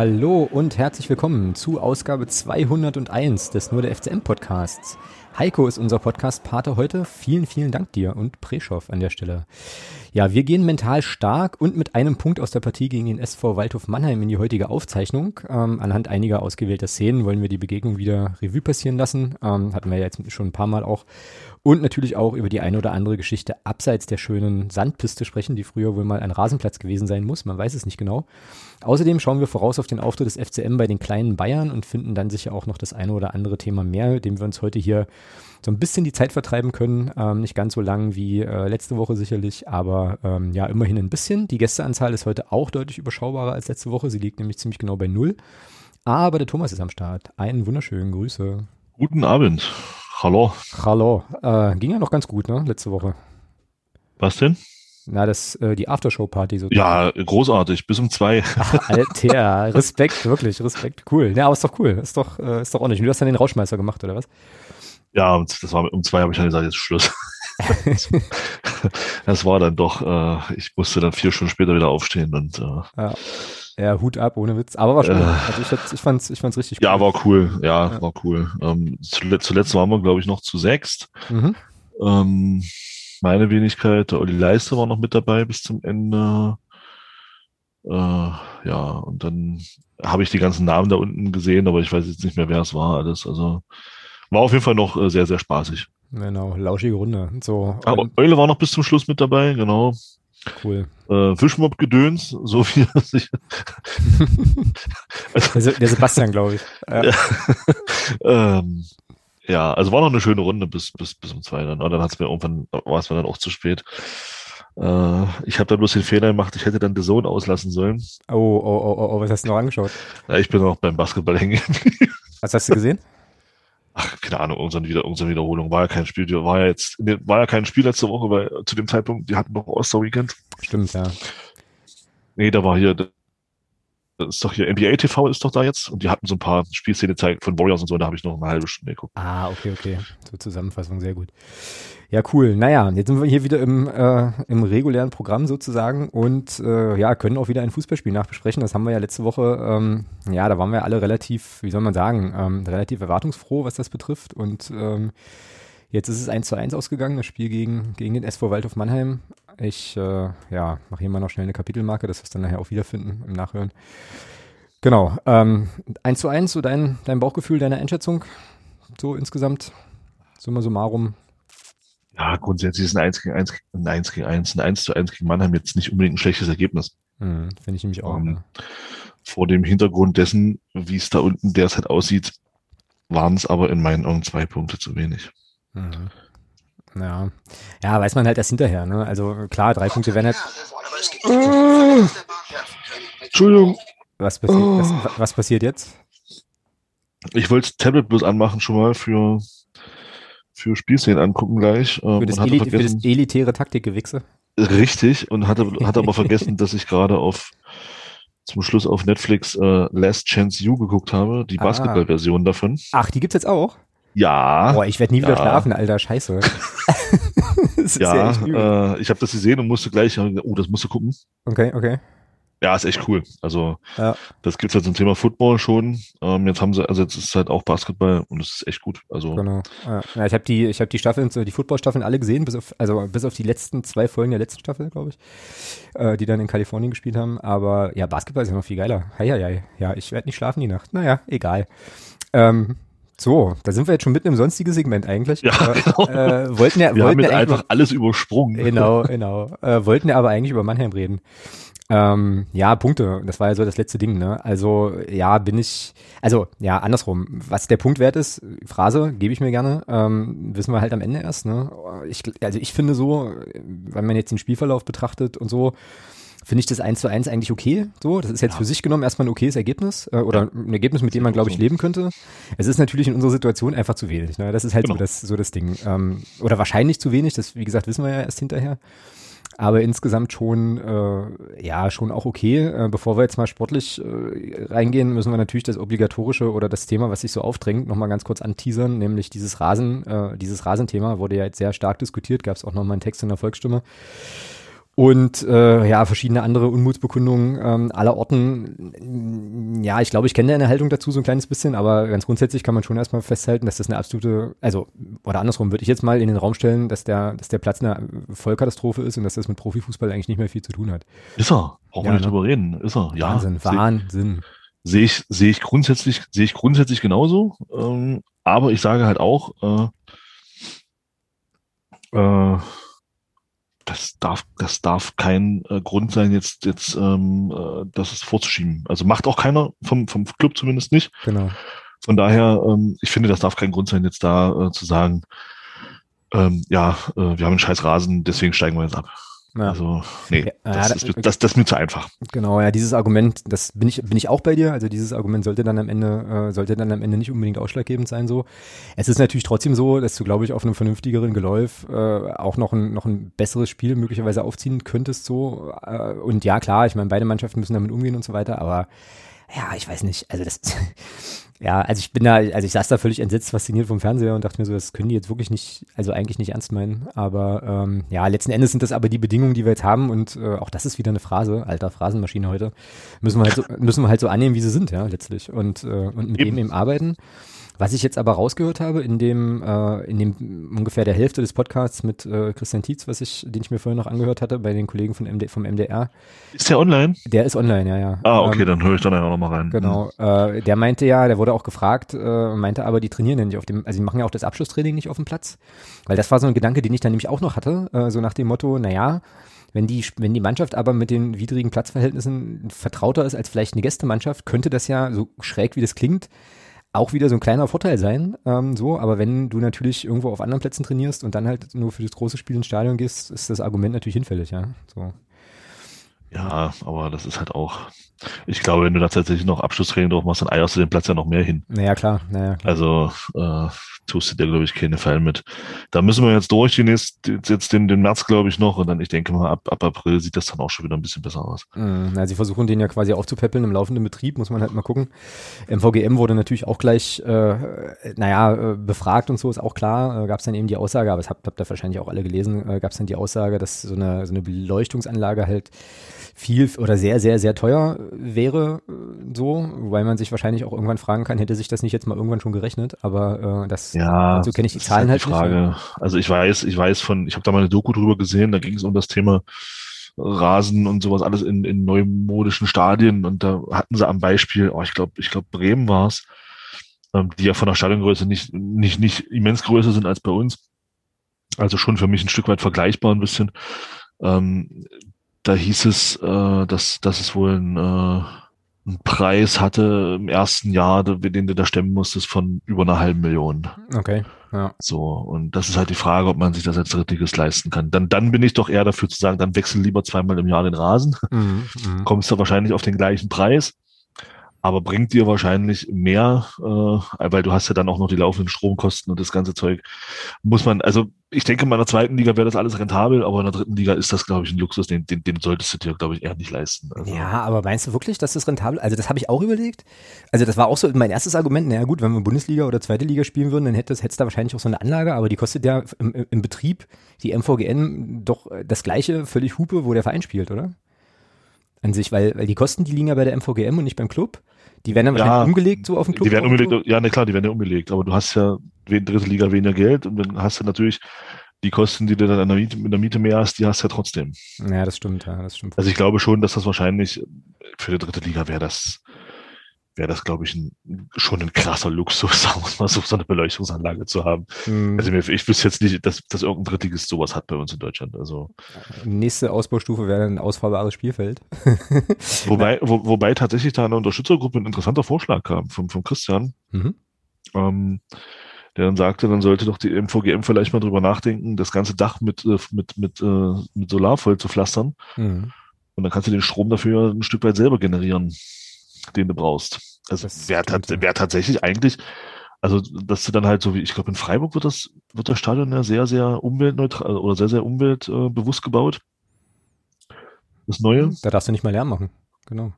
Hallo und herzlich willkommen zu Ausgabe 201 des Nur der FCM Podcasts. Heiko ist unser Podcast-Pate heute. Vielen, vielen Dank dir und Preschow an der Stelle. Ja, wir gehen mental stark und mit einem Punkt aus der Partie gegen den SV Waldhof Mannheim in die heutige Aufzeichnung. Ähm, anhand einiger ausgewählter Szenen wollen wir die Begegnung wieder Revue passieren lassen. Ähm, hatten wir ja jetzt schon ein paar Mal auch. Und natürlich auch über die eine oder andere Geschichte abseits der schönen Sandpiste sprechen, die früher wohl mal ein Rasenplatz gewesen sein muss. Man weiß es nicht genau. Außerdem schauen wir voraus auf den Auftritt des FCM bei den kleinen Bayern und finden dann sicher auch noch das eine oder andere Thema mehr, dem wir uns heute hier so ein bisschen die Zeit vertreiben können. Ähm, nicht ganz so lang wie äh, letzte Woche sicherlich, aber ähm, ja, immerhin ein bisschen. Die Gästeanzahl ist heute auch deutlich überschaubarer als letzte Woche. Sie liegt nämlich ziemlich genau bei null. Aber der Thomas ist am Start. Einen wunderschönen Grüße. Guten Abend. Hallo. Hallo. Äh, ging ja noch ganz gut, ne? Letzte Woche. Was denn? Na, das, äh, die Aftershow-Party so. Ja, großartig, bis um zwei. Alter, Respekt, wirklich, Respekt. Cool. Ja, aber ist doch cool. Ist doch, äh, ist doch ordentlich. Du hast dann den Rauschmeister gemacht, oder was? Ja, das war um zwei habe ich dann gesagt, jetzt Schluss. das war dann doch, äh, ich musste dann vier Stunden später wieder aufstehen und äh, ja. Ja, Hut ab, ohne Witz. Aber war schön. Äh, also ich, ich fand's, ich fand's richtig cool. Ja, war cool. Ja, ja. war cool. Ähm, zuletzt, zuletzt waren wir, glaube ich, noch zu sechst. Mhm. Ähm, meine Wenigkeit, der Olli Leister war noch mit dabei bis zum Ende. Äh, ja, und dann habe ich die ganzen Namen da unten gesehen, aber ich weiß jetzt nicht mehr, wer es war alles. Also war auf jeden Fall noch äh, sehr, sehr spaßig. Genau, lauschige Runde. So, aber Eule war noch bis zum Schluss mit dabei, genau. Cool. Äh, Fischmob-Gedöns, so wie er sich. also, der Sebastian, glaube ich. Ja. ähm, ja, also war noch eine schöne Runde bis, bis, bis um zwei dann. Und dann hat's mir irgendwann, war es mir dann auch zu spät. Äh, ich habe da bloß den Fehler gemacht, ich hätte dann The Zone auslassen sollen. Oh, oh, oh, oh, oh was hast du noch angeschaut? Ja, ich bin noch beim Basketball hängen. Was hast du gesehen? Ach, keine Ahnung, irgendeine, Wieder Wiederholung. War ja kein Spiel, war ja jetzt, war ja kein Spiel letzte Woche, weil zu dem Zeitpunkt, die hatten noch Oster-Weekend. Stimmt, ja. Nee, da war hier, das ist doch hier NBA TV ist doch da jetzt und die hatten so ein paar Spielszenen gezeigt von Warriors und so, da habe ich noch eine halbe Stunde geguckt. Ah, okay, okay. So Zusammenfassung, sehr gut. Ja, cool. Naja, jetzt sind wir hier wieder im, äh, im regulären Programm sozusagen und äh, ja, können auch wieder ein Fußballspiel nachbesprechen. Das haben wir ja letzte Woche, ähm, ja, da waren wir alle relativ, wie soll man sagen, ähm, relativ erwartungsfroh, was das betrifft und ähm, Jetzt ist es 1 zu 1 ausgegangen, das Spiel gegen, gegen den SV Waldhof Mannheim. Ich äh, ja, mache hier mal noch schnell eine Kapitelmarke, dass wir es dann nachher auch wiederfinden im Nachhören. Genau. Ähm, 1 zu 1, so dein, dein Bauchgefühl, deine Einschätzung, so insgesamt, summa summarum. Ja, grundsätzlich ist ein 1 gegen 1, ein 1 gegen 1, ein 1 zu 1 gegen Mannheim jetzt nicht unbedingt ein schlechtes Ergebnis. Hm, Finde ich nämlich auch. Um, ähm, ja. Vor dem Hintergrund dessen, wie es da unten derzeit aussieht, waren es aber in meinen Augen zwei Punkte zu wenig. Mhm. Ja. ja, weiß man halt erst hinterher. Ne? Also klar, drei Punkte werden halt. Oh. Entschuldigung. Was passiert, oh. was, was, passiert jetzt? Ich wollte das Tablet bloß anmachen schon mal für, für Spielszenen angucken gleich. Ähm, für, das Eli für das elitäre Taktikgewichse. Richtig, und hatte, hatte aber vergessen, dass ich gerade auf zum Schluss auf Netflix äh, Last Chance You geguckt habe, die ah. Basketball-Version davon. Ach, die gibt's jetzt auch? Ja. Boah, ich werde nie wieder schlafen, Alter, scheiße. ja, ja äh, ich habe das gesehen und musste gleich, oh, das musst du gucken. Okay, okay. Ja, ist echt cool. Also ja. das gibt's halt zum Thema Football schon. Ähm, jetzt haben sie, also jetzt ist es halt auch Basketball und es ist echt gut. Also genau. Ja, ich habe die, ich habe die Staffeln, die Football-Staffeln alle gesehen, bis auf, also bis auf die letzten zwei Folgen der letzten Staffel, glaube ich, äh, die dann in Kalifornien gespielt haben. Aber ja, Basketball ist ja noch viel geiler. Hei, hei, hei. Ja, ich werde nicht schlafen die Nacht. Naja, egal. Ähm, so, da sind wir jetzt schon mitten im sonstigen Segment eigentlich. Ja, äh, genau. äh, wollten ja, wir wollten haben jetzt ja einfach alles übersprungen. Genau, genau. Äh, wollten ja aber eigentlich über Mannheim reden. Ähm, ja, Punkte, das war ja so das letzte Ding, ne? Also, ja, bin ich, also, ja, andersrum. Was der Punkt wert ist, Phrase, gebe ich mir gerne, ähm, wissen wir halt am Ende erst, ne? Ich, also ich finde so, wenn man jetzt den Spielverlauf betrachtet und so, finde ich das 1 zu 1 eigentlich okay. So, das ist jetzt ja. für sich genommen erstmal ein okayes Ergebnis äh, oder ja. ein Ergebnis, mit dem man, glaube ich, leben könnte. Es ist natürlich in unserer Situation einfach zu wenig. Ne? Das ist halt genau. so, das, so das Ding. Ähm, oder wahrscheinlich zu wenig, das, wie gesagt, wissen wir ja erst hinterher. Aber insgesamt schon, äh, ja, schon auch okay. Äh, bevor wir jetzt mal sportlich äh, reingehen, müssen wir natürlich das Obligatorische oder das Thema, was sich so aufdrängt, nochmal ganz kurz anteasern, nämlich dieses Rasen, äh, dieses Rasenthema wurde ja jetzt sehr stark diskutiert, gab es auch nochmal einen Text in der Volksstimme. Und äh, ja, verschiedene andere Unmutsbekundungen ähm, aller Orten. Ja, ich glaube, ich kenne deine Haltung dazu so ein kleines bisschen, aber ganz grundsätzlich kann man schon erstmal festhalten, dass das eine absolute, also, oder andersrum, würde ich jetzt mal in den Raum stellen, dass der, dass der Platz eine Vollkatastrophe ist und dass das mit Profifußball eigentlich nicht mehr viel zu tun hat. Ist er, brauchen ja, wir nicht ne? drüber reden, ist er, ja. Wahnsinn, Wahnsinn. Sehe ich, sehe ich grundsätzlich, sehe ich grundsätzlich genauso, ähm, aber ich sage halt auch, äh, äh, das darf, das darf kein äh, Grund sein, jetzt, jetzt ähm, äh, das ist vorzuschieben. Also macht auch keiner vom, vom Club zumindest nicht. Genau. Von daher, ähm, ich finde, das darf kein Grund sein, jetzt da äh, zu sagen, ähm, ja, äh, wir haben einen scheiß Rasen, deswegen steigen wir jetzt ab. Ja. Also, nee, ja, das, ist, das, das ist mir zu einfach. Genau, ja, dieses Argument, das bin ich, bin ich auch bei dir. Also dieses Argument sollte dann am Ende, äh, sollte dann am Ende nicht unbedingt ausschlaggebend sein, so. Es ist natürlich trotzdem so, dass du, glaube ich, auf einem vernünftigeren Geläuf äh, auch noch ein, noch ein besseres Spiel möglicherweise aufziehen könntest, so. Äh, und ja, klar, ich meine, beide Mannschaften müssen damit umgehen und so weiter, aber ja, ich weiß nicht. Also das, ja, also ich bin da, also ich saß da völlig entsetzt, fasziniert vom Fernseher und dachte mir so, das können die jetzt wirklich nicht, also eigentlich nicht ernst meinen. Aber ähm, ja, letzten Endes sind das aber die Bedingungen, die wir jetzt haben und äh, auch das ist wieder eine Phrase, alter Phrasenmaschine heute. Müssen wir halt so, müssen wir halt so annehmen, wie sie sind, ja, letztlich. Und, äh, und mit eben. dem eben arbeiten. Was ich jetzt aber rausgehört habe, in dem, äh, in dem ungefähr der Hälfte des Podcasts mit äh, Christian Tietz, was ich, den ich mir vorhin noch angehört hatte, bei den Kollegen von MD, vom MDR. Ist der online? Der ist online, ja, ja. Ah, okay, ähm, dann höre ich dann auch nochmal rein. Genau. Äh, der meinte ja, der wurde auch gefragt, äh, meinte aber, die trainieren ja nicht auf dem, also die machen ja auch das Abschlusstraining nicht auf dem Platz. Weil das war so ein Gedanke, den ich dann nämlich auch noch hatte, äh, so nach dem Motto, naja, wenn die, wenn die Mannschaft aber mit den widrigen Platzverhältnissen vertrauter ist als vielleicht eine Gästemannschaft, könnte das ja, so schräg wie das klingt, auch wieder so ein kleiner Vorteil sein, ähm, so, aber wenn du natürlich irgendwo auf anderen Plätzen trainierst und dann halt nur für das große Spiel ins Stadion gehst, ist das Argument natürlich hinfällig, ja. So. Ja, aber das ist halt auch, ich glaube, wenn du da tatsächlich noch Abschlusstraining drauf machst, dann eierst du den Platz ja noch mehr hin. Naja, klar. Naja, klar. Also äh, tust du dir, glaube ich, keine Fall mit. Da müssen wir jetzt durch, die nächste, jetzt den, den März, glaube ich, noch. Und dann, ich denke mal, ab, ab April sieht das dann auch schon wieder ein bisschen besser aus. Mhm, na, sie versuchen den ja quasi aufzupäppeln im laufenden Betrieb, muss man halt mal gucken. MVGM wurde natürlich auch gleich, äh, naja, äh, befragt und so, ist auch klar. Äh, gab es dann eben die Aussage, aber das habt, habt ihr wahrscheinlich auch alle gelesen, äh, gab es dann die Aussage, dass so eine, so eine Beleuchtungsanlage halt viel oder sehr, sehr, sehr teuer wäre, so, weil man sich wahrscheinlich auch irgendwann fragen kann, hätte sich das nicht jetzt mal irgendwann schon gerechnet, aber äh, das, ja, so kenne ich die Zahlen halt, halt die Frage. Nicht. Also ich weiß, ich weiß von, ich habe da mal eine Doku drüber gesehen, da ging es um das Thema Rasen und sowas alles in, in neumodischen Stadien und da hatten sie am Beispiel, oh, ich glaube, ich glaube Bremen war es, ähm, die ja von der Stadiongröße nicht, nicht, nicht immens größer sind als bei uns. Also schon für mich ein Stück weit vergleichbar ein bisschen. Ähm, da hieß es, äh, dass, dass es wohl ein, äh, einen Preis hatte im ersten Jahr, den du da stemmen musstest, von über einer halben Million. Okay. Ja. So, und das ist halt die Frage, ob man sich das als Drittliges leisten kann. Dann, dann bin ich doch eher dafür zu sagen, dann wechsel lieber zweimal im Jahr den Rasen. Mhm, mh. Kommst du wahrscheinlich auf den gleichen Preis aber bringt dir wahrscheinlich mehr, äh, weil du hast ja dann auch noch die laufenden Stromkosten und das ganze Zeug. Muss man, also ich denke, in meiner zweiten Liga wäre das alles rentabel, aber in der dritten Liga ist das, glaube ich, ein Luxus, den, den, den solltest du dir, glaube ich, eher nicht leisten. Also. Ja, aber meinst du wirklich, dass das rentabel Also das habe ich auch überlegt. Also das war auch so mein erstes Argument. Naja gut, wenn wir Bundesliga oder zweite Liga spielen würden, dann hätte es da wahrscheinlich auch so eine Anlage, aber die kostet ja im, im Betrieb, die MVGN, doch das gleiche, völlig Hupe, wo der Verein spielt, oder? An sich, weil, weil die Kosten, die liegen ja bei der MVGM und nicht beim Club. Die werden dann ja, wahrscheinlich umgelegt so auf den Club. Die werden umgelegt, ja, ne, klar, die werden ja umgelegt, aber du hast ja in dritte Liga weniger Geld und dann hast du natürlich die Kosten, die du dann an der Miete, mit der Miete mehr hast, die hast du ja trotzdem. Ja, das stimmt, ja, das stimmt. Also ich glaube schon, dass das wahrscheinlich für die dritte Liga wäre das wäre das, glaube ich, ein, schon ein krasser Luxus, sagen wir mal so, so eine Beleuchtungsanlage zu haben. Mhm. Also ich wüsste jetzt nicht, dass, dass irgendein Drittliges sowas hat bei uns in Deutschland. Also Nächste Ausbaustufe wäre ein ausfahrbares Spielfeld. wobei, wo, wobei tatsächlich da eine Unterstützergruppe ein interessanter Vorschlag kam vom, vom Christian. Mhm. Ähm, der dann sagte, dann sollte doch die MVGM vielleicht mal drüber nachdenken, das ganze Dach mit, äh, mit, mit, äh, mit Solar voll zu pflastern. Mhm. Und dann kannst du den Strom dafür ein Stück weit selber generieren den du brauchst. Also wäre wär tatsächlich eigentlich, also dass du dann halt so wie, ich glaube in Freiburg wird das, wird das Stadion ja sehr, sehr umweltneutral oder sehr, sehr umweltbewusst gebaut. Das Neue. Da darfst du nicht mal Lärm machen. Genau.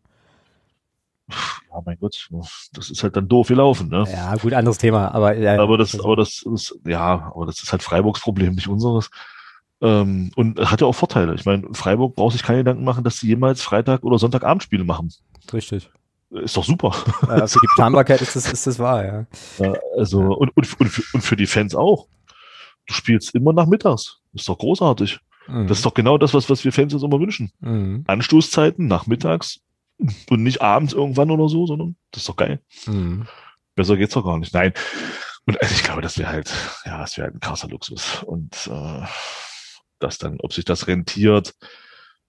Ja, mein Gott, das ist halt dann doof gelaufen, ne? Ja, gut, anderes Thema, aber ja, aber das, aber das ist, ja, aber das ist halt Freiburgs Problem, nicht unseres. Ähm, und hat ja auch Vorteile. Ich meine, Freiburg braucht sich keine Gedanken machen, dass sie jemals Freitag- oder Sonntagabendspiele machen. Richtig. Ist doch super. Ja, für die Planbarkeit ist das, ist das wahr, ja. ja also, und, und, und, für, und für die Fans auch. Du spielst immer nachmittags. Ist doch großartig. Mhm. Das ist doch genau das, was, was wir Fans uns immer wünschen. Mhm. Anstoßzeiten nachmittags und nicht abends irgendwann oder so, sondern das ist doch geil. Mhm. Besser geht's doch gar nicht. Nein. Und also ich glaube, das wäre halt, ja, das wäre halt ein krasser Luxus. Und äh, das dann, ob sich das rentiert,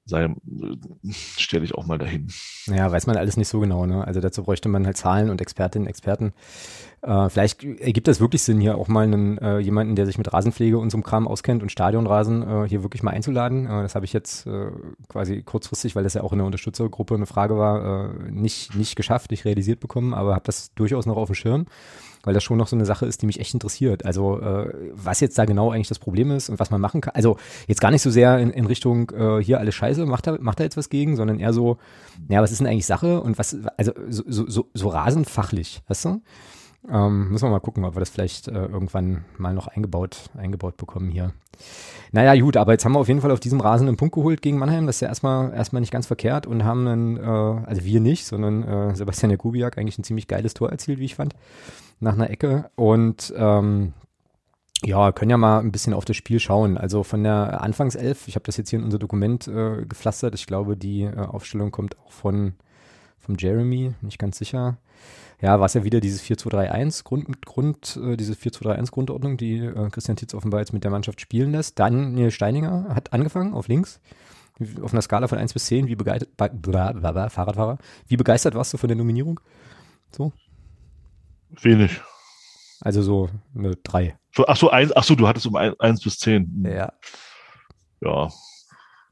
stelle ich auch mal dahin. Ja, weiß man alles nicht so genau. Ne? Also dazu bräuchte man halt Zahlen und Expertinnen, Experten. Äh, vielleicht ergibt das wirklich Sinn, hier auch mal einen, äh, jemanden, der sich mit Rasenpflege und so einem Kram auskennt und Stadionrasen äh, hier wirklich mal einzuladen. Äh, das habe ich jetzt äh, quasi kurzfristig, weil das ja auch in der Unterstützergruppe eine Frage war, äh, nicht, nicht geschafft, nicht realisiert bekommen, aber habe das durchaus noch auf dem Schirm weil das schon noch so eine Sache ist, die mich echt interessiert. Also äh, was jetzt da genau eigentlich das Problem ist und was man machen kann. Also jetzt gar nicht so sehr in, in Richtung äh, hier alles scheiße, macht da, macht da jetzt was gegen, sondern eher so, ja, was ist denn eigentlich Sache und was, also so, so, so, so rasend fachlich, weißt du? Ähm, müssen wir mal gucken, ob wir das vielleicht äh, irgendwann mal noch eingebaut, eingebaut bekommen hier. Naja, gut, aber jetzt haben wir auf jeden Fall auf diesem Rasen einen Punkt geholt gegen Mannheim. Das ist ja erstmal, erstmal nicht ganz verkehrt und haben dann, äh, also wir nicht, sondern äh, Sebastian Jakubiak eigentlich ein ziemlich geiles Tor erzielt, wie ich fand, nach einer Ecke. Und ähm, ja, können ja mal ein bisschen auf das Spiel schauen. Also von der Anfangself, ich habe das jetzt hier in unser Dokument äh, gepflastert. Ich glaube, die äh, Aufstellung kommt auch von vom Jeremy, nicht ganz sicher ja, war es ja wieder dieses 4-2-3-1 Grund, Grund äh, diese 4-2-3-1 Grundordnung, die äh, Christian Tietz offenbar jetzt mit der Mannschaft spielen lässt. Daniel Steininger hat angefangen auf links, auf einer Skala von 1 bis 10, wie begeistert, Fahrradfahrer, wie begeistert warst du von der Nominierung? So? Wenig. Also so eine 3. Ach so, eins, ach so, du hattest um 1 bis 10. Ja. Ja,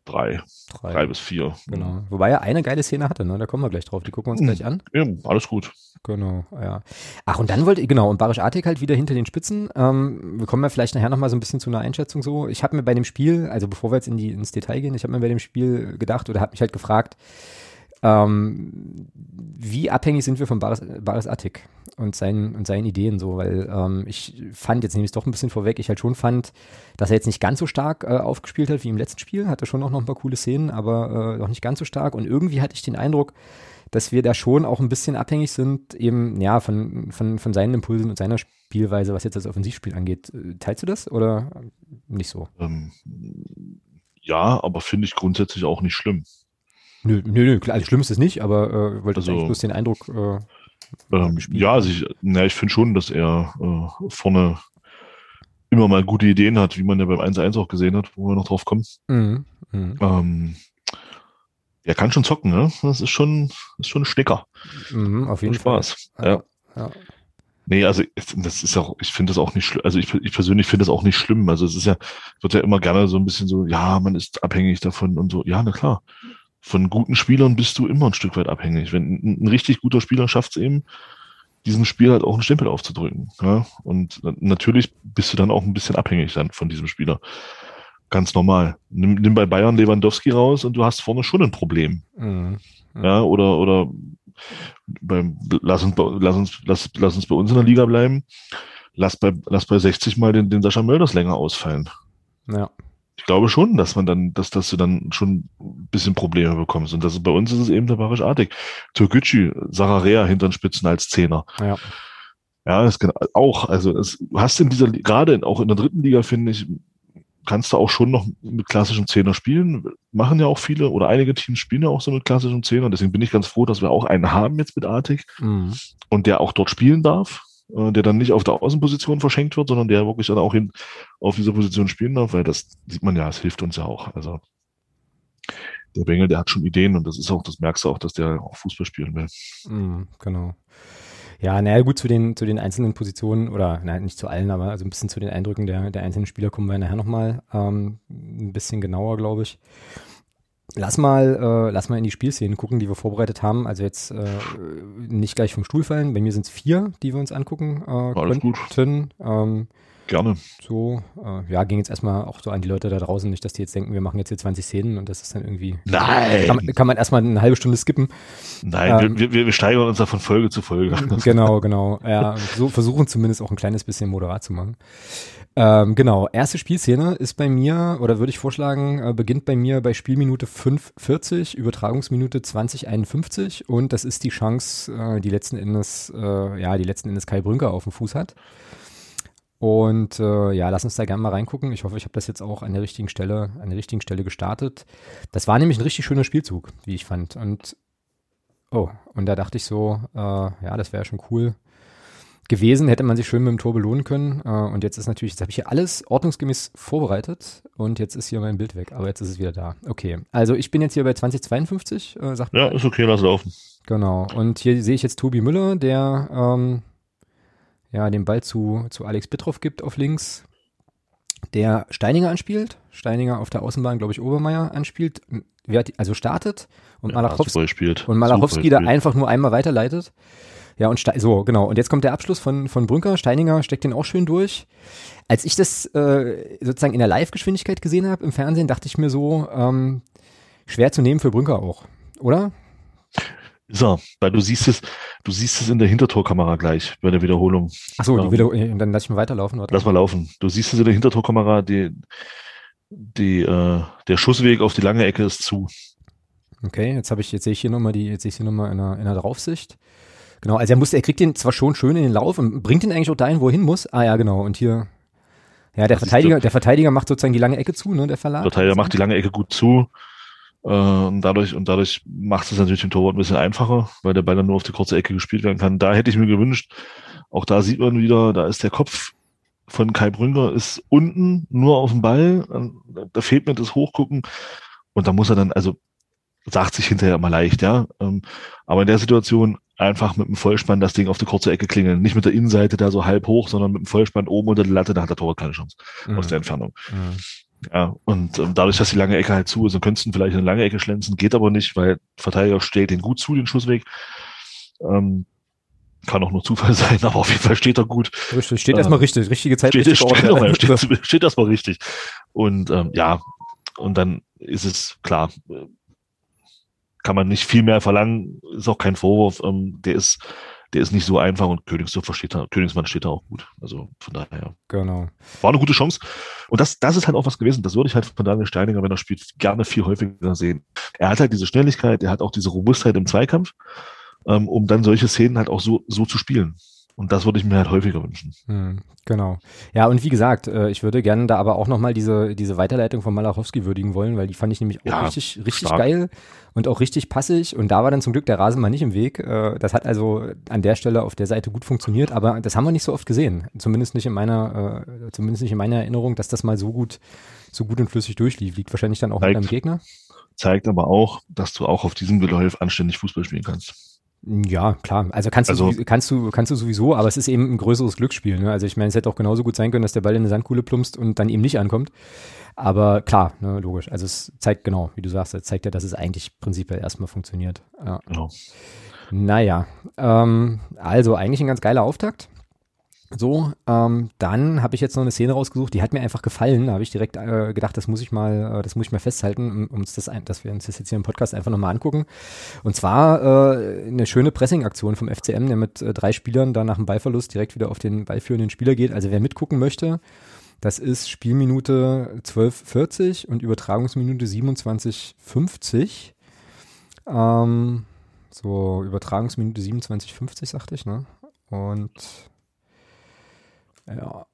drei. Drei, drei bis vier. Genau. Wobei er eine geile Szene hatte, ne? Da kommen wir gleich drauf. Die gucken wir uns gleich an. Ja, alles gut. Genau, ja. Ach, und dann wollte, genau, und Barisch Artik halt wieder hinter den Spitzen. Ähm, wir kommen ja vielleicht nachher nochmal so ein bisschen zu einer Einschätzung so. Ich habe mir bei dem Spiel, also bevor wir jetzt in die, ins Detail gehen, ich habe mir bei dem Spiel gedacht oder habe mich halt gefragt, ähm, wie abhängig sind wir von Baris, Baris Attik und seinen, und seinen Ideen so, weil ähm, ich fand, jetzt nehme ich es doch ein bisschen vorweg, ich halt schon fand, dass er jetzt nicht ganz so stark äh, aufgespielt hat wie im letzten Spiel, hatte schon auch noch ein paar coole Szenen, aber äh, noch nicht ganz so stark und irgendwie hatte ich den Eindruck, dass wir da schon auch ein bisschen abhängig sind, eben, ja, von, von, von seinen Impulsen und seiner Spielweise, was jetzt das Offensivspiel angeht. Teilst du das oder nicht so? Ähm, ja, aber finde ich grundsätzlich auch nicht schlimm. Nö, nö, nö, klar, also schlimm ist es nicht, aber äh, wollte also, bloß den Eindruck. Äh, ähm, ja, also ich, na, ich finde schon, dass er äh, vorne immer mal gute Ideen hat, wie man ja beim 1-1 auch gesehen hat, wo wir noch drauf kommen. Mhm, mh. ähm, er kann schon zocken, ne? Das ist schon, ist schon ein Schnicker. Mhm, auf jeden Spaß. Fall. Ja. ja. Nee, also das ist auch, ich finde das auch nicht schlimm. Also ich, ich persönlich finde das auch nicht schlimm. Also es ist ja, wird ja immer gerne so ein bisschen so, ja, man ist abhängig davon und so. Ja, na klar von guten Spielern bist du immer ein Stück weit abhängig. Wenn ein, ein richtig guter Spieler schafft es eben, diesem Spiel halt auch einen Stempel aufzudrücken. Ja? Und natürlich bist du dann auch ein bisschen abhängig dann von diesem Spieler. Ganz normal. Nimm, nimm bei Bayern Lewandowski raus und du hast vorne schon ein Problem. Mhm. Mhm. Ja, oder, oder beim, lass uns, lass uns, lass, lass uns bei uns in der Liga bleiben. Lass bei, lass bei 60 mal den, den Sascha Mölders länger ausfallen. Ja ich glaube schon, dass man dann, dass, dass du dann schon ein bisschen Probleme bekommst. Und das ist, bei uns ist es eben der Barisch-Artig. Türkgücü, Sararea hinter den Spitzen als Zehner. Ja. Ja, das kann auch. Also es hast in dieser, gerade auch in der dritten Liga, finde ich, kannst du auch schon noch mit klassischem Zehner spielen. Machen ja auch viele oder einige Teams spielen ja auch so mit klassischem Zehner. Deswegen bin ich ganz froh, dass wir auch einen haben jetzt mit Artig mhm. und der auch dort spielen darf. Äh, der dann nicht auf der Außenposition verschenkt wird, sondern der wirklich dann auch hin auf dieser Position spielen darf, weil das sieht man ja, es hilft uns ja auch. Also der Bengel, der hat schon Ideen und das ist auch, das merkst du auch, dass der auch Fußball spielen will. Mm, genau. Ja, naja, gut, zu den, zu den einzelnen Positionen oder nein, nicht zu allen, aber also ein bisschen zu den Eindrücken der, der einzelnen Spieler kommen wir nachher nochmal ähm, ein bisschen genauer, glaube ich. Lass mal, äh, lass mal in die Spielszenen gucken, die wir vorbereitet haben. Also jetzt äh, nicht gleich vom Stuhl fallen. Bei mir sind es vier, die wir uns angucken äh, Alles könnten. Gut. Ähm, Gerne. So, äh, ja, ging jetzt erstmal auch so an die Leute da draußen, nicht, dass die jetzt denken, wir machen jetzt hier 20 Szenen und das ist dann irgendwie. Nein! Kann, kann man erstmal eine halbe Stunde skippen. Nein, ähm, wir, wir, wir steigern uns da von Folge zu Folge. genau, genau. Ja, so versuchen zumindest auch ein kleines bisschen moderat zu machen. Ähm, genau, erste Spielszene ist bei mir, oder würde ich vorschlagen, äh, beginnt bei mir bei Spielminute 5,40, Übertragungsminute 20,51 und das ist die Chance, äh, die letzten Endes, äh, ja, die letzten Endes Kai Brünker auf dem Fuß hat. Und äh, ja, lass uns da gerne mal reingucken. Ich hoffe, ich habe das jetzt auch an der richtigen Stelle, an der richtigen Stelle gestartet. Das war nämlich ein richtig schöner Spielzug, wie ich fand. Und oh, und da dachte ich so, äh, ja, das wäre schon cool gewesen, hätte man sich schön mit dem Tor belohnen können. Äh, und jetzt ist natürlich, jetzt habe ich hier alles ordnungsgemäß vorbereitet und jetzt ist hier mein Bild weg, aber jetzt ist es wieder da. Okay, also ich bin jetzt hier bei 2052, äh, sagt Ja, ist okay, lass laufen. Genau, und hier sehe ich jetzt Tobi Müller, der ähm, ja, den Ball zu, zu Alex Bittroff gibt auf links, der Steininger anspielt, Steininger auf der Außenbahn, glaube ich, Obermeier anspielt, also startet und ja, Malachowski, und Malachowski da einfach nur einmal weiterleitet. Ja, und Ste so, genau. Und jetzt kommt der Abschluss von, von Brünker. Steininger steckt den auch schön durch. Als ich das äh, sozusagen in der Live-Geschwindigkeit gesehen habe im Fernsehen, dachte ich mir so, ähm, schwer zu nehmen für Brünker auch, oder? Ist er, weil du siehst es, du siehst es in der Hintertorkamera gleich bei der Wiederholung. Achso, die Wiederholung, dann lass ich mal weiterlaufen. Warte. Lass mal laufen. Du siehst es in der Hintertorkamera, die, die, äh, der Schussweg auf die lange Ecke ist zu. Okay, jetzt habe ich, jetzt sehe ich hier nochmal die, jetzt sehe ich hier nochmal in der, in der Draufsicht. Genau, also er muss, er kriegt den zwar schon schön in den Lauf und bringt ihn eigentlich auch dahin, wo er hin muss. Ah ja, genau. Und hier, ja, der Verteidiger, der Verteidiger macht sozusagen die lange Ecke zu, ne, der Verlag. Der Verteidiger macht die lange Ecke gut zu. Äh, und dadurch, und dadurch macht es natürlich dem Torwart ein bisschen einfacher, weil der Ball dann nur auf die kurze Ecke gespielt werden kann. Da hätte ich mir gewünscht, auch da sieht man wieder, da ist der Kopf von Kai Brünger ist unten nur auf dem Ball. Da fehlt mir das Hochgucken. Und da muss er dann, also sagt sich hinterher immer leicht, ja. Ähm, aber in der Situation einfach mit dem Vollspann das Ding auf die kurze Ecke klingeln. Nicht mit der Innenseite da so halb hoch, sondern mit dem Vollspann oben unter der Latte, da hat der Torwart keine Chance mhm. aus der Entfernung. Mhm. Ja, und ähm, dadurch, dass die lange Ecke halt zu ist, dann könntest du vielleicht eine lange Ecke schlänzen, geht aber nicht, weil Verteidiger steht den gut zu, den Schussweg. Ähm, kann auch nur Zufall sein, aber auf jeden Fall steht er gut. Richtig, steht äh, erstmal richtig, richtige Zeit. Steht, steht, steht, steht, steht erstmal richtig. Und ähm, ja, und dann ist es klar, kann man nicht viel mehr verlangen, ist auch kein Vorwurf. Ähm, der ist, der ist nicht so einfach und Königsdorf steht da, Königsmann steht da auch gut. Also von daher. Genau. War eine gute Chance. Und das, das ist halt auch was gewesen. Das würde ich halt von Daniel Steininger, wenn er spielt, gerne viel häufiger sehen. Er hat halt diese Schnelligkeit, er hat auch diese Robustheit im Zweikampf, ähm, um dann solche Szenen halt auch so, so zu spielen. Und das würde ich mir halt häufiger wünschen. Hm, genau. Ja, und wie gesagt, äh, ich würde gerne da aber auch nochmal diese, diese Weiterleitung von Malachowski würdigen wollen, weil die fand ich nämlich auch ja, richtig, richtig geil und auch richtig passig. Und da war dann zum Glück der Rasen mal nicht im Weg. Äh, das hat also an der Stelle auf der Seite gut funktioniert, aber das haben wir nicht so oft gesehen. Zumindest nicht in meiner, äh, zumindest nicht in meiner Erinnerung, dass das mal so gut, so gut und flüssig durchlief. Liegt wahrscheinlich dann auch zeigt, mit einem Gegner. Zeigt aber auch, dass du auch auf diesem Geläuf anständig Fußball spielen kannst. Ja, klar. Also kannst du, also, kannst du, kannst du sowieso, aber es ist eben ein größeres Glücksspiel. Ne? Also ich meine, es hätte auch genauso gut sein können, dass der Ball in eine Sandkuhle plumpst und dann eben nicht ankommt. Aber klar, ne, logisch. Also es zeigt genau, wie du sagst, es zeigt ja, dass es eigentlich prinzipiell erstmal funktioniert. Ja. Genau. Naja, ähm, also eigentlich ein ganz geiler Auftakt. So, ähm, dann habe ich jetzt noch eine Szene rausgesucht, die hat mir einfach gefallen. Da habe ich direkt äh, gedacht, das muss ich mal, äh, das muss ich mal festhalten, um, uns das, ein, dass wir uns das jetzt hier im Podcast einfach nochmal angucken. Und zwar äh, eine schöne Pressing-Aktion vom FCM, der mit äh, drei Spielern dann nach dem Ballverlust direkt wieder auf den ballführenden Spieler geht. Also wer mitgucken möchte, das ist Spielminute 12,40 und Übertragungsminute 27,50. Ähm, so, Übertragungsminute 27,50 sagte ich, ne? Und ja.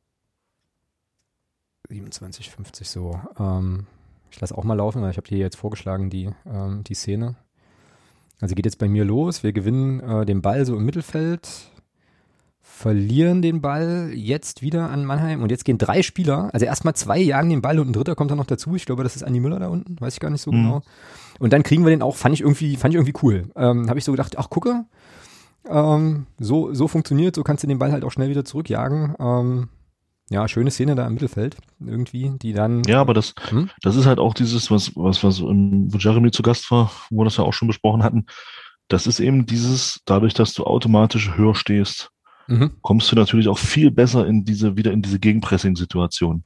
27,50 so. Ähm, ich lasse auch mal laufen, weil ich habe dir jetzt vorgeschlagen, die, ähm, die Szene. Also geht jetzt bei mir los. Wir gewinnen äh, den Ball so im Mittelfeld, verlieren den Ball jetzt wieder an Mannheim und jetzt gehen drei Spieler, also erstmal zwei jagen den Ball und ein dritter kommt dann noch dazu. Ich glaube, das ist Andi Müller da unten, weiß ich gar nicht so mhm. genau. Und dann kriegen wir den auch, fand ich irgendwie, fand ich irgendwie cool. Ähm, habe ich so gedacht, ach gucke, ähm, so, so funktioniert, so kannst du den Ball halt auch schnell wieder zurückjagen. Ähm, ja, schöne Szene da im Mittelfeld irgendwie, die dann. Ja, aber das, hm? das ist halt auch dieses, was, was, was, wo Jeremy zu Gast war, wo wir das ja auch schon besprochen hatten. Das ist eben dieses, dadurch, dass du automatisch höher stehst, mhm. kommst du natürlich auch viel besser in diese, wieder in diese Gegenpressing-Situation.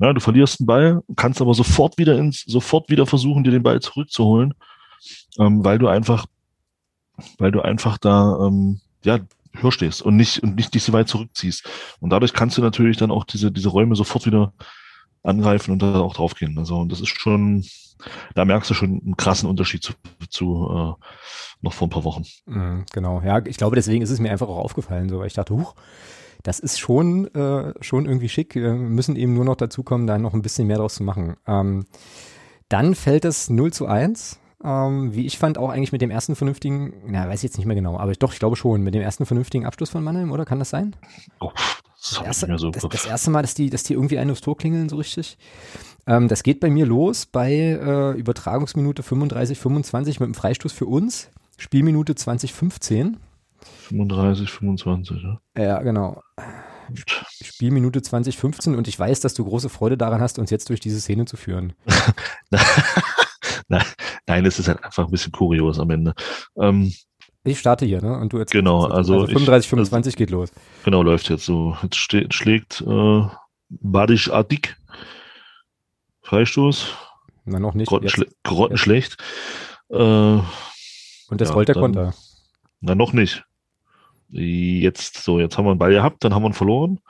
Ja, du verlierst den Ball, kannst aber sofort wieder ins, sofort wieder versuchen, dir den Ball zurückzuholen, ähm, weil du einfach weil du einfach da ähm, ja, höher stehst und nicht, und nicht dich so weit zurückziehst. Und dadurch kannst du natürlich dann auch diese, diese Räume sofort wieder angreifen und da auch draufgehen. Also, das ist schon, da merkst du schon einen krassen Unterschied zu, zu äh, noch vor ein paar Wochen. Mhm, genau, ja, ich glaube, deswegen ist es mir einfach auch aufgefallen, so, weil ich dachte, huch, das ist schon, äh, schon irgendwie schick. Wir müssen eben nur noch dazu kommen, da noch ein bisschen mehr draus zu machen. Ähm, dann fällt es 0 zu 1 ähm, wie ich fand, auch eigentlich mit dem ersten vernünftigen, na, weiß ich jetzt nicht mehr genau, aber doch, ich glaube schon, mit dem ersten vernünftigen Abschluss von Mannheim, oder? Kann das sein? Oh, das, das, erste, so das, das, erste Mal, dass die, dass die irgendwie einen aufs Tor klingeln, so richtig. Ähm, das geht bei mir los bei äh, Übertragungsminute 35, 25 mit einem Freistoß für uns, Spielminute 2015. 35, 25, ja. Ja, genau. Spielminute 2015 und ich weiß, dass du große Freude daran hast, uns jetzt durch diese Szene zu führen. Nein, es ist halt einfach ein bisschen kurios am Ende. Ähm, ich starte hier, ne? Und du jetzt. Genau, also, also 35, ich, 25 also, geht los. Genau, läuft jetzt so. Jetzt steht, schlägt äh, Badisch Adik. Freistoß. Na, noch nicht. Grottenschle jetzt. grottenschlecht. Äh, Und das ja, wollte der Konter. Na, noch nicht. Jetzt, so, jetzt haben wir einen Ball gehabt, dann haben wir ihn verloren.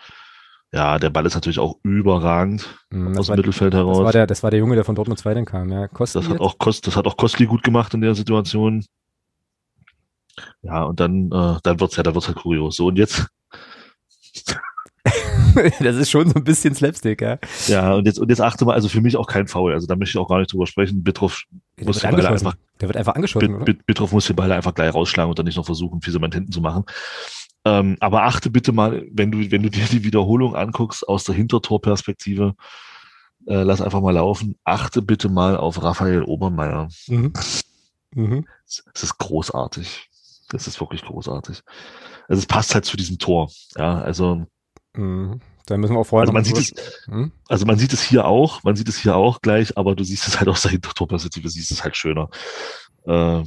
Ja, der Ball ist natürlich auch überragend mm, aus dem Mittelfeld heraus. Das war, der, das war der Junge, der von Dortmund 2 dann kam. Ja, Kostli das, hat auch Kost, das hat auch Kostli gut gemacht in der Situation. Ja, und dann, äh, dann wird's ja, dann wird's halt kurios. So, und jetzt. das ist schon so ein bisschen Slapstick, ja. Ja, und jetzt, und jetzt achte mal, also für mich auch kein Foul. Also da möchte ich auch gar nicht drüber sprechen. Bitroff muss den Ball einfach. Der wird einfach angeschossen. Bit, Bitroff muss den Ball einfach gleich rausschlagen und dann nicht noch versuchen, Fiesemann hinten zu machen. Ähm, aber achte bitte mal, wenn du, wenn du dir die Wiederholung anguckst aus der Hintertorperspektive, äh, lass einfach mal laufen, achte bitte mal auf Raphael Obermeier. Mhm. Mhm. Es ist großartig. Das ist wirklich großartig. Also es passt halt zu diesem Tor. Ja, also. Mhm. Dann müssen wir auch vorher. Also man sieht es, hm? also man sieht es hier auch, man sieht es hier auch gleich, aber du siehst es halt aus der Hintertorperspektive, siehst es halt schöner. Äh,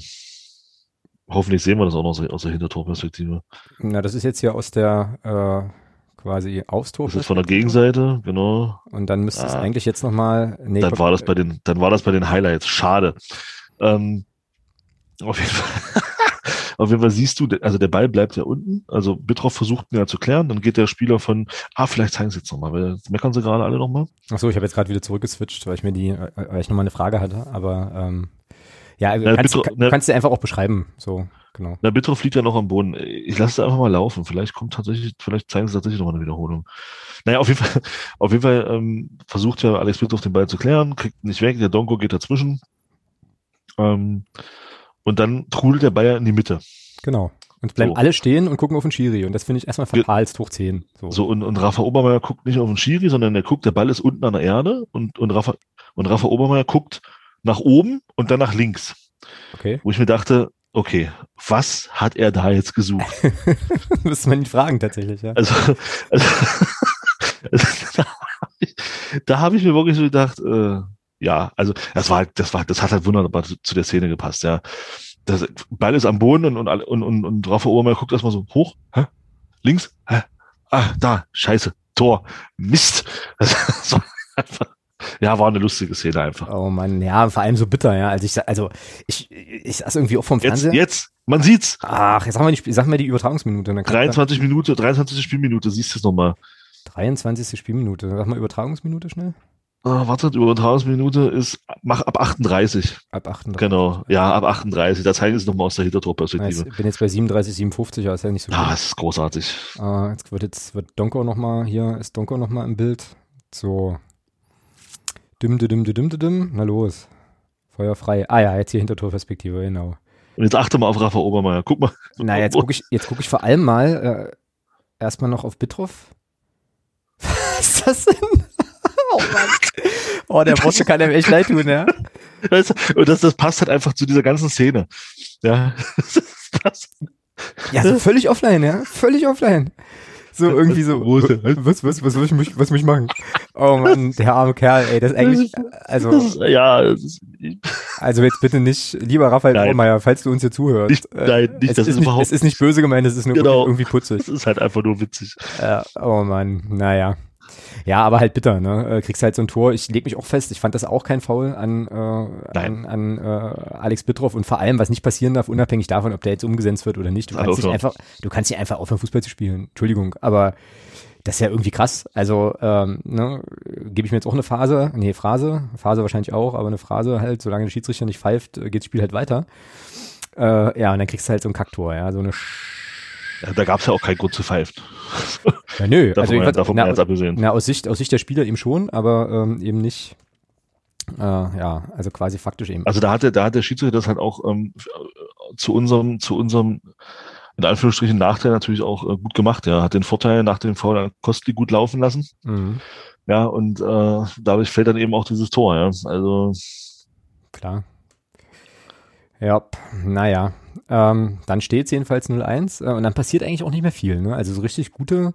Hoffentlich sehen wir das auch noch aus der Hintertorperspektive. Na, das ist jetzt hier aus der äh, quasi Austor. Das ist von der Gegenseite, genau. Und dann müsste ah, es eigentlich jetzt nochmal. Nee, dann war das bei den, dann war das bei den Highlights. Schade. Ähm, auf jeden Fall. auf jeden Fall siehst du, also der Ball bleibt ja unten. Also Bitroff versucht ihn ja zu klären. Dann geht der Spieler von, ah, vielleicht zeigen sie jetzt nochmal, weil meckern sie gerade alle nochmal. Achso, ich habe jetzt gerade wieder zurückgeswitcht, weil ich mir die, äh, weil ich nochmal eine Frage hatte. Aber ähm, ja, na, kannst, Bitter, na, kannst du einfach auch beschreiben. So, genau. Na, Bitter fliegt ja noch am Boden. Ich lasse es einfach mal laufen. Vielleicht kommt tatsächlich, vielleicht zeigen sie tatsächlich noch mal eine Wiederholung. Naja, auf jeden Fall, auf jeden Fall ähm, versucht ja Alex Bitter den Ball zu klären, kriegt nicht weg, der Donko geht dazwischen. Ähm, und dann trudelt der Bayer in die Mitte. Genau. Und bleiben so. alle stehen und gucken auf den Schiri. Und das finde ich erstmal verpalst hoch 10. So, so und, und Rafa Obermeier guckt nicht auf den Schiri, sondern er guckt, der Ball ist unten an der Erde und, und Rafa, und Rafa Obermeier guckt nach oben und dann nach links. Okay. Wo ich mir dachte, okay, was hat er da jetzt gesucht? Müsste man ihn fragen tatsächlich, ja. Also, also, also da habe ich, mir wirklich so gedacht, äh, ja, also das war, das war, das hat halt wunderbar zu, zu der Szene gepasst, ja. Das Ball ist am Boden und, und, und, und, und Rafa Obermeier guckt erstmal so hoch, hä? links, hä? ah, da, scheiße, Tor, Mist. Das war einfach, ja, war eine lustige Szene einfach. Oh man, ja, vor allem so bitter, ja. Also ich, also ich, ich saß irgendwie auch vom Fernseher. Jetzt, jetzt, man sieht's. Ach, jetzt sag mal die, sag mal die Übertragungsminute. 23 Minute, 23. Spielminute, siehst du es nochmal. 23. Spielminute. Sag mal Übertragungsminute schnell. Ah, warte, Übertragungsminute ist mach ab 38. Ab 38. Genau, ja, ab 38. Da zeigen sie es nochmal aus der Hintertorperspektive. Ich bin jetzt bei 37, 57, aber ist ja nicht so Ja, gut. es ist großartig. Ah, jetzt wird jetzt wird Donko nochmal, hier ist Donko nochmal im Bild. So, Dim, dim, dim, dim, dim. Na los. Feuer frei. Ah ja, jetzt hier Hintertorperspektive, genau. Und jetzt achte mal auf Rafa Obermeier. Guck mal. Na, jetzt gucke ich, guck ich vor allem mal äh, erstmal noch auf Bitroff. Was ist das denn? oh Mann. Oh, der Bosse kann einem echt leid tun, ja. Und das, das passt halt einfach zu dieser ganzen Szene. Ja. Das passt. Ja, so völlig offline, ja. Völlig offline. So irgendwie so. Was, was, was, was, mich, was mich machen? Oh Mann, der arme Kerl, ey, das ist eigentlich, also. Ja. Also jetzt bitte nicht, lieber Raphael Baumeier, falls du uns hier zuhörst. Nicht, äh, nein, nicht, es das ist, ist überhaupt. Es ist nicht böse gemeint, es ist nur genau, irgendwie putzig. Es ist halt einfach nur witzig. Ja, oh Mann, naja. Ja, aber halt bitter, ne? Äh, kriegst halt so ein Tor. Ich leg mich auch fest, ich fand das auch kein Foul an, äh, an, an äh, Alex Bittroff und vor allem, was nicht passieren darf, unabhängig davon, ob der jetzt umgesetzt wird oder nicht. Du kannst nicht einfach, du kannst nicht einfach aufhören, Fußball zu spielen. Entschuldigung, aber das ist ja irgendwie krass. Also, ähm, ne, gebe ich mir jetzt auch eine Phase, nee, Phrase, Phase wahrscheinlich auch, aber eine Phrase halt, solange der Schiedsrichter nicht pfeift, äh, geht das Spiel halt weiter. Äh, ja, und dann kriegst du halt so ein Kacktor, ja, so eine ja, da gab es ja auch keinen Grund zu pfeifen. Ja, nö, davon also davon na, abgesehen. Na, aus Sicht, aus Sicht der Spieler eben schon, aber ähm, eben nicht. Äh, ja, also quasi faktisch eben. Also da hatte, da hat der Schiedsrichter das halt auch ähm, zu unserem, zu unserem in Anführungsstrichen Nachteil natürlich auch äh, gut gemacht. Er hat den Vorteil nach dem Foul Kostli gut laufen lassen. Mhm. Ja, und äh, dadurch fällt dann eben auch dieses Tor, ja. Also. Klar. Ja, naja. Ähm, dann steht es jedenfalls 0-1 äh, und dann passiert eigentlich auch nicht mehr viel. Ne? Also so richtig gute,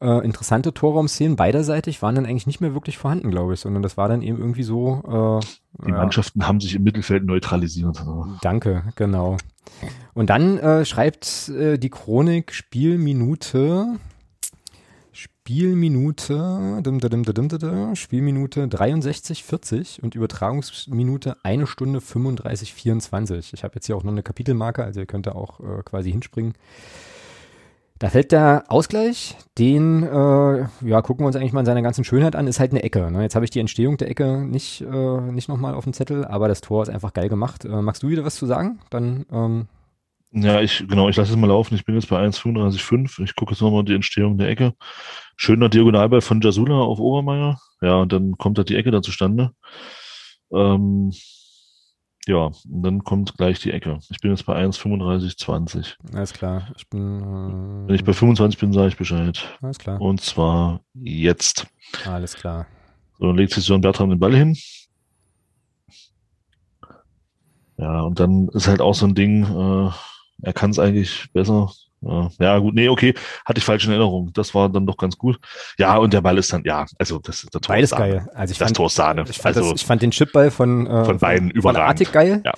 äh, interessante Torraumszenen beiderseitig waren dann eigentlich nicht mehr wirklich vorhanden, glaube ich, sondern das war dann eben irgendwie so. Äh, Die Mannschaften ja. haben sich im Mittelfeld neutralisiert. Danke, genau. Und dann äh, schreibt äh, die Chronik Spielminute Spielminute, dim, dim, dim, Spielminute 63, 40 und Übertragungsminute eine Stunde 35, 24. Ich habe jetzt hier auch noch eine Kapitelmarke, also ihr könnt da auch äh, quasi hinspringen. Da fällt der Ausgleich, den, äh, ja, gucken wir uns eigentlich mal in seiner ganzen Schönheit an, ist halt eine Ecke. Ne? Jetzt habe ich die Entstehung der Ecke nicht, äh, nicht nochmal auf dem Zettel, aber das Tor ist einfach geil gemacht. Äh, magst du wieder was zu sagen? Dann, ähm, ja, ich, genau, ich lasse es mal laufen. Ich bin jetzt bei 1,35,5. Ich gucke jetzt nochmal die Entstehung der Ecke. Schöner Diagonalball von Jasula auf Obermeier. Ja, und dann kommt halt die Ecke da zustande. Ähm, ja, und dann kommt gleich die Ecke. Ich bin jetzt bei 1,35,20. Alles klar. Ich bin, äh, Wenn ich bei 25 bin, sage ich Bescheid. Alles klar. Und zwar jetzt. Alles klar. So, dann legt sich John Bertram den Ball hin. Ja, und dann ist halt auch so ein Ding, äh, er kann es eigentlich besser. Ja, gut, nee, okay, hatte ich falsche Erinnerung. Das war dann doch ganz gut. Ja, und der Ball ist dann, ja, also das, der Tor Beides ist geil. Also ich das fand, Tor ist Sahne. Ich fand, also, das, ich fand den Chipball von, äh, von beiden überragend. Von Artig geil. Ja.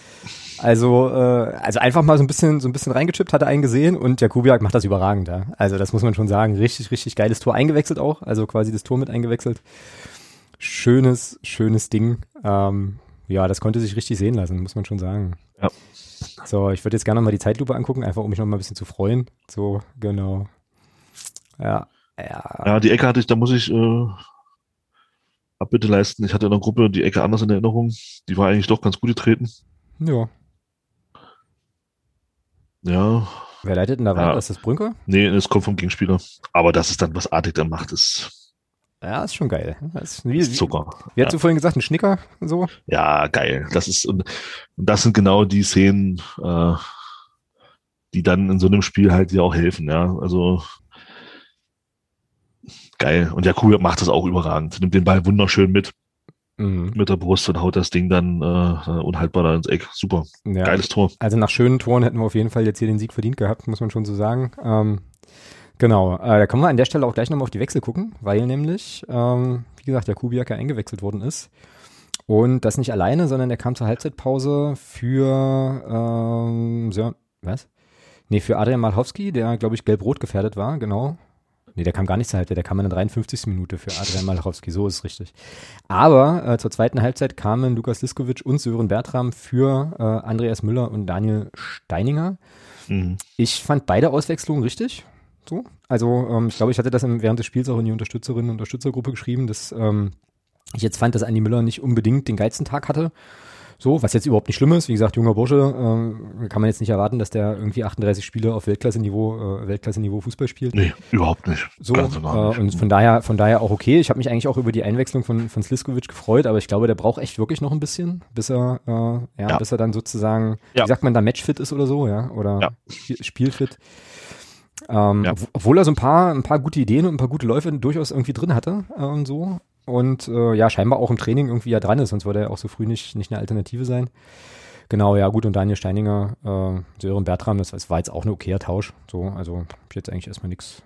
Also, äh, also einfach mal so ein bisschen, so ein bisschen reingechippt, hat er einen gesehen und der Kubiak macht das überragend, ja. Also das muss man schon sagen. Richtig, richtig geiles Tor eingewechselt auch. Also quasi das Tor mit eingewechselt. Schönes, schönes Ding. Ähm, ja, das konnte sich richtig sehen lassen, muss man schon sagen. Ja. So, ich würde jetzt gerne mal die Zeitlupe angucken, einfach um mich noch mal ein bisschen zu freuen. So, genau. Ja, ja. Ja, die Ecke hatte ich, da muss ich äh, Abbitte leisten. Ich hatte in der Gruppe die Ecke anders in Erinnerung. Die war eigentlich doch ganz gut getreten. Ja. Ja. Wer leitet denn da weiter? Ja. Ist das Brünker? Nee, es kommt vom Gegenspieler. Aber das ist dann, was Artig dann macht, ist ja, ist schon geil. Das ist, wie, ist Zucker. Wie, wie hast du vorhin gesagt, ein Schnicker so? Ja, geil. Das ist und, das sind genau die Szenen, äh, die dann in so einem Spiel halt dir auch helfen. Ja, also geil. Und Kuh macht das auch überragend. Nimmt den Ball wunderschön mit. Mhm. Mit der Brust und haut das Ding dann äh, unhaltbar da ins Eck. Super. Ja. Geiles Tor. Also nach schönen Toren hätten wir auf jeden Fall jetzt hier den Sieg verdient gehabt, muss man schon so sagen. Ähm, Genau, äh, da können wir an der Stelle auch gleich nochmal auf die Wechsel gucken, weil nämlich, ähm, wie gesagt, der Kubiak ja eingewechselt worden ist. Und das nicht alleine, sondern der kam zur Halbzeitpause für, ähm, so, was? Nee, für Adrian Malchowski, der, glaube ich, gelb-rot gefährdet war, genau. Nee, der kam gar nicht zur Halbzeit, der kam in der 53. Minute für Adrian Malachowski, so ist es richtig. Aber äh, zur zweiten Halbzeit kamen Lukas Liskovic und Sören Bertram für äh, Andreas Müller und Daniel Steininger. Mhm. Ich fand beide Auswechslungen richtig. So. Also ähm, ich glaube, ich hatte das während des Spiels auch in die Unterstützerinnen und Unterstützergruppe geschrieben, dass ähm, ich jetzt fand, dass Andi Müller nicht unbedingt den geilsten Tag hatte. So, was jetzt überhaupt nicht schlimm ist. Wie gesagt, junger Bursche, äh, kann man jetzt nicht erwarten, dass der irgendwie 38 Spiele auf Weltklasse-Niveau, äh, Weltklasse-Niveau Fußball spielt. Nee, überhaupt nicht. So, äh, und von daher, von daher auch okay. Ich habe mich eigentlich auch über die Einwechslung von, von Sliskovic gefreut, aber ich glaube, der braucht echt wirklich noch ein bisschen, bis er, äh, ja, ja. bis er dann sozusagen, ja. wie sagt man da, Matchfit ist oder so, ja, oder. Spielfit. Ähm, ja. Obwohl er so ein paar, ein paar gute Ideen und ein paar gute Läufe durchaus irgendwie drin hatte äh, und so. Und äh, ja, scheinbar auch im Training irgendwie ja dran ist, sonst würde er auch so früh nicht, nicht eine Alternative sein. Genau, ja, gut, und Daniel Steininger, äh, Sören Bertram, das, das war jetzt auch ein okayer Tausch. So, also hab ich jetzt eigentlich erstmal nichts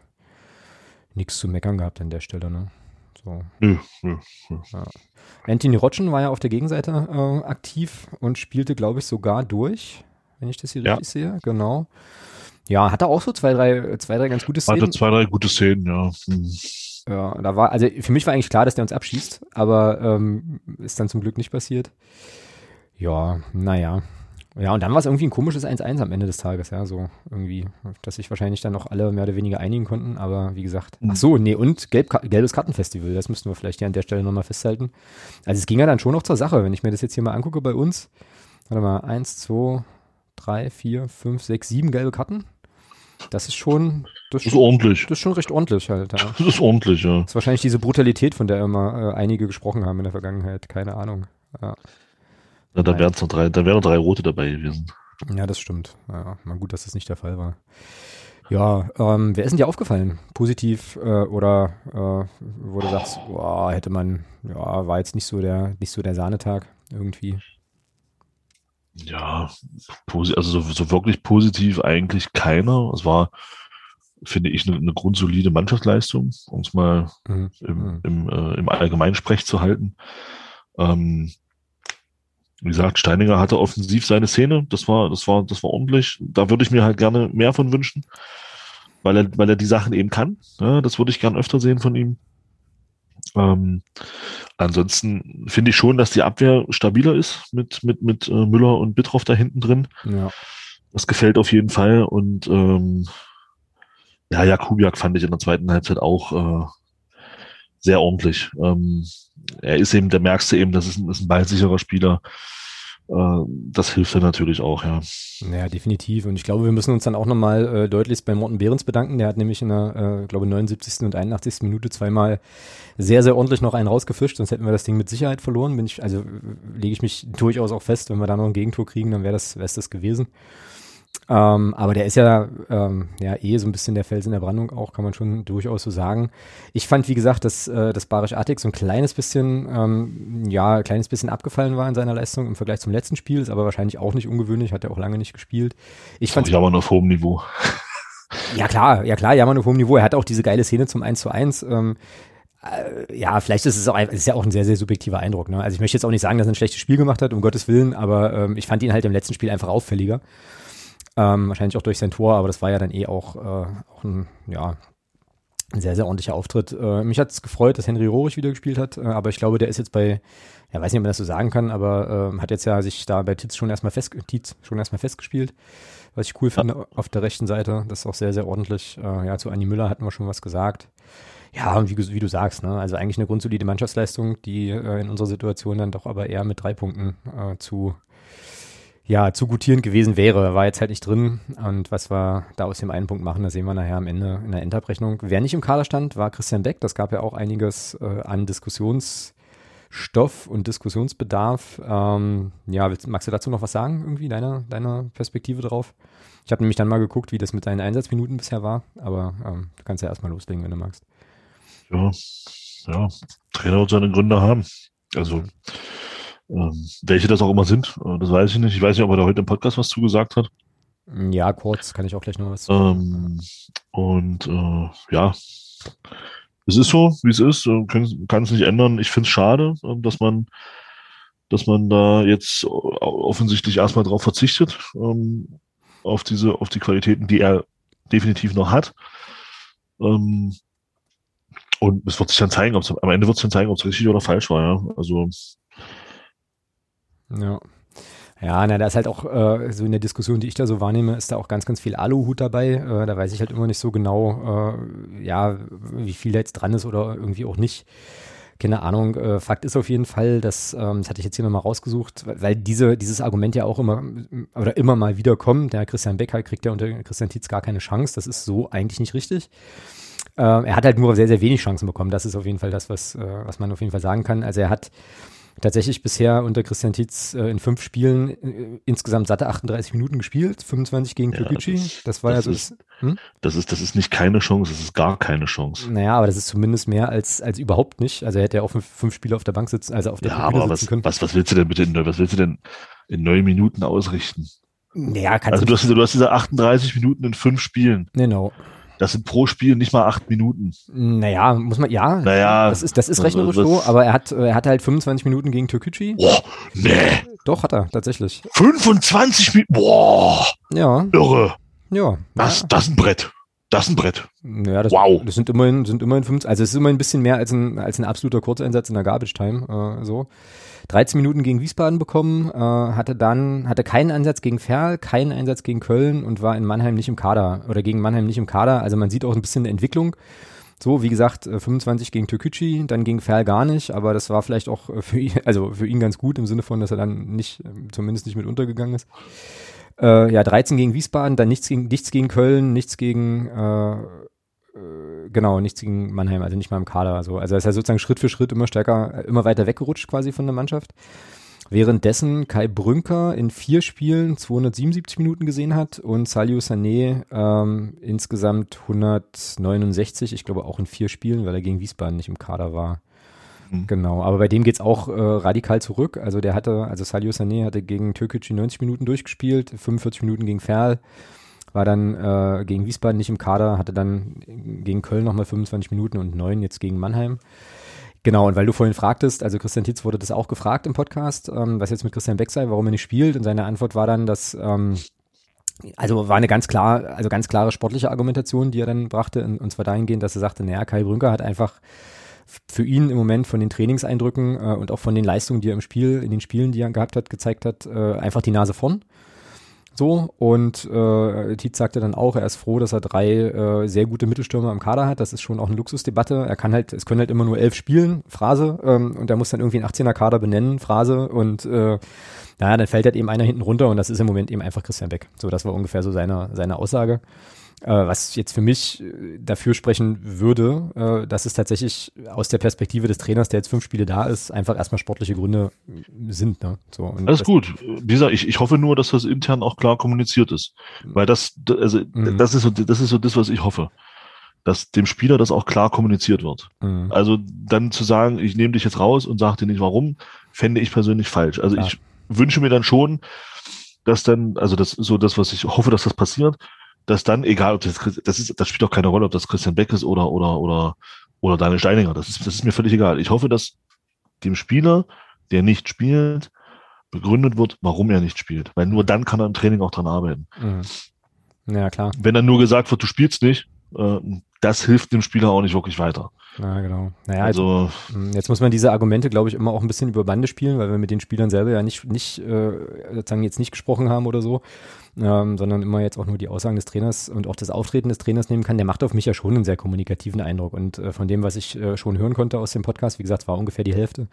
nichts zu meckern gehabt an der Stelle, ne? So. Ja, ja, ja. Anthony Rotschen war ja auf der Gegenseite äh, aktiv und spielte, glaube ich, sogar durch, wenn ich das hier richtig sehe. Genau. Ja, hat er auch so zwei, drei, zwei, drei ganz gute Szenen. Hatte zwei, drei gute Szenen, ja. Hm. Ja, da war, also für mich war eigentlich klar, dass der uns abschießt, aber ähm, ist dann zum Glück nicht passiert. Ja, naja. Ja, und dann war es irgendwie ein komisches 1-1 am Ende des Tages, ja, so irgendwie, dass sich wahrscheinlich dann noch alle mehr oder weniger einigen konnten, aber wie gesagt, ach so, nee, und Gelb, gelbes Kartenfestival, das müssten wir vielleicht hier an der Stelle nochmal festhalten. Also es ging ja dann schon noch zur Sache, wenn ich mir das jetzt hier mal angucke bei uns, warte mal, eins, zwei, drei, vier, fünf, sechs, sieben gelbe Karten. Das ist schon, das ist, schon, ordentlich. Das ist schon recht ordentlich halt. Ja. Das ist ordentlich, ja. Das ist wahrscheinlich diese Brutalität, von der immer äh, einige gesprochen haben in der Vergangenheit. Keine Ahnung. Ja. Ja, da wären noch drei, da wären noch drei rote dabei gewesen. Ja, das stimmt. Ja, mal gut, dass das nicht der Fall war. Ja, ähm, wer ist denn dir aufgefallen? Positiv äh, oder äh, wo du sagst, boah, hätte man, ja, war jetzt nicht so der, nicht so der Sahnetag irgendwie. Ja, also so, so wirklich positiv eigentlich keiner. Es war, finde ich, eine, eine grundsolide Mannschaftsleistung, um es mal mhm. im, mhm. im, äh, im Allgemeinsprech zu halten. Ähm, wie gesagt, Steininger hatte offensiv seine Szene. Das war, das war, das war ordentlich. Da würde ich mir halt gerne mehr von wünschen, weil er, weil er die Sachen eben kann. Ja, das würde ich gern öfter sehen von ihm. Ähm, ansonsten finde ich schon, dass die Abwehr stabiler ist mit, mit, mit äh, Müller und Bittroff da hinten drin. Ja. Das gefällt auf jeden Fall. Und ähm, ja, Jakubiak fand ich in der zweiten Halbzeit auch äh, sehr ordentlich. Ähm, er ist eben, der merkst du eben, das ist ein, ist ein ballsicherer Spieler. Äh, das hilft dann natürlich auch, ja. Ja, definitiv. Und ich glaube, wir müssen uns dann auch nochmal äh, deutlichst bei Morten Behrens bedanken. Der hat nämlich in der, äh, glaube 79. und 81. Minute zweimal sehr, sehr ordentlich noch einen rausgefischt, sonst hätten wir das Ding mit Sicherheit verloren. Bin ich, also lege ich mich durchaus auch fest, wenn wir da noch ein Gegentor kriegen, dann wäre das, wäre das gewesen. Ähm, aber der ist ja, ähm, ja eh so ein bisschen der Fels in der Brandung auch, kann man schon durchaus so sagen. Ich fand, wie gesagt, dass, äh, dass Barisch Attic so ein kleines bisschen, ähm, ja, ein kleines bisschen abgefallen war in seiner Leistung im Vergleich zum letzten Spiel, ist aber wahrscheinlich auch nicht ungewöhnlich, hat er auch lange nicht gespielt. Ich fand. Ja, aber auf hohem Niveau. Ja, klar, ja klar, ja, man auf hohem Niveau. Er hat auch diese geile Szene zum 1 zu 1. Ähm, äh, ja, vielleicht ist es auch ist ja auch ein sehr, sehr subjektiver Eindruck. Ne? Also ich möchte jetzt auch nicht sagen, dass er ein schlechtes Spiel gemacht hat, um Gottes Willen, aber ähm, ich fand ihn halt im letzten Spiel einfach auffälliger. Ähm, wahrscheinlich auch durch sein Tor, aber das war ja dann eh auch, äh, auch ein, ja, ein sehr, sehr ordentlicher Auftritt. Äh, mich hat es gefreut, dass Henry Rohrig wieder gespielt hat, äh, aber ich glaube, der ist jetzt bei, ja, weiß nicht, ob man das so sagen kann, aber äh, hat jetzt ja sich da bei Titz schon erstmal fest, Titz festgespielt, was ich cool finde auf der rechten Seite. Das ist auch sehr, sehr ordentlich. Äh, ja, zu Anni Müller hatten wir schon was gesagt. Ja, und wie, wie, du sagst, ne, also eigentlich eine grundsolide Mannschaftsleistung, die äh, in unserer Situation dann doch aber eher mit drei Punkten äh, zu ja, zu gutierend gewesen wäre. War jetzt halt nicht drin. Und was wir da aus dem einen Punkt machen, das sehen wir nachher am Ende in der Endabrechnung. Wer nicht im Kader stand, war Christian Beck. Das gab ja auch einiges äh, an Diskussionsstoff und Diskussionsbedarf. Ähm, ja, willst, magst du dazu noch was sagen, irgendwie, deiner, deiner Perspektive drauf? Ich habe nämlich dann mal geguckt, wie das mit deinen Einsatzminuten bisher war, aber ähm, du kannst ja erstmal loslegen, wenn du magst. Ja, ja, Trainer wird seine Gründe haben. Also ähm, welche das auch immer sind, äh, das weiß ich nicht. Ich weiß nicht, ob er da heute im Podcast was zugesagt hat. Ja, kurz, kann ich auch gleich noch was ähm, Und äh, ja, es ist so, wie es ist, äh, kann es nicht ändern. Ich finde es schade, äh, dass man, dass man da jetzt offensichtlich erstmal drauf verzichtet, ähm, auf diese, auf die Qualitäten, die er definitiv noch hat. Ähm, und es wird sich dann zeigen, ob's, am Ende wird es dann zeigen, ob es richtig oder falsch war. Ja? Also ja. Ja, na, da ist halt auch äh, so in der Diskussion, die ich da so wahrnehme, ist da auch ganz, ganz viel Aluhut dabei. Äh, da weiß ich halt immer nicht so genau, äh, ja, wie viel da jetzt dran ist oder irgendwie auch nicht. Keine Ahnung. Äh, Fakt ist auf jeden Fall, dass, ähm, das hatte ich jetzt hier nochmal rausgesucht, weil diese, dieses Argument ja auch immer oder immer mal wieder kommt. Der Christian Becker kriegt ja unter Christian Tietz gar keine Chance. Das ist so eigentlich nicht richtig. Äh, er hat halt nur sehr, sehr wenig Chancen bekommen. Das ist auf jeden Fall das, was, äh, was man auf jeden Fall sagen kann. Also er hat tatsächlich bisher unter Christian Tietz äh, in fünf Spielen äh, insgesamt satte 38 Minuten gespielt, 25 gegen ja, Das, das, war das ja so. Ist, hm? das, ist, das ist nicht keine Chance, das ist gar keine Chance. Naja, aber das ist zumindest mehr als, als überhaupt nicht. Also er hätte ja auch fünf, fünf Spiele auf der Bank sitzen, also auf der ja, aber was, können. Was, was willst du denn bitte in, was willst du denn in neun Minuten ausrichten? Naja, kannst also du, hast, du hast diese 38 Minuten in fünf Spielen. Genau. Das sind pro Spiel nicht mal acht Minuten. Naja, muss man, ja. Naja. Das ist, das ist rechnerisch so, aber er hat, er hat halt 25 Minuten gegen Türkücü. Boah, nee. Doch, hat er, tatsächlich. 25 Minuten, boah. Ja. Irre. Ja. Das, das ist ein Brett. Das ist ein Brett. Ja, das, wow. Das sind immerhin, sind immerhin 15, also es ist immerhin ein bisschen mehr als ein, als ein absoluter Kurzeinsatz in der Garbage Time, äh, so. 13 Minuten gegen Wiesbaden bekommen, äh, hatte dann, hatte keinen Einsatz gegen Ferl, keinen Einsatz gegen Köln und war in Mannheim nicht im Kader oder gegen Mannheim nicht im Kader. Also man sieht auch ein bisschen eine Entwicklung. So, wie gesagt, 25 äh, gegen Türkücü, dann gegen Ferl gar nicht, aber das war vielleicht auch äh, für ihn, also für ihn ganz gut im Sinne von, dass er dann nicht, zumindest nicht mit untergegangen ist. Äh, ja, 13 gegen Wiesbaden, dann nichts gegen, nichts gegen Köln, nichts gegen, äh, äh, genau, nichts gegen Mannheim, also nicht mal im Kader. Also, also ist er sozusagen Schritt für Schritt immer stärker, immer weiter weggerutscht quasi von der Mannschaft. Währenddessen Kai Brünker in vier Spielen 277 Minuten gesehen hat und Salio Sané ähm, insgesamt 169, ich glaube auch in vier Spielen, weil er gegen Wiesbaden nicht im Kader war. Mhm. Genau, aber bei dem geht's auch äh, radikal zurück. Also der hatte, also Salio Sané hatte gegen Türkgücü 90 Minuten durchgespielt, 45 Minuten gegen Ferl, war dann äh, gegen Wiesbaden nicht im Kader, hatte dann gegen Köln nochmal 25 Minuten und neun jetzt gegen Mannheim. Genau, und weil du vorhin fragtest, also Christian Tietz wurde das auch gefragt im Podcast, ähm, was jetzt mit Christian Beck sei, warum er nicht spielt. Und seine Antwort war dann, dass ähm, also war eine ganz klar, also ganz klare sportliche Argumentation, die er dann brachte, und zwar dahingehend, dass er sagte, naja, Kai Brünker hat einfach für ihn im Moment von den Trainingseindrücken äh, und auch von den Leistungen, die er im Spiel, in den Spielen, die er gehabt hat, gezeigt hat, äh, einfach die Nase vorn. So, und äh, Tietz sagte dann auch, er ist froh, dass er drei äh, sehr gute Mittelstürmer im Kader hat. Das ist schon auch eine Luxusdebatte. Er kann halt, es können halt immer nur elf spielen, Phrase, ähm, und er muss dann irgendwie einen 18er Kader benennen, Phrase, und äh, naja, dann fällt halt eben einer hinten runter und das ist im Moment eben einfach Christian Beck. So, das war ungefähr so seine, seine Aussage. Äh, was jetzt für mich äh, dafür sprechen würde, äh, dass es tatsächlich aus der Perspektive des Trainers, der jetzt fünf Spiele da ist, einfach erstmal sportliche Gründe sind. Ne? So, und Alles gut. Wie gesagt, ich, ich hoffe nur, dass das intern auch klar kommuniziert ist. Weil das, also, mhm. das, ist so, das ist so das, was ich hoffe. Dass dem Spieler das auch klar kommuniziert wird. Mhm. Also dann zu sagen, ich nehme dich jetzt raus und sage dir nicht warum, fände ich persönlich falsch. Also klar. ich wünsche mir dann schon, dass dann, also das ist so das, was ich hoffe, dass das passiert, dass dann, egal ob das, das ist, das spielt auch keine Rolle, ob das Christian Beck ist oder, oder, oder, oder Daniel Steininger. Das ist, das ist mir völlig egal. Ich hoffe, dass dem Spieler, der nicht spielt, begründet wird, warum er nicht spielt. Weil nur dann kann er im Training auch dran arbeiten. Mhm. Ja, klar. Wenn dann nur gesagt wird, du spielst nicht, äh, das hilft dem Spieler auch nicht wirklich weiter. Ja, genau. Naja, also, jetzt, hm, jetzt muss man diese Argumente, glaube ich, immer auch ein bisschen über Bande spielen, weil wir mit den Spielern selber ja nicht, nicht äh, sozusagen jetzt nicht gesprochen haben oder so, ähm, sondern immer jetzt auch nur die Aussagen des Trainers und auch das Auftreten des Trainers nehmen kann. Der macht auf mich ja schon einen sehr kommunikativen Eindruck und äh, von dem, was ich äh, schon hören konnte aus dem Podcast, wie gesagt, war ungefähr die Hälfte,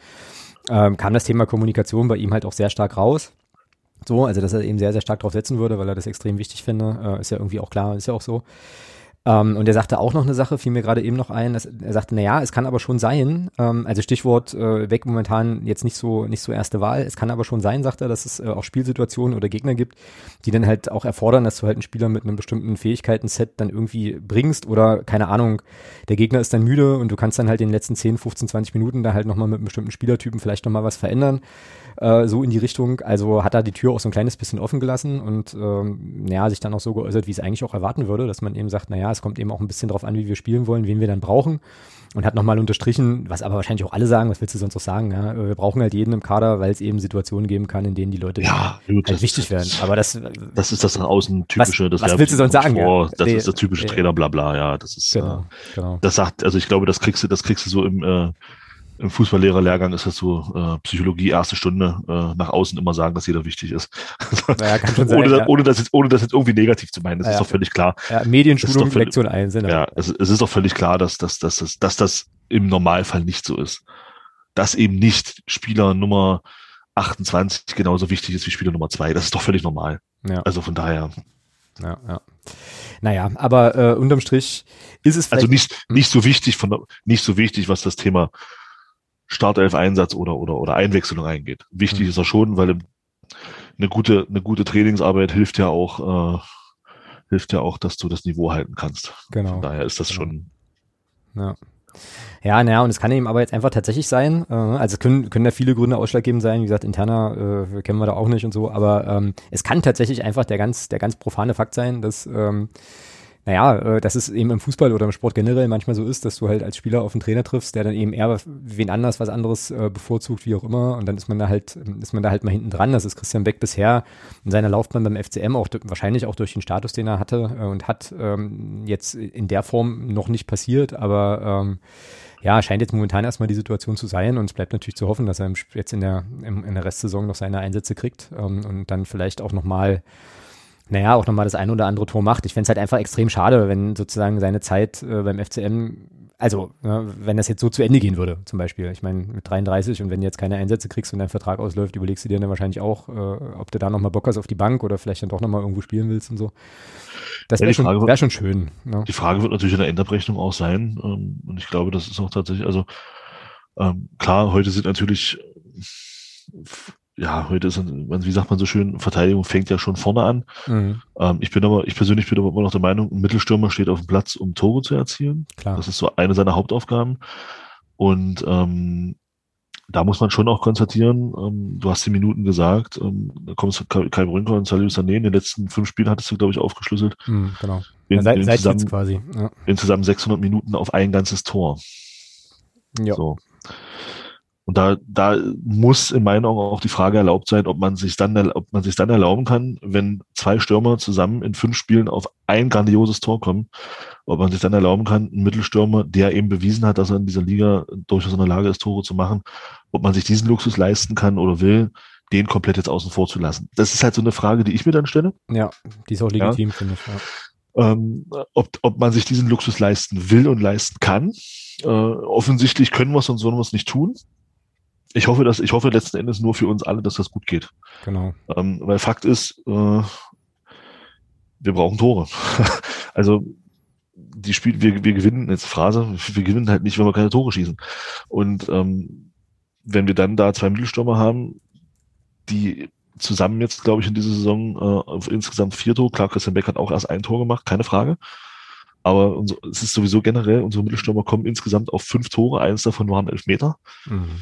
ähm, kam das Thema Kommunikation bei ihm halt auch sehr stark raus. So, also dass er eben sehr, sehr stark drauf setzen würde, weil er das extrem wichtig finde, äh, ist ja irgendwie auch klar, ist ja auch so. Ähm, und er sagte auch noch eine Sache, fiel mir gerade eben noch ein, dass, er sagte, na ja, es kann aber schon sein, ähm, also Stichwort äh, weg momentan jetzt nicht so nicht so erste Wahl, es kann aber schon sein, sagt er, dass es äh, auch Spielsituationen oder Gegner gibt, die dann halt auch erfordern, dass du halt einen Spieler mit einem bestimmten Fähigkeiten-Set dann irgendwie bringst oder keine Ahnung, der Gegner ist dann müde und du kannst dann halt in den letzten 10, 15, 20 Minuten da halt nochmal mit einem bestimmten Spielertypen vielleicht nochmal was verändern äh, so in die Richtung. Also hat er die Tür auch so ein kleines bisschen offen gelassen und ähm, ja, sich dann auch so geäußert, wie es eigentlich auch erwarten würde, dass man eben sagt, naja, es kommt eben auch ein bisschen darauf an, wie wir spielen wollen, wen wir dann brauchen. Und hat nochmal unterstrichen, was aber wahrscheinlich auch alle sagen, was willst du sonst noch sagen? Ja? Wir brauchen halt jeden im Kader, weil es eben Situationen geben kann, in denen die Leute ja, gut, halt wichtig werden. Aber das, das ist das nach außen typische. Was, das was willst du sonst sagen? Vor, das nee, ist das typische nee, Trainer, bla bla, ja. Das ist, genau, äh, genau. das sagt, also ich glaube, das kriegst du, das kriegst du so im, äh, im Fußballlehrerlehrgang ist das so äh, Psychologie erste Stunde äh, nach außen immer sagen, dass jeder wichtig ist. Naja, kann schon sein, ohne, ja. ohne, das jetzt, ohne das jetzt irgendwie negativ zu meinen, das ja, ist doch völlig klar. Ja, Medienschulung, völlig, Lektion 1. Genau. Ja, es, es, ist doch völlig klar, dass, dass, dass, dass, dass das im Normalfall nicht so ist. Dass eben nicht Spieler Nummer 28 genauso wichtig ist wie Spieler Nummer 2. Das ist doch völlig normal. Ja. Also von daher. Ja, ja. Naja, aber äh, unterm Strich ist es Also nicht, nicht so wichtig von nicht so wichtig, was das Thema Startelf-Einsatz oder, oder, oder Einwechslung eingeht. Wichtig mhm. ist er schon, weil eine gute, eine gute Trainingsarbeit hilft ja auch, äh, hilft ja auch, dass du das Niveau halten kannst. Genau. Von daher ist das genau. schon. Ja. Ja, naja, und es kann eben aber jetzt einfach tatsächlich sein, äh, also es können, können da viele Gründe ausschlaggebend sein, wie gesagt, interner äh, kennen wir da auch nicht und so, aber ähm, es kann tatsächlich einfach der ganz, der ganz profane Fakt sein, dass ähm, naja, äh, dass es eben im Fußball oder im Sport generell manchmal so ist, dass du halt als Spieler auf einen Trainer triffst, der dann eben eher wen anders was anderes äh, bevorzugt, wie auch immer. Und dann ist man da halt, ist man da halt mal hinten dran. Das ist Christian Beck bisher in seiner Laufbahn beim FCM auch wahrscheinlich auch durch den Status, den er hatte äh, und hat, ähm, jetzt in der Form noch nicht passiert, aber ähm, ja, scheint jetzt momentan erstmal die Situation zu sein und es bleibt natürlich zu hoffen, dass er jetzt in der, in der Restsaison noch seine Einsätze kriegt ähm, und dann vielleicht auch nochmal naja, auch nochmal das ein oder andere Tor macht. Ich fände es halt einfach extrem schade, wenn sozusagen seine Zeit äh, beim FCM, also ne, wenn das jetzt so zu Ende gehen würde, zum Beispiel. Ich meine, mit 33 und wenn du jetzt keine Einsätze kriegst und dein Vertrag ausläuft, überlegst du dir dann wahrscheinlich auch, äh, ob du da nochmal Bock hast auf die Bank oder vielleicht dann doch nochmal irgendwo spielen willst und so. Das wäre ja, schon, wär schon schön. Ne? Die Frage wird natürlich in der Endabrechnung auch sein. Ähm, und ich glaube, das ist auch tatsächlich, also ähm, klar, heute sind natürlich ja, heute ist, wie sagt man so schön, Verteidigung fängt ja schon vorne an. Mhm. Ähm, ich bin aber, ich persönlich bin aber immer noch der Meinung, ein Mittelstürmer steht auf dem Platz, um Tore zu erzielen. Klar. Das ist so eine seiner Hauptaufgaben. Und ähm, da muss man schon auch konstatieren, ähm, du hast die Minuten gesagt, ähm, da kommst du Kai Brünker und Salih Sané, in den letzten fünf Spielen hattest du, glaube ich, aufgeschlüsselt. Mhm, genau. In, ja, seit, in seit zusammen, quasi. Ja. Insgesamt 600 Minuten auf ein ganzes Tor. Ja. So. Und da, da muss in meinen Augen auch die Frage erlaubt sein, ob man sich dann, ob man sich dann erlauben kann, wenn zwei Stürmer zusammen in fünf Spielen auf ein grandioses Tor kommen, ob man sich dann erlauben kann, einen Mittelstürmer, der eben bewiesen hat, dass er in dieser Liga durchaus in der Lage ist, Tore zu machen, ob man sich diesen Luxus leisten kann oder will, den komplett jetzt außen vor zu lassen. Das ist halt so eine Frage, die ich mir dann stelle. Ja, die ist auch legitim, ja. finde ich. Ja. Ähm, ob, ob man sich diesen Luxus leisten will und leisten kann. Äh, offensichtlich können wir es und sollen wir es nicht tun ich hoffe, dass ich hoffe letzten Endes nur für uns alle, dass das gut geht. Genau. Ähm, weil Fakt ist, äh, wir brauchen Tore. also die Spiel, wir, wir gewinnen jetzt Phrase, wir gewinnen halt nicht, wenn wir keine Tore schießen. Und ähm, wenn wir dann da zwei Mittelstürmer haben, die zusammen jetzt, glaube ich, in dieser Saison äh, auf insgesamt vier Tore, klar, Christian Beck hat auch erst ein Tor gemacht, keine Frage. Aber unser, es ist sowieso generell, unsere Mittelstürmer kommen insgesamt auf fünf Tore, eins davon waren elf Meter. Mhm.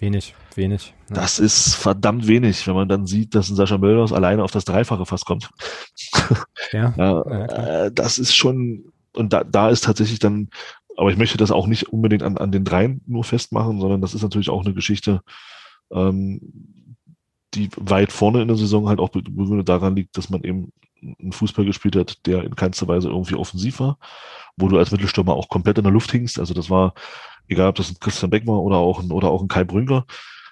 Wenig, wenig. Ja. Das ist verdammt wenig, wenn man dann sieht, dass ein Sascha Mölders alleine auf das Dreifache fast kommt. Ja. ja, äh, das ist schon, und da, da ist tatsächlich dann, aber ich möchte das auch nicht unbedingt an, an den dreien nur festmachen, sondern das ist natürlich auch eine Geschichte, ähm, die weit vorne in der Saison halt auch begründet daran liegt, dass man eben einen Fußball gespielt hat, der in keinster Weise irgendwie offensiv war, wo du als Mittelstürmer auch komplett in der Luft hingst. Also das war egal ob das ein Christian Beck war oder auch ein, oder auch ein Kai Brünker.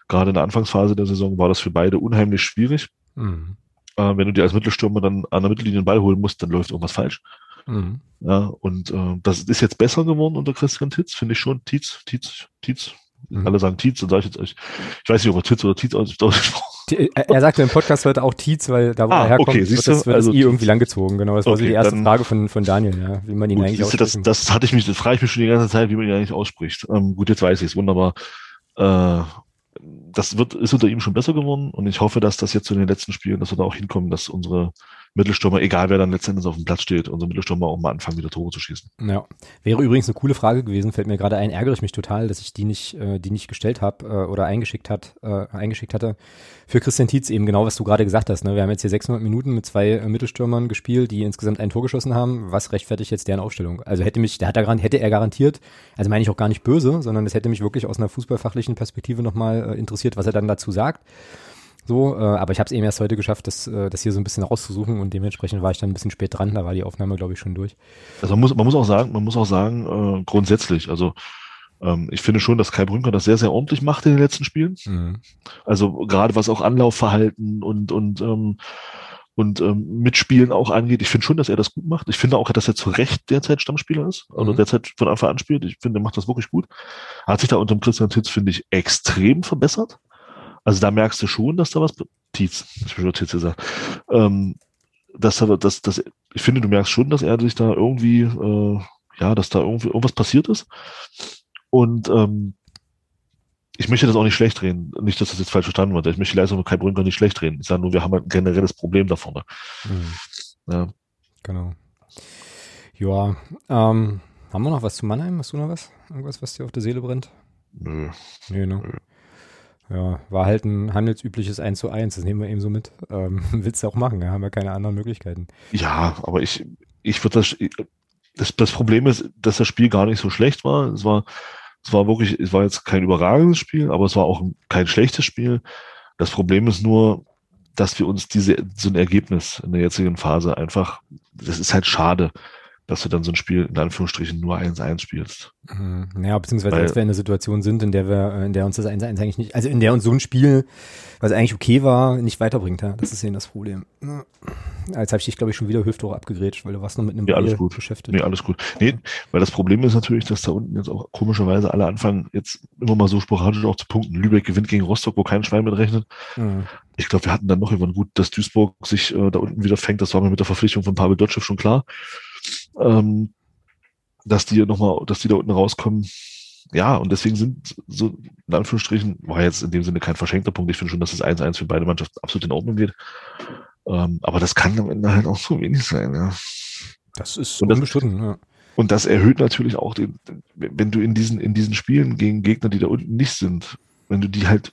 Gerade in der Anfangsphase der Saison war das für beide unheimlich schwierig. Mhm. Äh, wenn du dir als Mittelstürmer dann an der Mittellinie den Ball holen musst, dann läuft irgendwas falsch. Mhm. Ja, und äh, das ist jetzt besser geworden unter Christian Titz, finde ich schon. Titz, Titz, Titz. Mhm. Alle sagen Tietz, dann sage ich jetzt, ich, ich weiß nicht, ob er Titz oder Tietz ausgesprochen er sagte im Podcast heute auch Tietz, weil da wo ah, er herkommt, okay, wird das, wird also, das I irgendwie langgezogen. Genau, das war okay, so die erste dann, Frage von, von Daniel, ja, wie man ihn gut, eigentlich ausspricht. Das, das hatte ich mich, das frage ich mich schon die ganze Zeit, wie man ihn eigentlich ausspricht. Ähm, gut, jetzt weiß ich es, wunderbar. Äh, das wird, ist unter ihm schon besser geworden und ich hoffe, dass das jetzt in den letzten Spielen, dass wir da auch hinkommen, dass unsere Mittelstürmer, egal wer dann letztendlich auf dem Platz steht, unsere Mittelstürmer auch mal anfangen, wieder Tore zu schießen. Ja, wäre übrigens eine coole Frage gewesen, fällt mir gerade ein, ärgere ich mich total, dass ich die nicht, äh, die nicht gestellt habe äh, oder eingeschickt hat, äh, eingeschickt hatte für Christian Tietz eben genau, was du gerade gesagt hast. Ne? Wir haben jetzt hier 600 Minuten mit zwei äh, Mittelstürmern gespielt, die insgesamt ein Tor geschossen haben. Was rechtfertigt jetzt deren Aufstellung? Also hätte mich, der hat da hätte er garantiert, also meine ich auch gar nicht böse, sondern es hätte mich wirklich aus einer fußballfachlichen Perspektive nochmal äh, interessiert, was er dann dazu sagt. So, äh, aber ich habe es eben erst heute geschafft, das, äh, das hier so ein bisschen rauszusuchen und dementsprechend war ich dann ein bisschen spät dran. Da war die Aufnahme, glaube ich, schon durch. Also man muss, man muss auch sagen, man muss auch sagen, äh, grundsätzlich, also ähm, ich finde schon, dass Kai Brünker das sehr, sehr ordentlich macht in den letzten Spielen. Mhm. Also gerade was auch Anlaufverhalten und und ähm, und ähm, Mitspielen auch angeht. Ich finde schon, dass er das gut macht. Ich finde auch, dass er zu Recht derzeit Stammspieler ist oder also mhm. derzeit von Anfang an spielt. Ich finde, er macht das wirklich gut. Hat sich da unter dem Christian Titz, finde ich, extrem verbessert. Also da merkst du schon, dass da was, Tietz, ich bin schon Tietz gesagt, ähm, dass dass, dass, ich finde, du merkst schon, dass er sich da irgendwie, äh, ja, dass da irgendwie irgendwas passiert ist. Und ähm, ich möchte das auch nicht schlecht reden. Nicht, dass das jetzt falsch verstanden wird. Ich möchte die Leistung von Kai Brünker nicht schlecht reden. Ich sage nur, wir haben ein generelles Problem da vorne. Mhm. Ja. Genau. Ja, ähm, haben wir noch was zu Mannheim? Hast du noch was? Irgendwas, was dir auf der Seele brennt? Nö. Nö, ne? Nö. Ja, war halt ein handelsübliches 1 zu 1, das nehmen wir eben so mit. Ähm, willst du auch machen, ja, haben wir keine anderen Möglichkeiten. Ja, aber ich, ich würde das, das, das Problem ist, dass das Spiel gar nicht so schlecht war. Es war, es war wirklich, es war jetzt kein überragendes Spiel, aber es war auch kein schlechtes Spiel. Das Problem ist nur, dass wir uns diese, so ein Ergebnis in der jetzigen Phase einfach, das ist halt schade dass du dann so ein Spiel in Anführungsstrichen nur 1-1 spielst. Mhm. Ja, beziehungsweise Weil, als wir in einer Situation sind, in der wir, in der uns das 1-1 eigentlich nicht, also in der uns so ein Spiel, was eigentlich okay war, nicht weiterbringt. Ja? Das ist eben das Problem. Ja. Jetzt habe ich dich, glaube ich, schon wieder Hüfthoch abgegrätscht, weil du warst noch mit einem nee, alles gut. beschäftigt. Nee, alles gut. Nee, weil das Problem ist natürlich, dass da unten jetzt auch komischerweise alle anfangen, jetzt immer mal so sporadisch auch zu punkten. Lübeck gewinnt gegen Rostock, wo kein Schwein mit rechnet. Mhm. Ich glaube, wir hatten dann noch irgendwann gut, dass Duisburg sich äh, da unten wieder fängt. Das war mir mit der Verpflichtung von Pavel Dotschew schon klar ähm, dass die nochmal, dass die da unten rauskommen. Ja, und deswegen sind so, in Anführungsstrichen, war jetzt in dem Sinne kein verschenkter Punkt. Ich finde schon, dass das 1-1 für beide Mannschaften absolut in Ordnung geht. Ähm, aber das kann am Ende halt auch so wenig sein, ja. Das ist und das, ja. Und das erhöht natürlich auch den, wenn du in diesen, in diesen Spielen gegen Gegner, die da unten nicht sind, wenn du die halt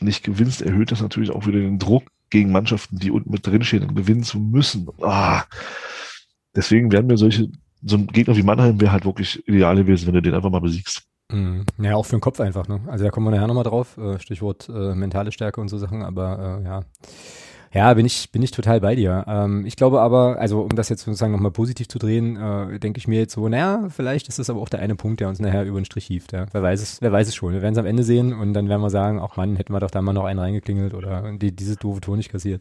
nicht gewinnst, erhöht das natürlich auch wieder den Druck gegen Mannschaften, die unten mit drinstehen und gewinnen zu müssen. Ah, Deswegen werden mir solche, so ein Gegner wie Mannheim wäre halt wirklich ideal gewesen, wenn du den einfach mal besiegst. Mhm. Ja, auch für den Kopf einfach, ne? Also da kommen wir nachher nochmal drauf, äh, Stichwort äh, mentale Stärke und so Sachen, aber äh, ja. Ja, bin ich, bin ich total bei dir. Ähm, ich glaube aber, also um das jetzt sozusagen nochmal positiv zu drehen, äh, denke ich mir jetzt so, naja, vielleicht ist das aber auch der eine Punkt, der uns nachher über den Strich hieft. Ja. Wer weiß es, wer weiß es schon. Wir werden es am Ende sehen und dann werden wir sagen, auch Mann, hätten wir doch da mal noch einen reingeklingelt oder die, dieses doofe Tor nicht kassiert.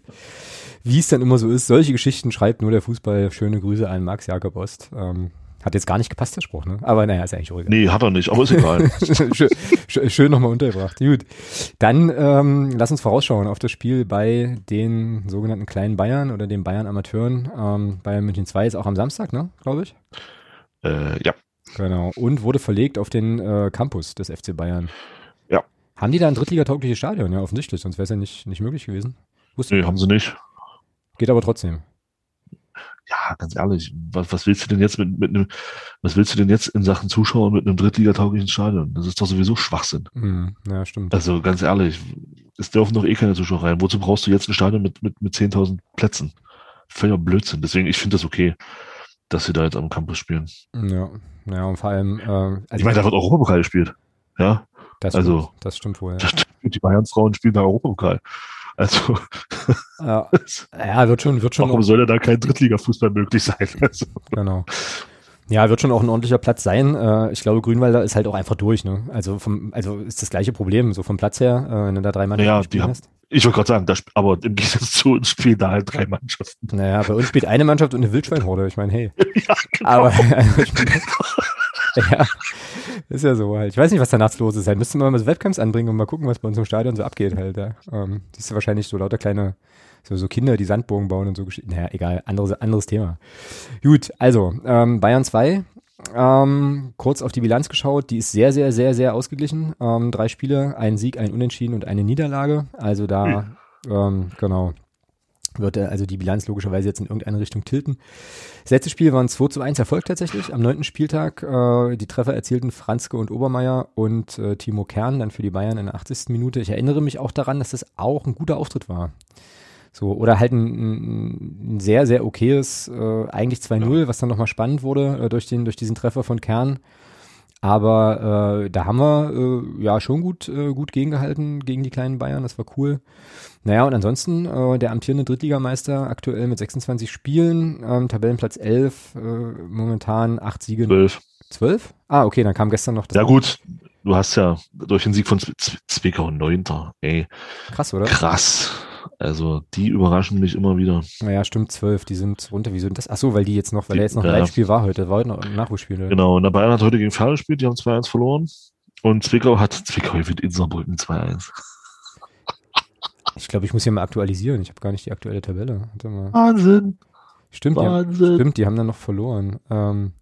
Wie es dann immer so ist, solche Geschichten schreibt nur der Fußball. Schöne Grüße an Max Jakob Ost. Ähm, hat jetzt gar nicht gepasst, der Spruch, ne? Aber naja, ist eigentlich ruhig. Nee, hat er nicht, aber ist egal. schön, schön nochmal untergebracht. Gut. Dann ähm, lass uns vorausschauen auf das Spiel bei den sogenannten kleinen Bayern oder den Bayern Amateuren. Ähm, Bayern München 2 ist auch am Samstag, ne? Glaube ich. Äh, ja. Genau. Und wurde verlegt auf den äh, Campus des FC Bayern. Ja. Haben die da ein drittligataugliches Stadion? Ja, offensichtlich, sonst wäre es ja nicht, nicht möglich gewesen. Wusste nee, haben sie nicht. Geht aber trotzdem ja, ganz ehrlich, was, was willst du denn jetzt mit, mit einem, was willst du denn jetzt in Sachen Zuschauer mit einem Drittligatauglichen Stadion? Das ist doch sowieso Schwachsinn. Mhm, ja, stimmt. Also ganz ehrlich, es dürfen doch eh keine Zuschauer rein. Wozu brauchst du jetzt ein Stadion mit, mit, mit 10.000 Plätzen? Völliger Blödsinn. Deswegen, ich finde das okay, dass sie da jetzt am Campus spielen. Ja, ja, und vor allem, äh, also ich meine, da wird Europapokal gespielt. Ja. Das also, stimmt, das stimmt wohl. Ja. Die Bayern-Frauen spielen da Europapokal. Also ja, ja wird schon, wird schon. Warum soll ja da kein Drittliga-Fußball möglich sein? Also. Genau. Ja, wird schon auch ein ordentlicher Platz sein. Äh, ich glaube, Grünwalder ist halt auch einfach durch. Ne? Also vom, also ist das gleiche Problem, so vom Platz her, äh, wenn du da drei Mannschaften naja, die haben, hast. Ich wollte gerade sagen, das, aber im Gegensatz zu uns spielen da halt drei Mannschaften. Naja, bei uns spielt eine Mannschaft und eine Wildschweinhorde. Ich meine, hey. ja, genau. Aber ja, ist ja so halt. Ich weiß nicht, was da nachts los ist. Halt müssten wir mal so Webcams anbringen und mal gucken, was bei uns im Stadion so abgeht halt. Ja. Ähm, siehst du wahrscheinlich so lauter kleine, so, so Kinder, die Sandbogen bauen und so. Naja, egal, anderes, anderes Thema. Gut, also ähm, Bayern 2. Ähm, kurz auf die Bilanz geschaut, die ist sehr, sehr, sehr, sehr ausgeglichen. Ähm, drei Spiele, ein Sieg, ein Unentschieden und eine Niederlage. Also da, ähm, genau, wird er also die Bilanz logischerweise jetzt in irgendeine Richtung tilten. Das letzte Spiel war ein 2 zu 1 Erfolg tatsächlich. Am neunten Spieltag äh, die Treffer erzielten Franzke und Obermeier und äh, Timo Kern dann für die Bayern in der 80. Minute. Ich erinnere mich auch daran, dass das auch ein guter Auftritt war. So, oder halt ein, ein sehr, sehr okayes, äh, eigentlich 2-0, was dann nochmal spannend wurde äh, durch, den, durch diesen Treffer von Kern. Aber äh, da haben wir äh, ja schon gut, äh, gut gegengehalten gegen die kleinen Bayern, das war cool. Naja, und ansonsten äh, der amtierende Drittligameister aktuell mit 26 Spielen, ähm, Tabellenplatz 11, äh, momentan 8 Siege. 12. 12? Ah, okay, dann kam gestern noch das. Ja gut, du hast ja durch den Sieg von Zwickau 9. Ey. Krass, oder? Krass. Also die überraschen mich immer wieder. Naja, stimmt, zwölf, die sind runter. Wieso sind das? Achso, weil die jetzt noch, weil er jetzt noch ein ja. Live-Spiel war heute, war heute noch ein Nachholspiel. Oder? Genau, und der Bayern hat heute gegen Ferl gespielt, die haben 2-1 verloren. Und Zwickau hat, Zwickau gewinnt in Saarbrücken 2-1. Ich glaube, ich muss hier mal aktualisieren. Ich habe gar nicht die aktuelle Tabelle. Wahnsinn. Stimmt, Wahnsinn. Die, stimmt, die haben dann noch verloren. Ähm,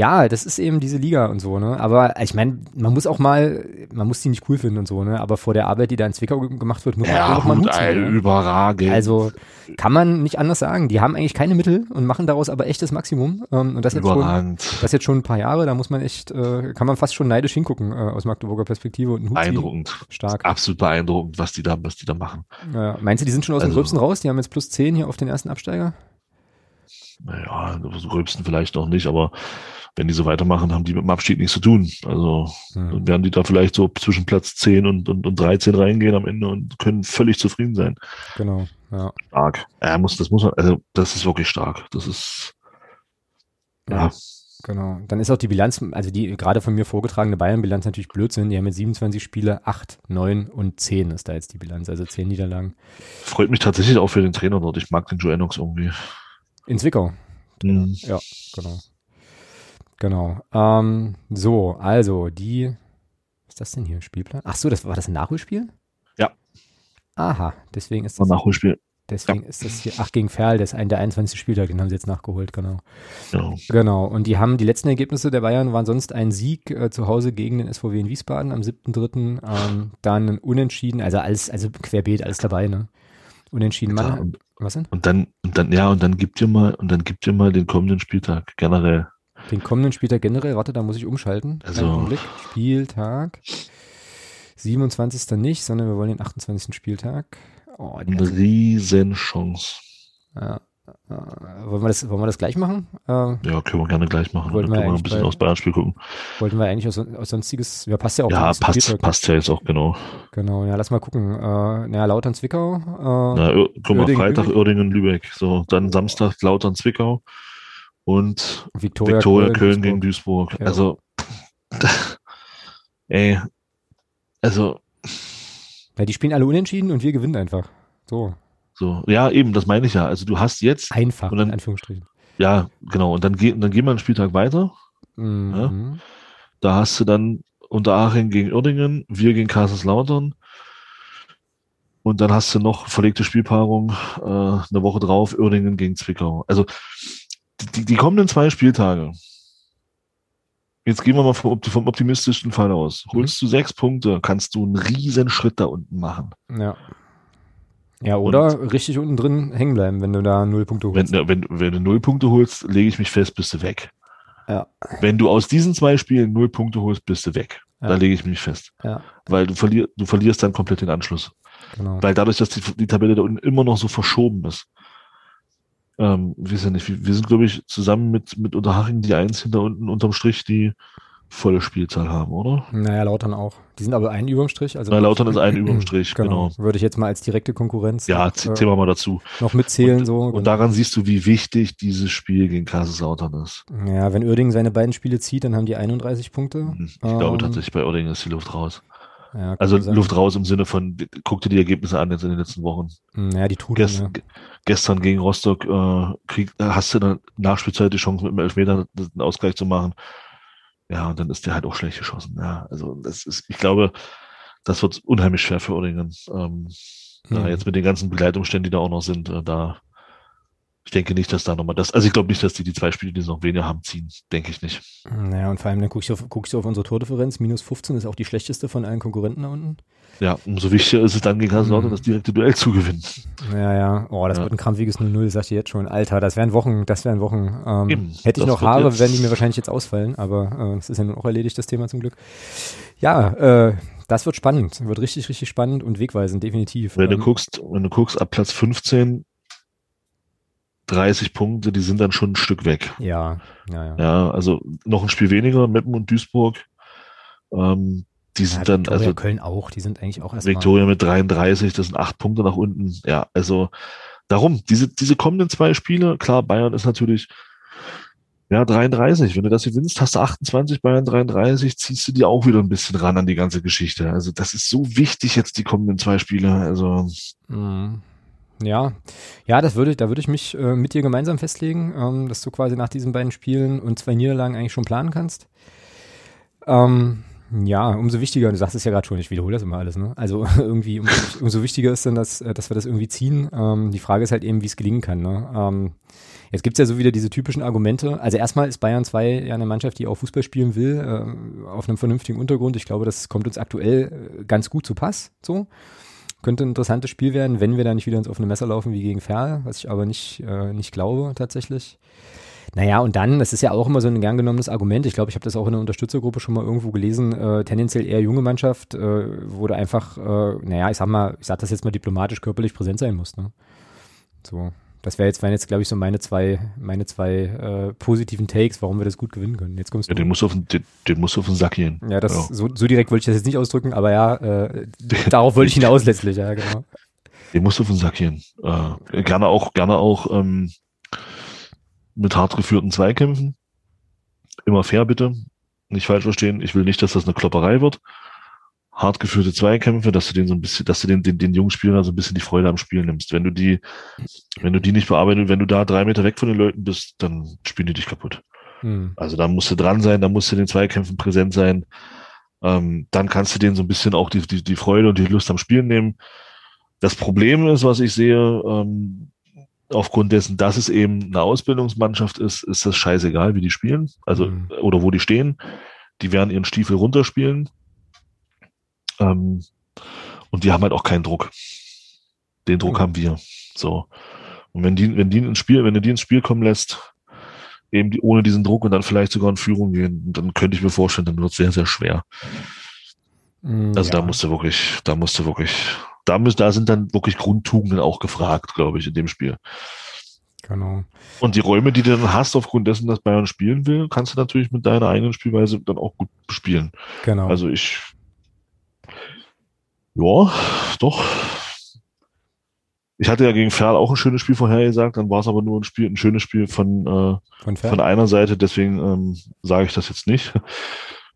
Ja, das ist eben diese Liga und so, ne? Aber ich meine, man muss auch mal, man muss die nicht cool finden und so, ne? Aber vor der Arbeit, die da in Zwickau gemacht wird, muss ja, man auch mal Hut, ey, ne? überragend. Also kann man nicht anders sagen. Die haben eigentlich keine Mittel und machen daraus aber echtes Maximum. Ähm, und das jetzt überragend. schon, das jetzt schon ein paar Jahre. Da muss man echt, äh, kann man fast schon neidisch hingucken äh, aus Magdeburger Perspektive und einen Hut Beeindruckend. Ziehen. Stark. Absolut beeindruckend, was die da, was die da machen. Ja, meinst du, die sind schon aus dem Also- Gröbsten raus? Die haben jetzt plus 10 hier auf den ersten Absteiger? Naja, so Rülpsten vielleicht noch nicht, aber wenn die so weitermachen, haben die mit dem Abstieg nichts zu tun. Also Hm. dann werden die da vielleicht so zwischen Platz 10 und, und, und 13 reingehen am Ende und können völlig zufrieden sein. Genau, ja. Stark. Er muss, das muss man, also das ist wirklich stark. Das ist ja, Genau. Dann ist auch die Bilanz, also die gerade von mir vorgetragene Bayern-Bilanz natürlich Blödsinn. Die haben jetzt 27 Spiele, 8, 9 und 10 ist da jetzt die Bilanz, also 10 Niederlagen. freut mich tatsächlich auch für den Trainer dort. Ich mag den Joe Enox irgendwie. In Zwickau. Mhm. Ja, genau. Genau. Ähm, so, also die, was ist das denn hier? Spielplan? Ach so, das war das ein Nachholspiel? Ja. Aha, deswegen ist Ein das, Nachholspiel. deswegen ist das hier, ach, gegen Ferl, das ist ein der 21. Spieltag, den haben sie jetzt nachgeholt, genau. Ja. Genau, und die haben, die letzten Ergebnisse der Bayern waren sonst ein Sieg äh, zu Hause gegen den SVW in Wiesbaden am 7.3., ähm, dann ein Unentschieden, also alles, also querbeet, alles dabei, ne? Unentschieden, Mann, und, was denn? und dann, und dann, ja, und dann gibt ihr mal, und dann gibt ihr mal den kommenden Spieltag generell. Den kommenden Spieltag generell, warte, da muss ich umschalten. Also-. Spieltag. 27. nicht, sondern wir wollen den 28. Spieltag. Oh, Eine Riesenchance. ja, äh, wollen, wir das, wollen wir das gleich machen? Äh, Ja, können wir gerne gleich machen. Wollten Dann wir können wir ein eigentlich bisschen bei- aufs Bayern-Spiel gucken. wollten wir eigentlich aus, aus sonstiges, ja, passt ja auch. Ja, passt, Spieltag. passt ja jetzt auch genau. Genau, ja, lass mal gucken. Äh, naja, Lautern Zwickau. Äh, Na, guck mal, Freitag Lübeck. Uerdingen, Lübeck. So, dann Samstag Lautern, Zwickau und Viktoria, Viktoria Köln, Duisburg. gegen Duisburg. Ja. Also, ey, also, Ja, die spielen alle unentschieden und wir gewinnen einfach. So, so, ja, eben, das meine ich ja. Also, du hast jetzt, einfach, Und dann- in Anführungsstrichen. ja, genau, und dann, ge dann gehen wir einen Spieltag weiter. Mhm. Da hast du dann Unterhaching gegen Uerdingen, wir gegen Kaiserslautern. Und dann hast du noch verlegte Spielpaarung äh, eine Woche drauf, Uerdingen gegen Zwickau. Also die, die kommenden zwei Spieltage. Jetzt gehen wir mal vom, vom optimistischen Fall aus. Mhm. Holst du sechs Punkte, kannst du einen riesen Schritt da unten machen. Ja. Ja, oder richtig unten drin hängen bleiben, wenn du da null Punkte Wenn, holst. wenn, wenn du null Punkte holst, lege ich mich fest, bist du weg. Ja. Wenn du aus diesen zwei Spielen null Punkte holst, bist du weg. Ja. Da lege ich mich fest. Ja, Weil du, verlier, du verlierst dann komplett den Anschluss. genau. Weil dadurch, dass die, die Tabelle da unten immer noch so verschoben ist. Ähm, wir sind nicht, wir wir sind, glaube ich, zusammen mit, mit Unterhaching die Eins hinter unten unterm Strich, die volle Spielzahl haben, oder? Naja, Lautern auch. Die sind aber ein überm Strich. Also Na, Lautern ist ein überm Strich, genau. genau. Würde ich jetzt mal als direkte Konkurrenz Ja, noch, zählen wir mal dazu. noch mitzählen. so. Und daran siehst du, wie wichtig dieses Spiel gegen Kaiserslautern ist. ja, wenn Uerdingen seine beiden Spiele zieht, dann haben die 31 Punkte. Ich glaube Ähm, tatsächlich, bei Oerdingen ist die Luft raus. Ja, Also sein. Luft raus im Sinne von, guck dir die Ergebnisse an jetzt in den letzten Wochen. Ja, die Trudeln, Gest, ja. ge- Gestern gegen Rostock äh, krieg, hast du dann Nachspielzeit die Chance mit dem Elfmeter den Ausgleich zu machen. Ja, und dann ist der halt auch schlecht geschossen. Ja, also das ist, ich glaube, das wird unheimlich schwer für Uerdingen. Ähm, ja, Hm. jetzt mit den ganzen Begleitumständen, die da auch noch sind, äh, da ich denke nicht, dass da nochmal das, also ich glaube nicht, dass die die zwei Spiele, die sie noch weniger haben, ziehen. Denke ich nicht. Naja, und vor allem dann guckst du, auf, guckst du auf unsere Tordifferenz. Minus 15 ist auch die schlechteste von allen Konkurrenten da unten. Ja, umso wichtiger ist es dann gegen Kaiserslautern, Hm. das direkte Duell zu gewinnen. Ja, ja. Oh, das Ja. wird ein krampfiges 0-0, sag ich jetzt schon. Alter, das wären Wochen, das wären Wochen. Ähm, Eben, hätte ich noch Haare, jetzt- werden die mir wahrscheinlich jetzt ausfallen, aber äh, das ist ja nun auch erledigt, das Thema zum Glück. Ja, äh, das wird spannend. Wird richtig, richtig spannend und wegweisend, definitiv. Wenn du Ähm, guckst, wenn du guckst, ab Platz 15, 30 Punkte, die sind dann schon ein Stück weg. Ja, ja, ja. Ja, also noch ein Spiel weniger, Meppen und Duisburg. Ähm, die Ja, sind dann, Viktoria also Köln auch, die sind eigentlich auch erstmal. Viktoria mit 33, das sind acht Punkte nach unten. Ja, also darum, diese, diese kommenden zwei Spiele, klar, Bayern ist natürlich, ja, 33. Wenn du das gewinnst, hast du 28, Bayern 33, ziehst du dir auch wieder ein bisschen ran an die ganze Geschichte. Also das ist so wichtig jetzt, die kommenden zwei Spiele. Also Mhm. Ja, ja, das würde, da würde ich mich äh, mit dir gemeinsam festlegen, ähm, dass du quasi nach diesen beiden Spielen und zwei Niederlagen eigentlich schon planen kannst. Ähm, ja, umso wichtiger, du sagst es ja gerade schon, ich wiederhole das immer alles, ne? Also irgendwie, umso, umso wichtiger ist dann, dass, äh, dass wir das irgendwie ziehen. Ähm, die Frage ist halt eben, wie es gelingen kann, ne? Ähm, Jetzt gibt's ja so wieder diese typischen Argumente. Also erstmal ist Bayern 2 ja eine Mannschaft, die auch Fußball spielen will, äh, auf einem vernünftigen Untergrund. Ich glaube, das kommt uns aktuell äh, ganz gut zu Pass. So. Könnte ein interessantes Spiel werden, wenn wir da nicht wieder ins offene Messer laufen wie gegen Ferl, was ich aber nicht, äh, nicht glaube tatsächlich. Naja, und dann, das ist ja auch immer so ein gern genommenes Argument. Ich glaube, ich habe das auch in der Unterstützergruppe schon mal irgendwo gelesen. Äh, tendenziell eher junge Mannschaft, äh, wo du einfach, äh, naja, ich sag mal, ich sag das jetzt mal diplomatisch körperlich präsent sein musst. Ne? So, das wäre jetzt, wären jetzt, glaube ich, so meine zwei, meine zwei äh, positiven Takes, warum wir das gut gewinnen können. Jetzt kommst du. Ja, den musst du auf den, den, den musst du auf den Sack gehen. Ja, das ja. So, so direkt wollte ich das jetzt nicht ausdrücken, aber ja, äh, darauf wollte ich hinaus letztlich, ja, genau. Den musst du auf den Sack gehen. Äh, gerne auch, gerne auch ähm, mit hart geführten Zweikämpfen. Immer fair bitte. Nicht falsch verstehen. Ich will nicht, dass das eine Klopperei wird. Hart geführte Zweikämpfe, dass du den so ein bisschen, dass du den, den, den jungen Spielern so ein bisschen die Freude am Spiel nimmst. Wenn du die, wenn du die nicht bearbeitest, wenn du da drei Meter weg von den Leuten bist, dann spielen die dich kaputt. Hm. Also da musst du dran sein, da musst du in den Zweikämpfen präsent sein. Ähm, dann kannst du denen so ein bisschen auch die, die, die Freude und die Lust am Spielen nehmen. Das Problem ist, was ich sehe, ähm, aufgrund dessen, dass es eben eine Ausbildungsmannschaft ist, ist das scheißegal, wie die spielen, also mhm. oder wo die stehen. Die werden ihren Stiefel runterspielen. Ähm, und die haben halt auch keinen Druck. Den Druck mhm. haben wir. So. Und wenn die, wenn die ins Spiel, wenn du die ins Spiel kommen lässt, eben die, ohne diesen Druck und dann vielleicht sogar in Führung gehen, dann könnte ich mir vorstellen, dann wird es sehr, sehr schwer. Mhm, also ja. da musst du wirklich, da musst du wirklich da, müssen, da sind dann wirklich Grundtugenden auch gefragt, glaube ich, in dem Spiel. Genau. Und die Räume, die du dann hast, aufgrund dessen, dass Bayern spielen will, kannst du natürlich mit deiner eigenen Spielweise dann auch gut spielen. Genau. Also ich, ja, doch. Ich hatte ja gegen Ferl auch ein schönes Spiel vorhergesagt, dann war es aber nur ein Spiel, ein schönes Spiel von, äh, von, von einer Seite, deswegen ähm, sage ich das jetzt nicht.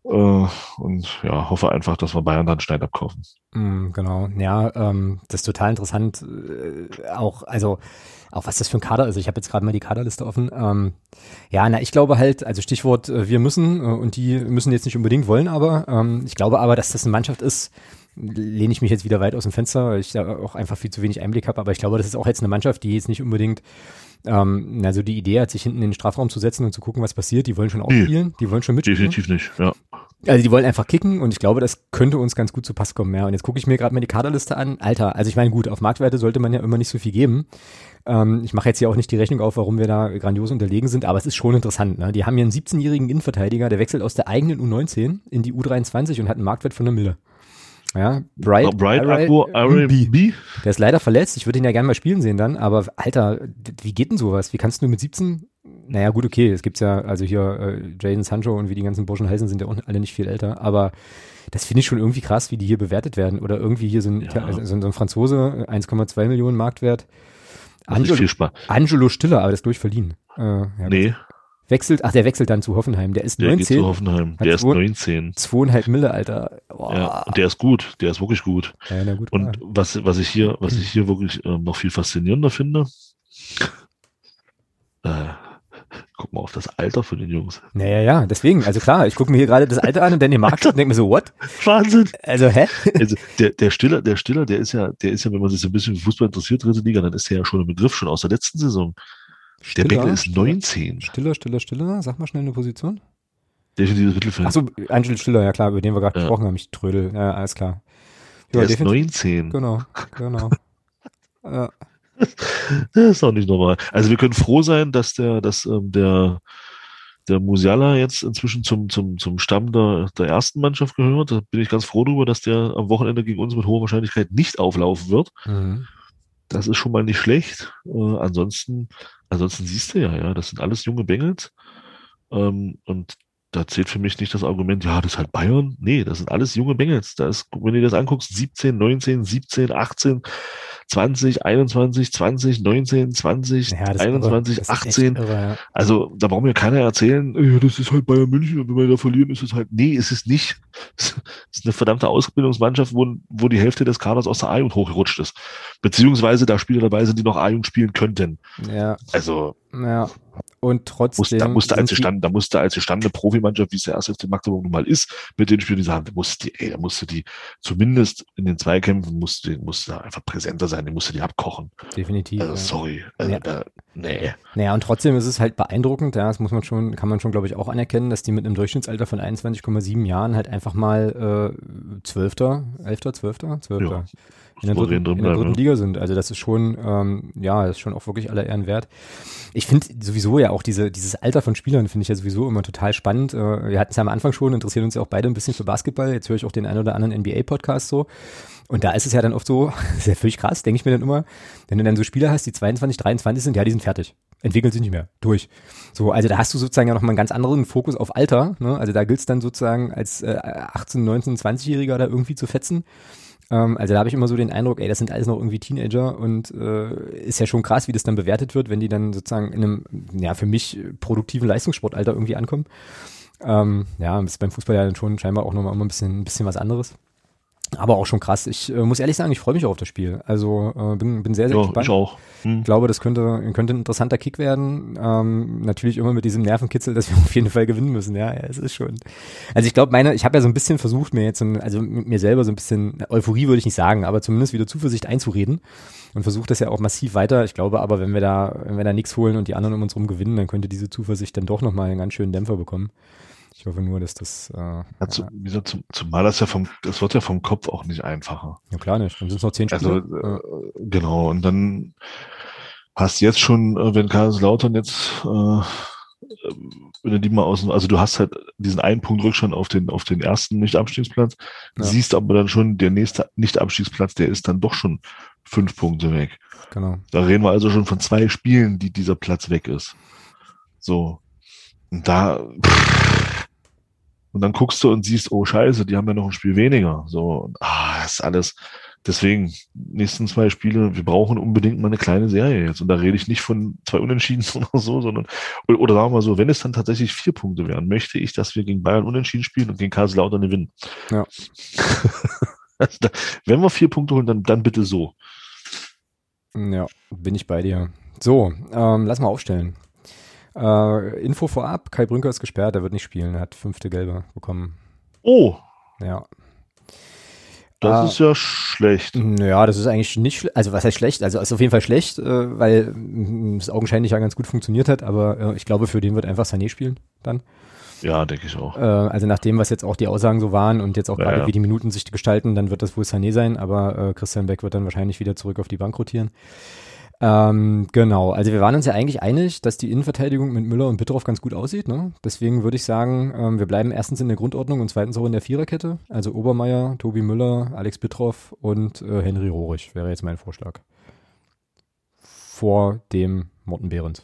Äh, und ja, hoffe einfach, dass wir Bayern dann Schneid abkaufen. Mm, genau, ja, ähm, das ist total interessant. Äh, auch, also auch was das für ein Kader ist. Ich habe jetzt gerade mal die Kaderliste offen. Ähm, ja, na, ich glaube halt, also Stichwort, äh, wir müssen äh, und die müssen jetzt nicht unbedingt wollen, aber ähm, ich glaube aber, dass das eine Mannschaft ist, lehne ich mich jetzt wieder weit aus dem Fenster, weil ich da auch einfach viel zu wenig Einblick habe, aber ich glaube, das ist auch jetzt eine Mannschaft, die jetzt nicht unbedingt ähm, also die Idee hat, sich hinten in den Strafraum zu setzen und zu gucken, was passiert. Die wollen schon aufspielen, die wollen schon mitspielen. Definitiv nicht, ja. Also die wollen einfach kicken und ich glaube, das könnte uns ganz gut zu Pass kommen. Ja. Und jetzt gucke ich mir gerade mal die Kaderliste an. Alter, also ich meine, gut, auf Marktwerte sollte man ja immer nicht so viel geben. Ähm, ich mache jetzt hier auch nicht die Rechnung auf, warum wir da grandios unterlegen sind, aber es ist schon interessant. Ne? Die haben hier einen 17-jährigen Innenverteidiger, der wechselt aus der eigenen U19 in die U23 und hat einen Marktwert von einer Mille. Ja, Bright, Bright R&B. Der ist leider verletzt. Ich würde ihn ja gerne mal spielen sehen dann, aber Alter, wie geht denn sowas? Wie kannst du mit 17 naja, gut, okay, es gibt's ja, also hier äh, Jaden Sancho und wie die ganzen Burschen heißen, sind ja auch alle nicht viel älter, aber das finde ich schon irgendwie krass, wie die hier bewertet werden. Oder irgendwie hier so ein, ja. so, so ein Franzose, 1,2 Millionen Marktwert. Angelo, Angelo Stiller, aber das ist durchverliehen. Äh, ja, nee. Wechselt, ach, der wechselt dann zu Hoffenheim. Der ist der 19. Geht zu Hoffenheim. Der ist 19. Zweieinhalb Mille, Alter. Boah. Ja, und der ist gut. Der ist wirklich gut. Ja, na gut und was, was ich hier, was ich hier wirklich äh, noch viel faszinierender finde, äh, guck mal auf das Alter von den Jungs. Naja, ja, deswegen, also klar, ich gucke mir hier gerade das Alter an und dann den Markt und denke mir so, what? Wahnsinn. Also, hä? Also, der, der Stiller, der Stiller, der ist ja, der ist ja, wenn man sich so ein bisschen für Fußball interessiert, dritte Liga, dann ist der ja schon im Begriff, schon aus der letzten Saison. Stiller, der Bengel ist 19. Stiller, Stiller, Stiller, sag mal schnell eine Position. Definitiv Mittelfeld. Achso, Angel Stiller, ja klar, über den wir gerade ja. gesprochen haben, ich trödel, ja, alles klar. Ja, der ist 19. Genau, genau. ja. Das ist auch nicht normal. Also wir können froh sein, dass der, dass ähm, der, der Musiala jetzt inzwischen zum, zum, zum Stamm der, der ersten Mannschaft gehört. Da bin ich ganz froh darüber, dass der am Wochenende gegen uns mit hoher Wahrscheinlichkeit nicht auflaufen wird. Mhm. Das ist schon mal nicht schlecht. Äh, ansonsten, ansonsten siehst du ja, ja, das sind alles junge Bengels. Ähm, und da zählt für mich nicht das Argument, ja, das ist halt Bayern. Nee, das sind alles junge Bengels. Da ist, wenn du dir das anguckst, 17, 19, 17, 18, 20, 21, 20, 19, 20, ja, 21, irre. 18. Irre, ja. Also da braucht mir keiner erzählen, ja, das ist halt Bayern München und wenn wir da verlieren, ist es halt, nee, ist es nicht. Es ist eine verdammte Ausbildungsmannschaft, wo, wo die Hälfte des Kaders aus der A-Jugend hochgerutscht ist. Beziehungsweise da Spieler dabei sind, die noch A-Jugend spielen könnten. Ja. Also. Ja. Und trotzdem. Muss, da musste als gestanden, da musste als gestandene Profimannschaft, wie es der erste FC Magdeburg nun mal ist, mit den Spielern, die sagen, da musste die, ey, da musste die, zumindest in den Zweikämpfen, musste, musste da einfach präsenter sein, die musste die abkochen. Definitiv. Also, sorry. Also, ja. da, Nee. Naja, und trotzdem ist es halt beeindruckend, ja, das muss man schon, kann man schon, glaube ich, auch anerkennen, dass die mit einem Durchschnittsalter von 21,7 Jahren halt einfach mal äh, Zwölfter, Elfter, Zwölfter, Zwölfter. Ja. In der, dritten, in der dritten Liga sind. Also das ist schon, ähm, ja, das ist schon auch wirklich aller Ehren wert. Ich finde sowieso ja auch diese, dieses Alter von Spielern finde ich ja sowieso immer total spannend. Äh, wir hatten es ja am Anfang schon, interessieren uns ja auch beide ein bisschen für Basketball. Jetzt höre ich auch den einen oder anderen NBA-Podcast so. Und da ist es ja dann oft so, ist ja völlig krass, denke ich mir dann immer, wenn du dann so Spieler hast, die 22, 23 sind, ja, die sind fertig. Entwickeln sich nicht mehr. Durch. So, also da hast du sozusagen ja nochmal einen ganz anderen Fokus auf Alter. Ne? Also da gilt es dann sozusagen als äh, 18, 19, 20-Jähriger da irgendwie zu fetzen. Ähm, also da habe ich immer so den Eindruck, ey, das sind alles noch irgendwie Teenager und äh, ist ja schon krass, wie das dann bewertet wird, wenn die dann sozusagen in einem, ja, für mich produktiven Leistungssportalter irgendwie ankommen. Ähm, ja, ist beim Fußball ja dann schon scheinbar auch nochmal immer ein bisschen, ein bisschen was anderes. Aber auch schon krass. Ich äh, muss ehrlich sagen, ich freue mich auch auf das Spiel. Also äh, bin, bin sehr, sehr ja, gespannt. Ich auch. Hm. glaube, das könnte, könnte ein interessanter Kick werden. Ähm, natürlich immer mit diesem Nervenkitzel, dass wir auf jeden Fall gewinnen müssen. Ja, ja es ist schon. Also ich glaube, meine, ich habe ja so ein bisschen versucht, mir jetzt, ein, also mit mir selber so ein bisschen, Euphorie würde ich nicht sagen, aber zumindest wieder Zuversicht einzureden und versuche das ja auch massiv weiter. Ich glaube aber, wenn wir da, wenn wir da nichts holen und die anderen um uns rum gewinnen, dann könnte diese Zuversicht dann doch nochmal einen ganz schönen Dämpfer bekommen. Ich hoffe nur, dass das. Äh, ja, zu, wie gesagt, zum, zumal das ja vom, das wird ja vom Kopf auch nicht einfacher. Ja klar nicht. Dann sind es noch zehn Spiele. Also äh, genau. Und dann hast jetzt schon, äh, wenn Kaiserslautern jetzt, äh, wenn du die mal aus, also du hast halt diesen einen Punkt Rückstand auf den auf den ersten Nicht-Abstiegsplatz, ja. siehst aber dann schon der nächste Nicht-Abstiegsplatz, der ist dann doch schon fünf Punkte weg. Genau. Da reden wir also schon von zwei Spielen, die dieser Platz weg ist. So. Und da. Pff, und dann guckst du und siehst, oh Scheiße, die haben ja noch ein Spiel weniger. So, ah, ist alles. Deswegen, nächsten zwei Spiele, wir brauchen unbedingt mal eine kleine Serie jetzt. Und da rede ich nicht von zwei Unentschieden oder so, sondern, oder, sagen wir mal so, wenn es dann tatsächlich vier Punkte wären, möchte ich, dass wir gegen Bayern unentschieden spielen und gegen Kaiserslautern gewinnen. Ja. also da, wenn wir vier Punkte holen, dann, dann bitte so. Ja, bin ich bei dir. So, ähm, lass mal aufstellen. Äh, Info vorab, Kai Brünker ist gesperrt, er wird nicht spielen, er hat fünfte Gelbe bekommen. Oh. Ja. Das äh, ist ja schlecht. Ja, das ist eigentlich nicht schlecht. Also was heißt schlecht? Also ist auf jeden Fall schlecht, äh, weil mm, es augenscheinlich ja ganz gut funktioniert hat, aber äh, ich glaube, für den wird einfach Sané spielen dann. Ja, denke ich auch. Also nach dem, was jetzt auch die Aussagen so waren und jetzt auch ja, gerade ja. wie die Minuten sich gestalten, dann wird das wohl Sané sein, aber Christian Beck wird dann wahrscheinlich wieder zurück auf die Bank rotieren. Ähm, genau, also wir waren uns ja eigentlich einig, dass die Innenverteidigung mit Müller und Bittroff ganz gut aussieht. Ne? Deswegen würde ich sagen, ähm, wir bleiben erstens in der Grundordnung und zweitens auch in der Viererkette. Also Obermeier, Tobi Müller, Alex Bittroff und äh, Henry Rohrig wäre jetzt mein Vorschlag. Vor dem Morten Behrens.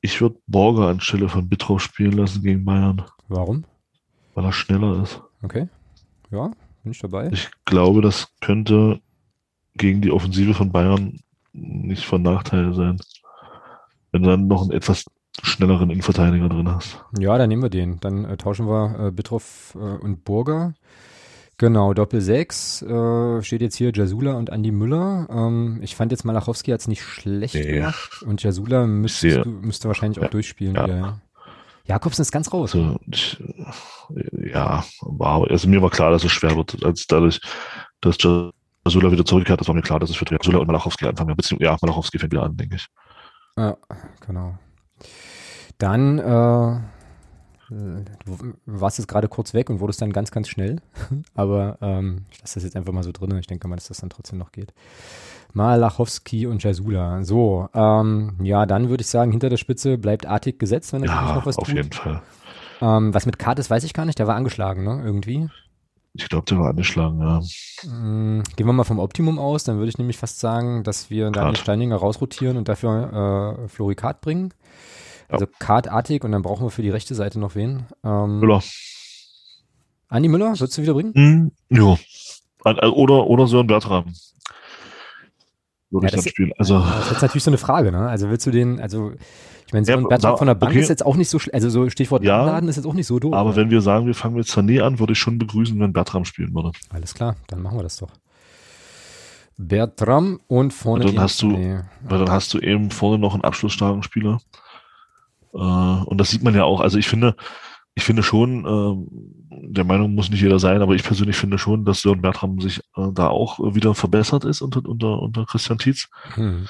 Ich würde Borger anstelle von Bittroff spielen lassen gegen Bayern. Warum? Weil er schneller ist. Okay. Ja, bin ich dabei. Ich glaube, das könnte gegen die Offensive von Bayern nicht von Nachteil sein. Wenn du dann noch einen etwas schnelleren Innenverteidiger drin hast. Ja, dann nehmen wir den. Dann äh, tauschen wir äh, Bitroff äh, und Burger. Genau, Doppel 6 äh, steht jetzt hier Jasula und Andi Müller. Ähm, ich fand jetzt Malachowski hat es nicht schlecht nee. gemacht und Jasula müsste, müsste wahrscheinlich auch ja, durchspielen ja. wieder. Ja. Jakobsen ist ganz raus. Also, ich, ja, war, also mir war klar, dass es schwer wird, als dadurch, dass Sula wieder zurückkehrt, das war mir klar, dass es für Sula und Malachowski anfangen. Beziehungsweise, ja, Malachowski fängt wieder an, denke ich. Ja, genau. Dann, äh, du warst jetzt gerade kurz weg und wurdest dann ganz, ganz schnell. Aber ähm, ich lasse das jetzt einfach mal so drin. Ich denke mal, dass das dann trotzdem noch geht. Malachowski und Jasula. So, ähm, ja, dann würde ich sagen, hinter der Spitze bleibt Artig gesetzt, wenn er ja, noch was auf tut. auf jeden Fall. Ähm, was mit Kart ist, weiß ich gar nicht. Der war angeschlagen, ne? Irgendwie. Ich glaube, der war angeschlagen, ja. Mm, gehen wir mal vom Optimum aus, dann würde ich nämlich fast sagen, dass wir. Daniel Steininger rausrotieren und dafür äh, Florikat bringen. Ja. Also Kartartig und dann brauchen wir für die rechte Seite noch wen? Ähm, Müller. Andi Müller, sollst du wieder bringen? Mm, ja. Oder, oder Sören Bertram. Würde ja, ich dann spielen. Also, das ist jetzt natürlich so eine Frage, ne? Also willst du den, also ich meine, so ein Bertrand von der Bank okay. ist jetzt auch nicht so, also so Stichwort ja, Anladen ist jetzt auch nicht so doof. Aber oder? wenn wir sagen, wir fangen mit Sané an, würde ich schon begrüßen, wenn Bertram spielen würde. Alles klar, dann machen wir das doch. Bertram und vorne und dann hast du, weil dann hast du eben vorne noch einen abschlussstarken Spieler. Äh, und das sieht man ja auch. Also ich finde, ich finde schon, äh, der Meinung muss nicht jeder sein, aber ich persönlich finde schon, dass Sören Bertram sich äh, da auch wieder verbessert ist unter, unter, unter Christian Tietz. Hm.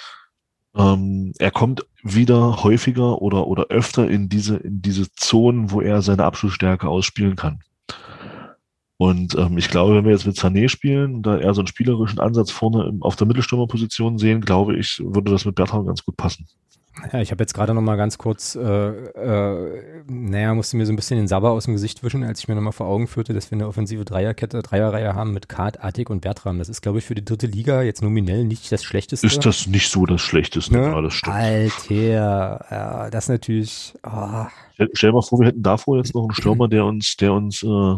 Ähm, er kommt wieder häufiger oder, oder öfter in diese, in diese Zonen, wo er seine Abschlussstärke ausspielen kann. Und ähm, ich glaube, wenn wir jetzt mit Sané spielen, da eher so einen spielerischen Ansatz vorne auf der Mittelstürmerposition sehen, glaube ich, würde das mit Bertrand ganz gut passen. Ja, ich habe jetzt gerade noch mal ganz kurz, äh, äh, naja, musste mir so ein bisschen den Sabber aus dem Gesicht wischen, als ich mir noch mal vor Augen führte, dass wir eine offensive Dreierkette, Dreierreihe haben mit Kart, Attic und Bertram. Das ist, glaube ich, für die dritte Liga jetzt nominell nicht das Schlechteste. Ist das nicht so das Schlechteste? Ne? Ja, das stimmt. Alter, ja, das natürlich. Oh. Stell, stell dir mal vor, wir hätten davor jetzt noch einen Stürmer, der uns, der uns, äh,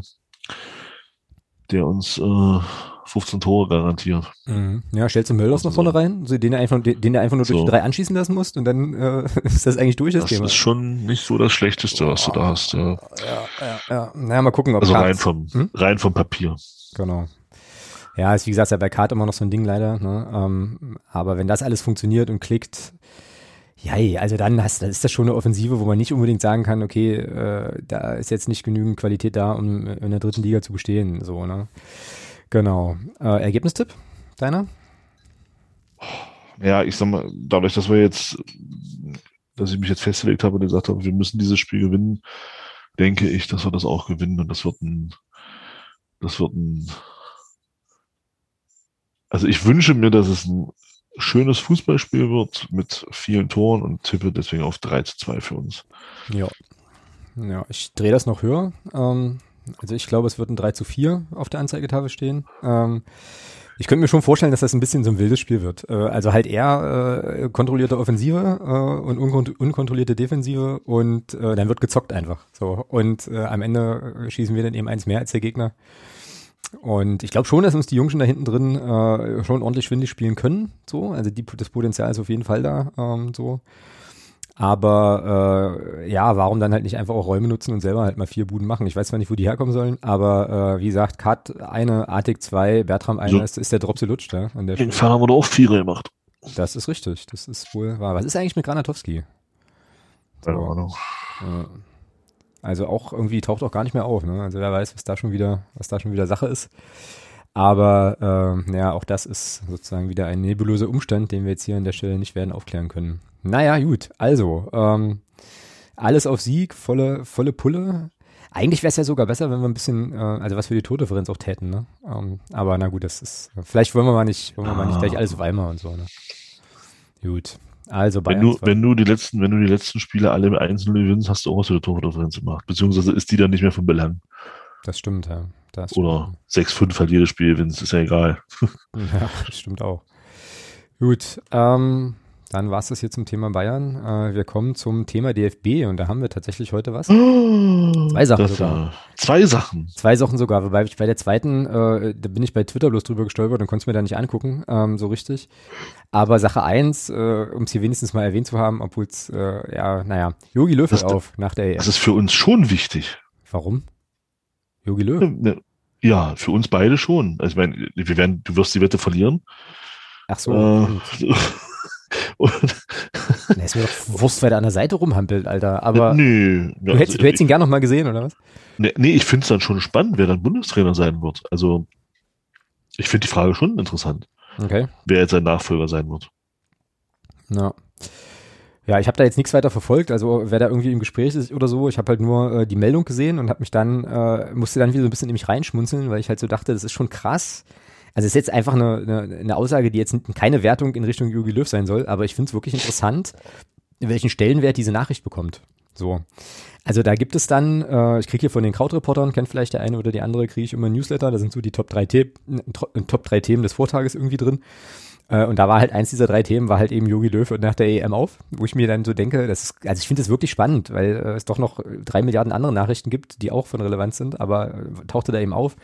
der uns äh, 15 Tore garantiert. Mhm. Ja, stellst du Mölders noch vorne rein, den du einfach, den, den einfach nur durch so. die drei anschießen lassen musst und dann äh, ist das eigentlich durch, das, das Thema. Das ist schon nicht so das Schlechteste, was oh. du da hast. Ja, ja, ja. ja. Naja, mal gucken, ob Also rein vom, hm? rein vom Papier. Genau. Ja, ist wie gesagt ja bei Kart immer noch so ein Ding leider. Ne? Ähm, aber wenn das alles funktioniert und klickt, ja, also dann hast, dann ist das schon eine Offensive, wo man nicht unbedingt sagen kann, okay, äh, da ist jetzt nicht genügend Qualität da, um in der dritten Liga zu bestehen. So, ne? Genau. Äh, Ergebnistipp, deiner? Ja, ich sag mal, dadurch, dass wir jetzt, dass ich mich jetzt festgelegt habe und gesagt habe, wir müssen dieses Spiel gewinnen, denke ich, dass wir das auch gewinnen und das wird ein, das wird ein, also ich wünsche mir, dass es ein schönes Fußballspiel wird mit vielen Toren und tippe deswegen auf 3 zu 2 für uns. Ja. Ja, ich drehe das noch höher. Ähm, also ich glaube, es wird ein 3 zu 4 auf der Anzeigetafel stehen. Ähm, ich könnte mir schon vorstellen, dass das ein bisschen so ein wildes Spiel wird. Äh, also halt eher äh, kontrollierte Offensive äh, und unkont unkontrollierte Defensive und äh, dann wird gezockt einfach. So und äh, am Ende schießen wir dann eben eins mehr als der Gegner. Und ich glaube schon, dass uns die Jungen da hinten drin äh, schon ordentlich schwindig spielen können. So, also die, das Potenzial ist auf jeden Fall da. Ähm, so. Aber äh, ja, warum dann halt nicht einfach auch Räume nutzen und selber halt mal vier Buden machen? Ich weiß zwar nicht, wo die herkommen sollen, aber äh, wie gesagt, Kat eine, Artig zwei, Bertram einer, so. ist, ist der Dropsy lutscht, ja? An der haben wir doch auch Vierer gemacht. Das ist richtig, das ist wohl wahr. Was ist eigentlich mit Granatowski? So. Keine Ahnung. Also auch irgendwie taucht auch gar nicht mehr auf, ne? Also wer weiß, was da schon wieder, was da schon wieder Sache ist. Aber äh, ja, auch das ist sozusagen wieder ein nebuloser Umstand, den wir jetzt hier an der Stelle nicht werden aufklären können. Naja, gut. Also, ähm, alles auf Sieg, volle, volle Pulle. Eigentlich wäre es ja sogar besser, wenn wir ein bisschen, äh, also was für die Tordifferenz auch täten, ne? Ähm, aber na gut, das ist, vielleicht wollen wir mal nicht, wollen wir mal nicht gleich alles auf einmal und so, ne? Gut. Also Bayern wenn du, wenn du die letzten, wenn du die letzten Spiele alle im Einzelnen gewinnst, hast du auch was für die Tordifferenz gemacht. Beziehungsweise ist die dann nicht mehr von Belang. Das stimmt, ja. Das Oder 6-5 halt jedes Spiel gewinnst, ist ja egal. ja, das stimmt auch. Gut, ähm, dann war es das hier zum Thema Bayern. Äh, wir kommen zum Thema DFB und da haben wir tatsächlich heute was. Oh, zwei Sachen sogar. Zwei Sachen. Zwei Sachen sogar, wobei ich bei der zweiten, äh, da bin ich bei Twitter bloß drüber gestolpert und konnte es mir da nicht angucken, ähm, so richtig. Aber Sache eins, äh, um es hier wenigstens mal erwähnt zu haben, obwohl es, äh, ja, naja, Yogi Löw ist auf nach der EM. Das ist für uns schon wichtig. Warum? Yogi Löw? Ne, ja, für uns beide schon. Also ich meine, wir werden, du wirst die Wette verlieren. Ach so. Äh, Und Na, ist mir doch Wurst, weil der an der Seite rumhampelt, Alter. Aber nee, du, hättest, also, du hättest ihn gern noch mal gesehen, oder was? Nee, nee ich finde es dann schon spannend, wer dann Bundestrainer sein wird. Also, ich finde die Frage schon interessant. Okay. Wer jetzt sein Nachfolger sein wird. Ja. Ja, ich habe da jetzt nichts weiter verfolgt, also wer da irgendwie im Gespräch ist oder so, ich habe halt nur äh, die Meldung gesehen und habe mich dann, äh, musste dann wieder so ein bisschen in mich reinschmunzeln, weil ich halt so dachte, das ist schon krass, also es ist jetzt einfach eine, eine, eine Aussage, die jetzt keine Wertung in Richtung Jogi Löw sein soll, aber ich finde es wirklich interessant, welchen Stellenwert diese Nachricht bekommt. So. Also da gibt es dann, äh, ich kriege hier von den Krautreportern, kennt vielleicht der eine oder die andere, kriege ich immer ein Newsletter, da sind so die Top 3, The Top 3 Themen des Vortages irgendwie drin. Äh, und da war halt eins dieser drei Themen, war halt eben Yogi Löw und nach der EM auf, wo ich mir dann so denke, das ist, also ich finde das wirklich spannend, weil äh, es doch noch drei Milliarden andere Nachrichten gibt, die auch von Relevanz sind, aber äh, tauchte da eben auf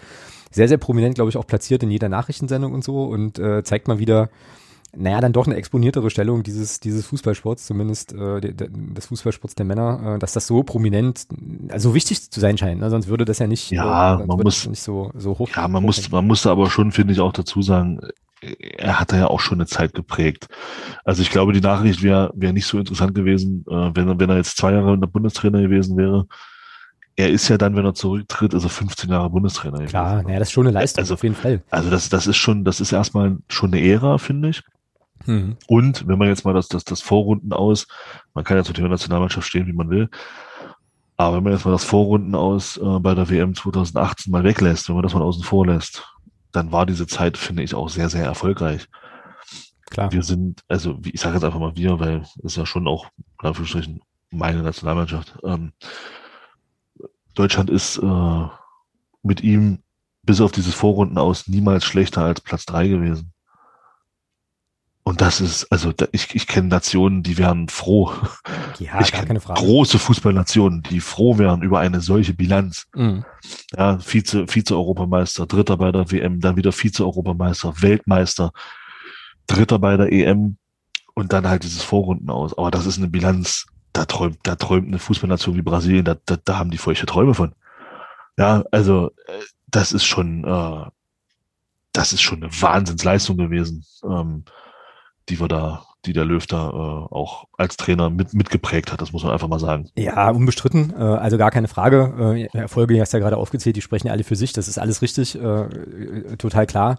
sehr, sehr prominent, glaube ich, auch platziert in jeder Nachrichtensendung und so und äh, zeigt mal wieder, naja, dann doch eine exponiertere Stellung dieses, dieses Fußballsports, zumindest äh, des Fußballsports der Männer, äh, dass das so prominent, also wichtig zu sein scheint, ne? sonst würde das ja nicht, ja, äh, man muss, nicht so, so hoch. Ja, man muss, man musste aber schon, finde ich, auch dazu sagen, er hat ja auch schon eine Zeit geprägt. Also ich glaube, die Nachricht wäre wäre nicht so interessant gewesen, äh, wenn, wenn er jetzt zwei Jahre Bundestrainer gewesen wäre er ist ja dann, wenn er zurücktritt, also 15 Jahre Bundestrainer. Klar, naja, das ist schon eine Leistung, also, auf jeden Fall. Also das, das ist schon, das ist erstmal schon eine Ära, finde ich. Mhm. Und wenn man jetzt mal das, das, das Vorrunden aus, man kann ja zur Thema Nationalmannschaft stehen, wie man will, aber wenn man jetzt mal das Vorrunden aus äh, bei der WM 2018 mal weglässt, wenn man das mal außen vor lässt, dann war diese Zeit, finde ich, auch sehr, sehr erfolgreich. Klar. Wir sind, also ich sage jetzt einfach mal wir, weil es ja schon auch, in Anführungsstrichen, meine Nationalmannschaft. Ähm, Deutschland ist äh, mit ihm bis auf dieses Vorrunden aus niemals schlechter als Platz drei gewesen. Und das ist, also ich, ich kenne Nationen, die wären froh. Ja, ich gar keine Frage. Große Fußballnationen, die froh wären über eine solche Bilanz. Mhm. Ja, Vize, Vize-Europameister, Dritter bei der WM, dann wieder Vize-Europameister, Weltmeister, Dritter bei der EM und dann halt dieses Vorrunden aus. Aber das ist eine Bilanz, da träumt, da träumt eine Fußballnation wie Brasilien, da, da, da haben die feuchte Träume von. Ja, also äh, das ist schon, äh, das ist schon eine Wahnsinnsleistung gewesen. Ähm, die wir da, die der Löw da äh, auch als Trainer mit, mitgeprägt hat, das muss man einfach mal sagen. Ja, unbestritten, äh, also gar keine Frage. Äh, Erfolge, hast du ja gerade aufgezählt, die sprechen alle für sich, das ist alles richtig, äh, total klar.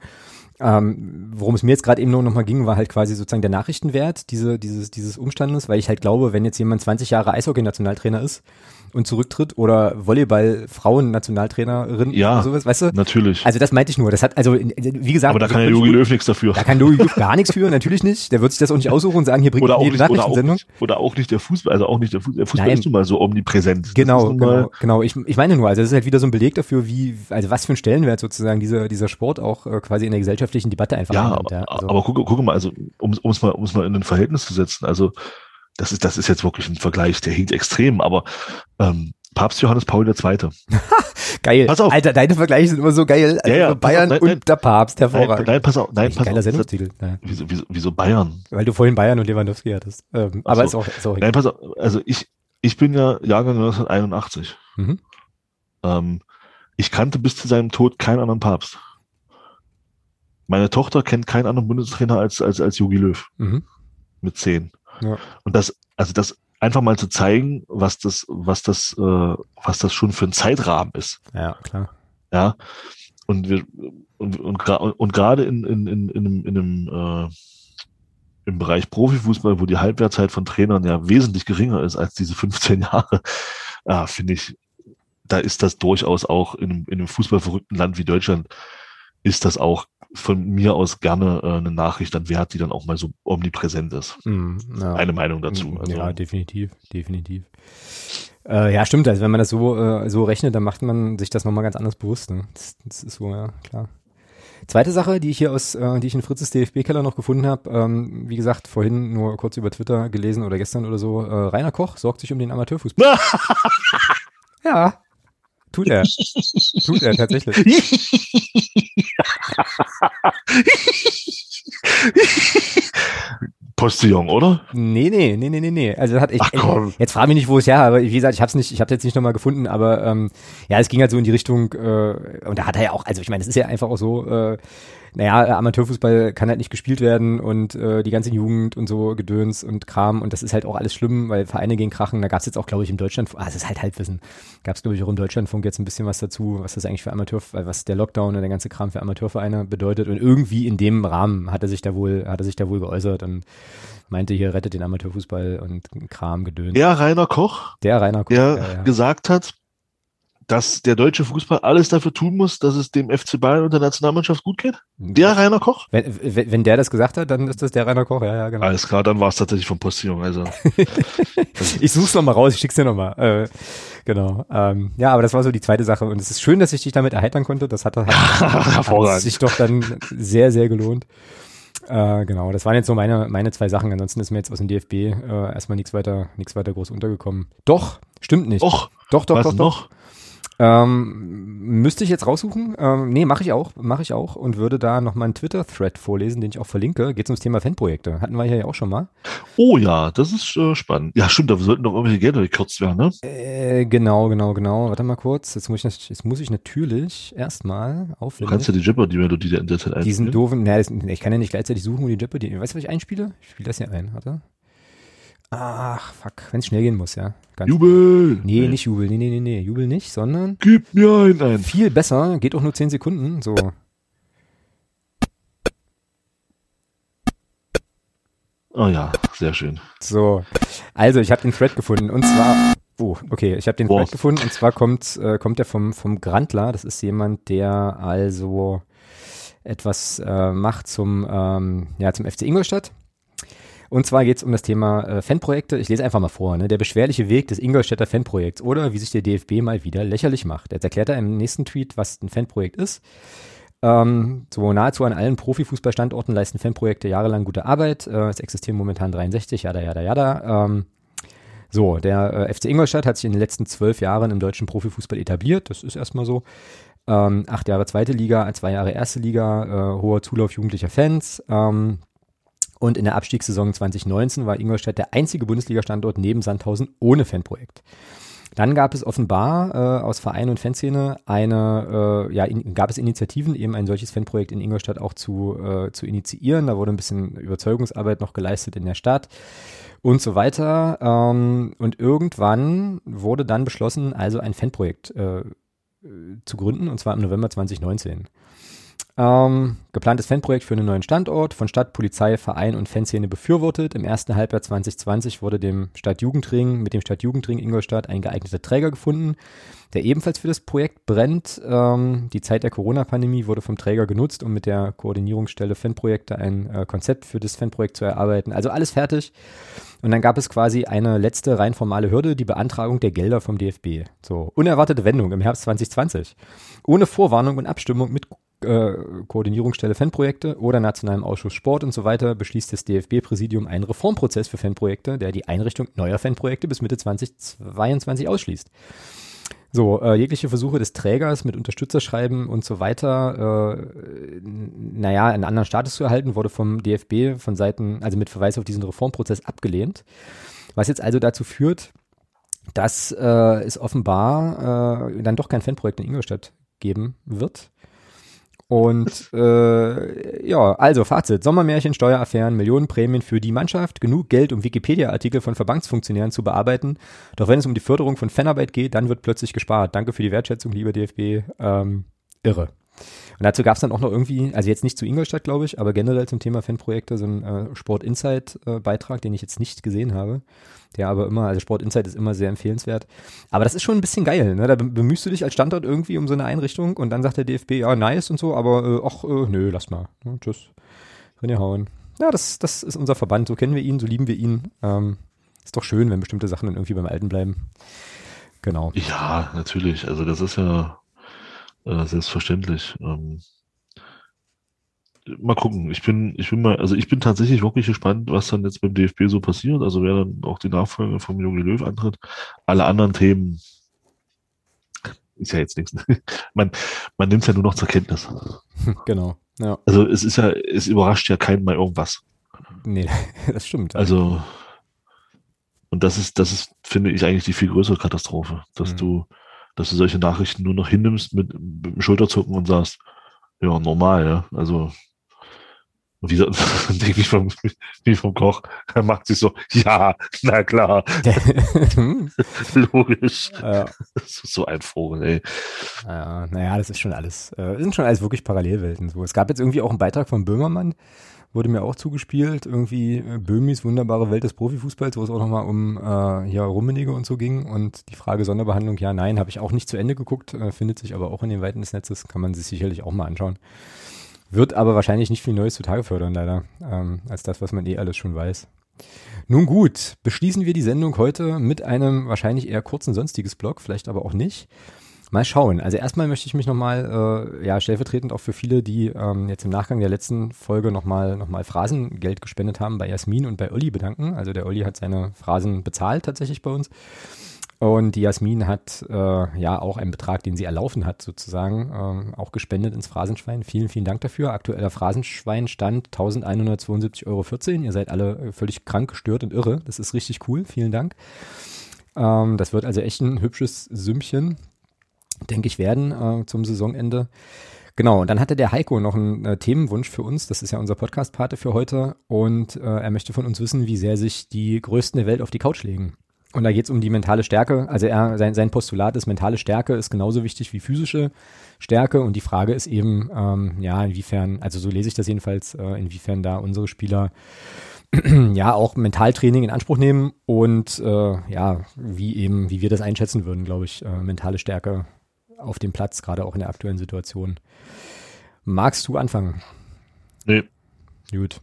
Ähm, worum es mir jetzt gerade eben nur noch mal ging, war halt quasi sozusagen der Nachrichtenwert diese, dieses, dieses Umstandes, weil ich halt glaube, wenn jetzt jemand 20 Jahre Eishockey-Nationaltrainer ist und zurücktritt oder Volleyball-Frauen-Nationaltrainerin ja, oder sowas, weißt du? natürlich. Also das meinte ich nur. Das hat, also wie gesagt. Aber da kann ja Jogi Löw nichts dafür. Da kann Jogi Löw gar nichts für, natürlich nicht. Der wird sich das auch nicht aussuchen und sagen, hier bringt oder auch nicht, oder auch, nicht, oder auch nicht der Fußball, also auch nicht der Fußball. Der Fußball Nein. ist nun mal so omnipräsent. Genau, genau, genau. Ich, ich meine nur, also das ist halt wieder so ein Beleg dafür, wie, also was für ein Stellenwert sozusagen dieser, dieser Sport auch äh, quasi in der gesellschaftlichen Debatte einfach ja, annimmt, ja. Also. Aber guck, guck mal, also um es mal, um's mal in ein Verhältnis zu setzen, also das ist, das ist jetzt wirklich ein Vergleich, der hinkt extrem, aber ähm, Papst Johannes Paul II. geil. Pass auf. Alter, deine Vergleiche sind immer so geil. Also ja, ja, Bayern auf, nein, und der Papst, hervorragend. Nein, nein, pass auf. Nein, pass geiler auf. Sendungstitel. Ja. Wieso, wieso, wieso Bayern? Weil du vorhin Bayern und Lewandowski hattest. Ähm, aber so. ist auch, ist auch Nein, pass auf. Also ich, ich bin ja Jahrgang 1981. Mhm. Ähm, ich kannte bis zu seinem Tod keinen anderen Papst. Meine Tochter kennt keinen anderen Bundestrainer als, als, als Jogi Löw. Mhm. Mit zehn. Ja. Und das, also das einfach mal zu zeigen, was das, was das, äh, was das schon für ein Zeitrahmen ist. Ja, klar. Ja. Und wir, und, und, und gerade in, in, in, in einem, in einem äh, im Bereich Profifußball, wo die Halbwertzeit von Trainern ja wesentlich geringer ist als diese 15 Jahre, äh, finde ich, da ist das durchaus auch in einem, in einem fußballverrückten Land wie Deutschland, ist das auch von mir aus gerne äh, eine Nachricht dann wert, die dann auch mal so omnipräsent ist. Mm, ja. Eine Meinung dazu. Mm, also. Ja, definitiv, definitiv. Äh, ja, stimmt. Also wenn man das so, äh, so rechnet, dann macht man sich das nochmal ganz anders bewusst. Ne? Das, das, ist so, ja, klar. Zweite Sache, die ich hier aus, äh, die ich in Fritzes DFB-Keller noch gefunden habe, ähm, wie gesagt, vorhin nur kurz über Twitter gelesen oder gestern oder so, äh, Rainer Koch sorgt sich um den Amateurfußball. ja, Tut er. Tut er tatsächlich. Postillon, oder? Nee, nee, nee, nee, nee, nee. Also hat ich, Ach, komm. jetzt frage mich nicht, wo es her, aber wie gesagt, ich habe es nicht, ich habe jetzt nicht nochmal gefunden, aber ähm, ja, es ging halt so in die Richtung äh, und da hat er ja auch, also ich meine, es ist ja einfach auch so, äh, naja, Amateurfußball kann halt nicht gespielt werden und äh, die ganze Jugend und so Gedöns und Kram und das ist halt auch alles schlimm, weil Vereine gehen krachen. Da gab es jetzt auch, glaube ich, im Deutschland, ah, das ist halt Halbwissen, gab es, glaube ich, auch im Deutschlandfunk jetzt ein bisschen was dazu, was das eigentlich für Amateur, was der Lockdown und der ganze Kram für Amateurvereine bedeutet und irgendwie in dem Rahmen hat er sich da wohl, hat er sich da wohl geäußert und meinte hier, rettet den Amateurfußball und Kram, Gedöns. Der Rainer Koch, der Rainer Koch, der ja, ja. gesagt hat, dass der deutsche Fußball alles dafür tun muss, dass es dem FC Bayern und der Nationalmannschaft gut geht? Der Rainer Koch? Wenn, wenn, der das gesagt hat, dann ist das der Rainer Koch, ja, ja, genau. Alles klar, dann war es tatsächlich vom Postillon, also. ich such's nochmal raus, ich schick's dir nochmal. Äh, genau. Ähm, ja, aber das war so die zweite Sache und es ist schön, dass ich dich damit erheitern konnte. Das hat, hat, hat sich doch dann sehr, sehr gelohnt. Äh, genau, das waren jetzt so meine, meine zwei Sachen. Ansonsten ist mir jetzt aus dem DFB äh, erstmal nichts weiter, nichts weiter groß untergekommen. Doch, stimmt nicht. Doch, doch, doch, was doch, noch? Doch. Ähm, müsste ich jetzt raussuchen? Ähm, nee, mache ich auch, mache ich auch und würde da nochmal einen Twitter-Thread vorlesen, den ich auch verlinke. Geht ums Thema Fanprojekte. Hatten wir hier ja auch schon mal. Oh ja, das ist äh, spannend. Ja, stimmt, da sollten doch irgendwelche Gelder gekürzt werden, ne? Äh, genau, genau, genau. Warte mal kurz. Jetzt muss ich, jetzt muss ich natürlich erstmal auflegen. Du kannst ja die Jeopardy-Melodie in der Zeit einspielen. Diesen doofen, naja, ich kann ja nicht gleichzeitig suchen, wo die Jeopardy. Weißt du, was ich einspiele? Ich spiele das hier ein, warte. Ach, fuck, wenn es schnell gehen muss, ja. Ganz Jubel! Nee, nee, nicht Jubel, nee, nee, nee, nee, Jubel nicht, sondern. Gib mir einen ein! Viel besser, geht auch nur 10 Sekunden, so. Oh ja, sehr schön. So, also ich habe den Thread gefunden und zwar, oh, okay, ich habe den Thread gefunden und zwar kommt, äh, kommt der vom, vom Grandler. Das ist jemand, der also etwas äh, macht zum, ähm, ja, zum FC Ingolstadt. Und zwar geht es um das Thema äh, Fanprojekte. Ich lese einfach mal vor. Ne? Der beschwerliche Weg des Ingolstädter Fanprojekts oder wie sich der DFB mal wieder lächerlich macht. Jetzt erklärt er im nächsten Tweet, was ein Fanprojekt ist. Ähm, so nahezu an allen Profifußballstandorten leisten Fanprojekte jahrelang gute Arbeit. Äh, es existieren momentan 63, jada, jada, jada. Ähm, so, der äh, FC Ingolstadt hat sich in den letzten zwölf Jahren im deutschen Profifußball etabliert. Das ist erstmal so. Ähm, acht Jahre zweite Liga, zwei Jahre erste Liga, äh, hoher Zulauf jugendlicher Fans. Ähm, und in der Abstiegssaison 2019 war Ingolstadt der einzige Bundesliga-Standort neben Sandhausen ohne Fanprojekt. Dann gab es offenbar äh, aus Verein und Fanszene eine, äh, ja, in, gab es Initiativen, eben ein solches Fanprojekt in Ingolstadt auch zu, äh, zu initiieren. Da wurde ein bisschen Überzeugungsarbeit noch geleistet in der Stadt und so weiter. Ähm, und irgendwann wurde dann beschlossen, also ein Fanprojekt äh, zu gründen, und zwar im November 2019. Ähm, geplantes Fanprojekt für einen neuen Standort, von Stadt, Polizei, Verein und Fanszene befürwortet. Im ersten Halbjahr 2020 wurde dem Stadtjugendring, mit dem Stadtjugendring Ingolstadt ein geeigneter Träger gefunden, der ebenfalls für das Projekt brennt. Ähm, die Zeit der Corona-Pandemie wurde vom Träger genutzt, um mit der Koordinierungsstelle Fanprojekte ein äh, Konzept für das Fanprojekt zu erarbeiten. Also alles fertig. Und dann gab es quasi eine letzte rein formale Hürde, die Beantragung der Gelder vom DFB. So, unerwartete Wendung im Herbst 2020. Ohne Vorwarnung und Abstimmung mit äh, Koordinierungsstelle Fanprojekte oder Nationalem Ausschuss Sport und so weiter beschließt das DFB-Präsidium einen Reformprozess für Fanprojekte, der die Einrichtung neuer Fanprojekte bis Mitte 2022 ausschließt. So, äh, jegliche Versuche des Trägers mit Unterstützerschreiben und so weiter, äh, naja, einen anderen Status zu erhalten, wurde vom DFB von Seiten, also mit Verweis auf diesen Reformprozess abgelehnt. Was jetzt also dazu führt, dass äh, es offenbar äh, dann doch kein Fanprojekt in Ingolstadt geben wird. Und äh, ja, also Fazit. Sommermärchen, Steueraffären, Millionenprämien für die Mannschaft, genug Geld, um Wikipedia-Artikel von Verbandsfunktionären zu bearbeiten. Doch wenn es um die Förderung von Fanarbeit geht, dann wird plötzlich gespart. Danke für die Wertschätzung, lieber DFB. Ähm, irre. Und dazu gab es dann auch noch irgendwie, also jetzt nicht zu Ingolstadt, glaube ich, aber generell zum Thema Fanprojekte, so ein äh, Sport Insight-Beitrag, äh, den ich jetzt nicht gesehen habe. Der aber immer, also Sport Insight ist immer sehr empfehlenswert. Aber das ist schon ein bisschen geil, ne? Da bemühst du dich als Standort irgendwie um so eine Einrichtung und dann sagt der DFB, ja, nice und so, aber äh, ach, äh, nö, lass mal. Ne? Tschüss. hauen. Ja, das, das ist unser Verband, so kennen wir ihn, so lieben wir ihn. Ähm, ist doch schön, wenn bestimmte Sachen dann irgendwie beim Alten bleiben. Genau. Ja, natürlich. Also das ist ja äh, selbstverständlich. Ähm, mal gucken. Ich bin, ich bin mal, also ich bin tatsächlich wirklich gespannt, was dann jetzt beim DFB so passiert. Also wer dann auch die Nachfolge vom Jogi Löw antritt. Alle anderen Themen ist ja jetzt nichts. man, man nimmt es ja nur noch zur Kenntnis. Genau. Ja. Also es ist ja, es überrascht ja keinen mal irgendwas. Nee, das stimmt. Also, und das ist, das ist, finde ich, eigentlich die viel größere Katastrophe, dass mhm. du, dass du solche Nachrichten nur noch hinnimmst mit, mit dem Schulterzucken und sagst, ja, normal, ja. Also wie ich vom, wie vom Koch, er macht sich so, ja, na klar. Logisch. Ja. Das ist so ein Vogel, ey. Ja, naja, das ist schon alles, äh, sind schon alles wirklich Parallelwelten. So. Es gab jetzt irgendwie auch einen Beitrag von Böhmermann, wurde mir auch zugespielt, irgendwie äh, Böhmis wunderbare Welt des Profifußballs, wo es auch nochmal um äh, ja, Rummenigge und so ging und die Frage Sonderbehandlung, ja, nein, habe ich auch nicht zu Ende geguckt, äh, findet sich aber auch in den Weiten des Netzes, kann man sich sicherlich auch mal anschauen. Wird aber wahrscheinlich nicht viel Neues zutage fördern, leider, ähm, als das, was man eh alles schon weiß. Nun gut, beschließen wir die Sendung heute mit einem wahrscheinlich eher kurzen sonstiges Blog, vielleicht aber auch nicht. Mal schauen. Also erstmal möchte ich mich nochmal, äh, ja, stellvertretend auch für viele, die ähm, jetzt im Nachgang der letzten Folge nochmal noch mal Phrasengeld gespendet haben, bei Jasmin und bei Olli bedanken. Also der Olli hat seine Phrasen bezahlt tatsächlich bei uns. Und die Jasmin hat äh, ja auch einen Betrag, den sie erlaufen hat, sozusagen, ähm, auch gespendet ins Phrasenschwein. Vielen, vielen Dank dafür. Aktueller Phrasenschweinstand 1172,14 Euro. Ihr seid alle völlig krank, gestört und irre. Das ist richtig cool. Vielen Dank. Ähm, das wird also echt ein hübsches Sümmchen, denke ich, werden äh, zum Saisonende. Genau, und dann hatte der Heiko noch einen äh, Themenwunsch für uns. Das ist ja unser Podcast-Pate für heute. Und äh, er möchte von uns wissen, wie sehr sich die Größten der Welt auf die Couch legen. Und da geht es um die mentale Stärke. Also er, sein, sein Postulat ist, mentale Stärke ist genauso wichtig wie physische Stärke. Und die Frage ist eben, ähm, ja, inwiefern, also so lese ich das jedenfalls, äh, inwiefern da unsere Spieler ja auch Mentaltraining in Anspruch nehmen und äh, ja, wie eben, wie wir das einschätzen würden, glaube ich, äh, mentale Stärke auf dem Platz, gerade auch in der aktuellen Situation. Magst du anfangen? Nee. Gut.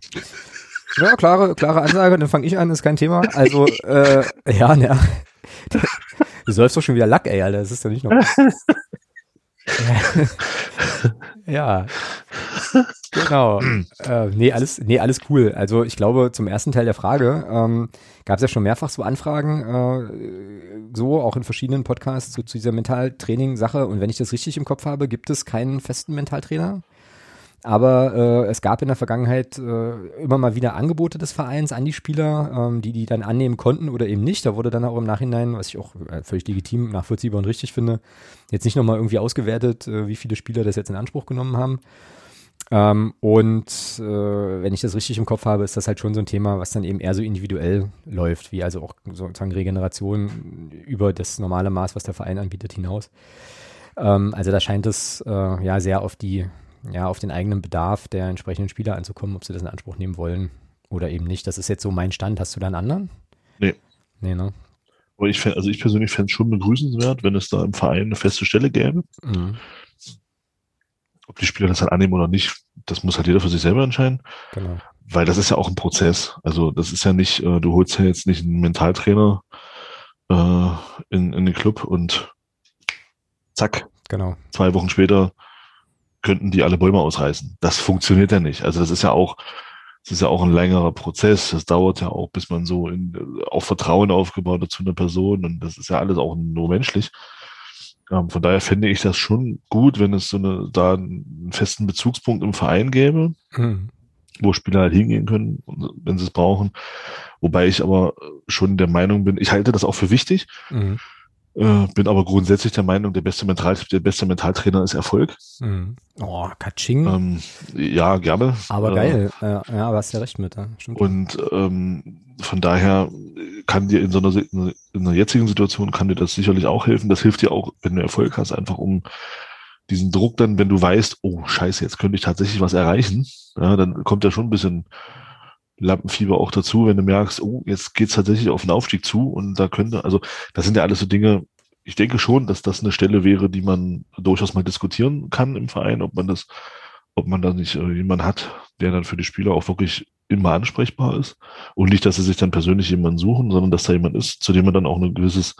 Ja, klare, klare Ansage, dann fange ich an, ist kein Thema. Also, äh, ja, ne. Du säufst doch schon wieder Lack, ey, Alter. Das ist doch nicht noch. ja. Genau. äh, nee, alles, nee, alles cool. Also ich glaube, zum ersten Teil der Frage ähm, gab es ja schon mehrfach so Anfragen, äh, so auch in verschiedenen Podcasts so, zu dieser Mentaltraining-Sache. Und wenn ich das richtig im Kopf habe, gibt es keinen festen Mentaltrainer. Aber äh, es gab in der Vergangenheit äh, immer mal wieder Angebote des Vereins an die Spieler, ähm, die die dann annehmen konnten oder eben nicht. Da wurde dann auch im Nachhinein, was ich auch äh, völlig legitim, nachvollziehbar und richtig finde, jetzt nicht nochmal irgendwie ausgewertet, äh, wie viele Spieler das jetzt in Anspruch genommen haben. Ähm, und äh, wenn ich das richtig im Kopf habe, ist das halt schon so ein Thema, was dann eben eher so individuell läuft, wie also auch sozusagen Regeneration über das normale Maß, was der Verein anbietet, hinaus. Ähm, also da scheint es ja sehr auf die ja, auf den eigenen Bedarf der entsprechenden Spieler anzukommen, ob sie das in Anspruch nehmen wollen oder eben nicht. Das ist jetzt so mein Stand. Hast du da einen anderen? Nee. Nee, ne? Aber ich, also ich persönlich fände es schon begrüßenswert, wenn es da im Verein eine feste Stelle gäbe. Mhm. Ob die Spieler das dann annehmen oder nicht, das muss halt jeder für sich selber entscheiden. Genau. Weil das ist ja auch ein Prozess. Also das ist ja nicht, äh, du holst ja jetzt nicht einen Mentaltrainer äh, in, in den Club und zack. Genau. Zwei Wochen später könnten die alle Bäume ausreißen. Das funktioniert ja nicht. Also das ist ja auch, das ist ja auch ein längerer Prozess. Das dauert ja auch, bis man so in, auch Vertrauen aufgebaut hat zu einer Person. Und das ist ja alles auch nur menschlich. Ähm, von daher fände ich das schon gut, wenn es so eine, da einen festen Bezugspunkt im Verein gäbe, mhm. wo Spieler halt hingehen können, wenn sie es brauchen. Wobei ich aber schon der Meinung bin, ich halte das auch für wichtig. Mhm äh, bin aber grundsätzlich der Meinung, der beste, Mental, der beste Mentaltrainer ist Erfolg. Mhm. Oh, Katsching. Ähm, ja, gerne. Aber äh, geil. Äh, ja, aber hast ja recht mit. Ja. Stimmt. Und ähm, von daher kann dir in so einer, in einer jetzigen Situation kann dir das sicherlich auch helfen. Das hilft dir auch, wenn du Erfolg hast, einfach um diesen Druck dann, wenn du weißt, oh scheiße, jetzt könnte ich tatsächlich was erreichen, ja, dann kommt ja schon ein bisschen Lampenfieber auch dazu, wenn du merkst, oh, jetzt geht's tatsächlich auf den Aufstieg zu und da könnte, also das sind ja alles so Dinge, ich denke schon, dass das eine Stelle wäre, die man durchaus mal diskutieren kann im Verein, ob man das, ob man da nicht äh, jemanden hat, der dann für die Spieler auch wirklich immer ansprechbar ist. Und nicht, dass sie sich dann persönlich jemanden suchen, sondern dass da jemand ist, zu dem man dann auch ein gewisses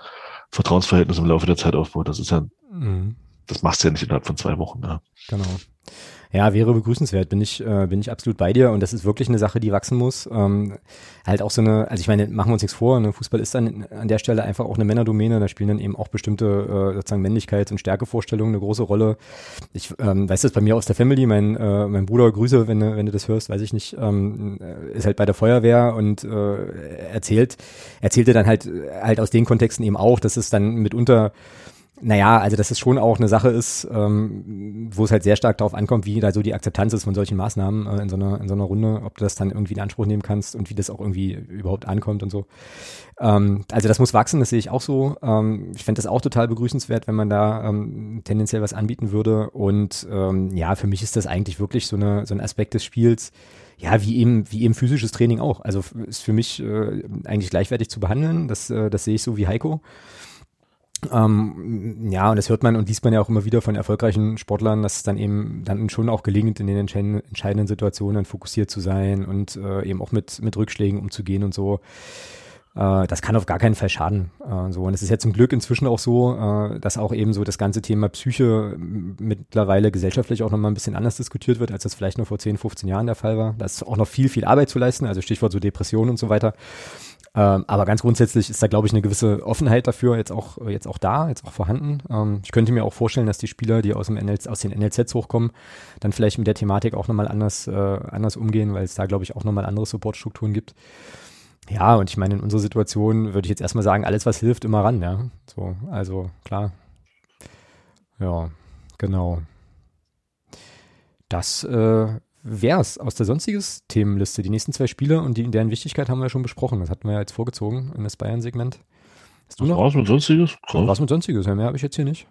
Vertrauensverhältnis im Laufe der Zeit aufbaut. Das ist ja, mhm. das machst du ja nicht innerhalb von zwei Wochen. Ja. Genau. Ja, wäre begrüßenswert, bin ich, äh, bin ich absolut bei dir und das ist wirklich eine Sache, die wachsen muss. Ähm, halt auch so eine, also ich meine, machen wir uns nichts vor, ne? Fußball ist dann an der Stelle einfach auch eine Männerdomäne, da spielen dann eben auch bestimmte äh, sozusagen Männlichkeits- und Stärkevorstellungen eine große Rolle. Ich ähm, weiß das bei mir aus der Family, mein, äh, mein Bruder, Grüße, wenn, wenn du das hörst, weiß ich nicht, ähm, ist halt bei der Feuerwehr und äh, erzählt, erzählte dann halt halt aus den Kontexten eben auch, dass es dann mitunter naja, also dass es schon auch eine Sache ist, ähm, wo es halt sehr stark darauf ankommt, wie da so die Akzeptanz ist von solchen Maßnahmen äh, in, so einer, in so einer Runde, ob du das dann irgendwie in Anspruch nehmen kannst und wie das auch irgendwie überhaupt ankommt und so. Ähm, also das muss wachsen, das sehe ich auch so. Ähm, ich fände das auch total begrüßenswert, wenn man da ähm, tendenziell was anbieten würde. Und ähm, ja, für mich ist das eigentlich wirklich so, eine, so ein Aspekt des Spiels, ja, wie eben, wie eben physisches Training auch. Also ist für mich äh, eigentlich gleichwertig zu behandeln. Das, äh, das sehe ich so wie Heiko. Ähm, ja, und das hört man und liest man ja auch immer wieder von erfolgreichen Sportlern, dass es dann eben dann schon auch gelingt, in den entscheidenden, Situationen fokussiert zu sein und äh, eben auch mit, mit Rückschlägen umzugehen und so. Äh, das kann auf gar keinen Fall schaden. Äh. Und es ist ja zum Glück inzwischen auch so, äh, dass auch eben so das ganze Thema Psyche mittlerweile gesellschaftlich auch nochmal ein bisschen anders diskutiert wird, als das vielleicht noch vor 10, 15 Jahren der Fall war. Da ist auch noch viel, viel Arbeit zu leisten, also Stichwort so Depressionen und so weiter. Ähm, aber ganz grundsätzlich ist da, glaube ich, eine gewisse Offenheit dafür jetzt auch, jetzt auch da, jetzt auch vorhanden. Ähm, ich könnte mir auch vorstellen, dass die Spieler, die aus, dem NL, aus den NLZs hochkommen, dann vielleicht mit der Thematik auch nochmal anders, äh, anders umgehen, weil es da, glaube ich, auch nochmal andere Supportstrukturen gibt. Ja, und ich meine, in unserer Situation würde ich jetzt erstmal sagen, alles, was hilft, immer ran, ja. So, also klar. Ja, genau. Das äh, wär's aus der sonstiges Themenliste. Die nächsten zwei Spiele und die, deren Wichtigkeit haben wir ja schon besprochen. Das hatten wir ja jetzt vorgezogen in das Bayern-Segment. Hast du noch? Was mit sonstiges? Was mit sonstiges? Ja, mehr habe ich jetzt hier nicht.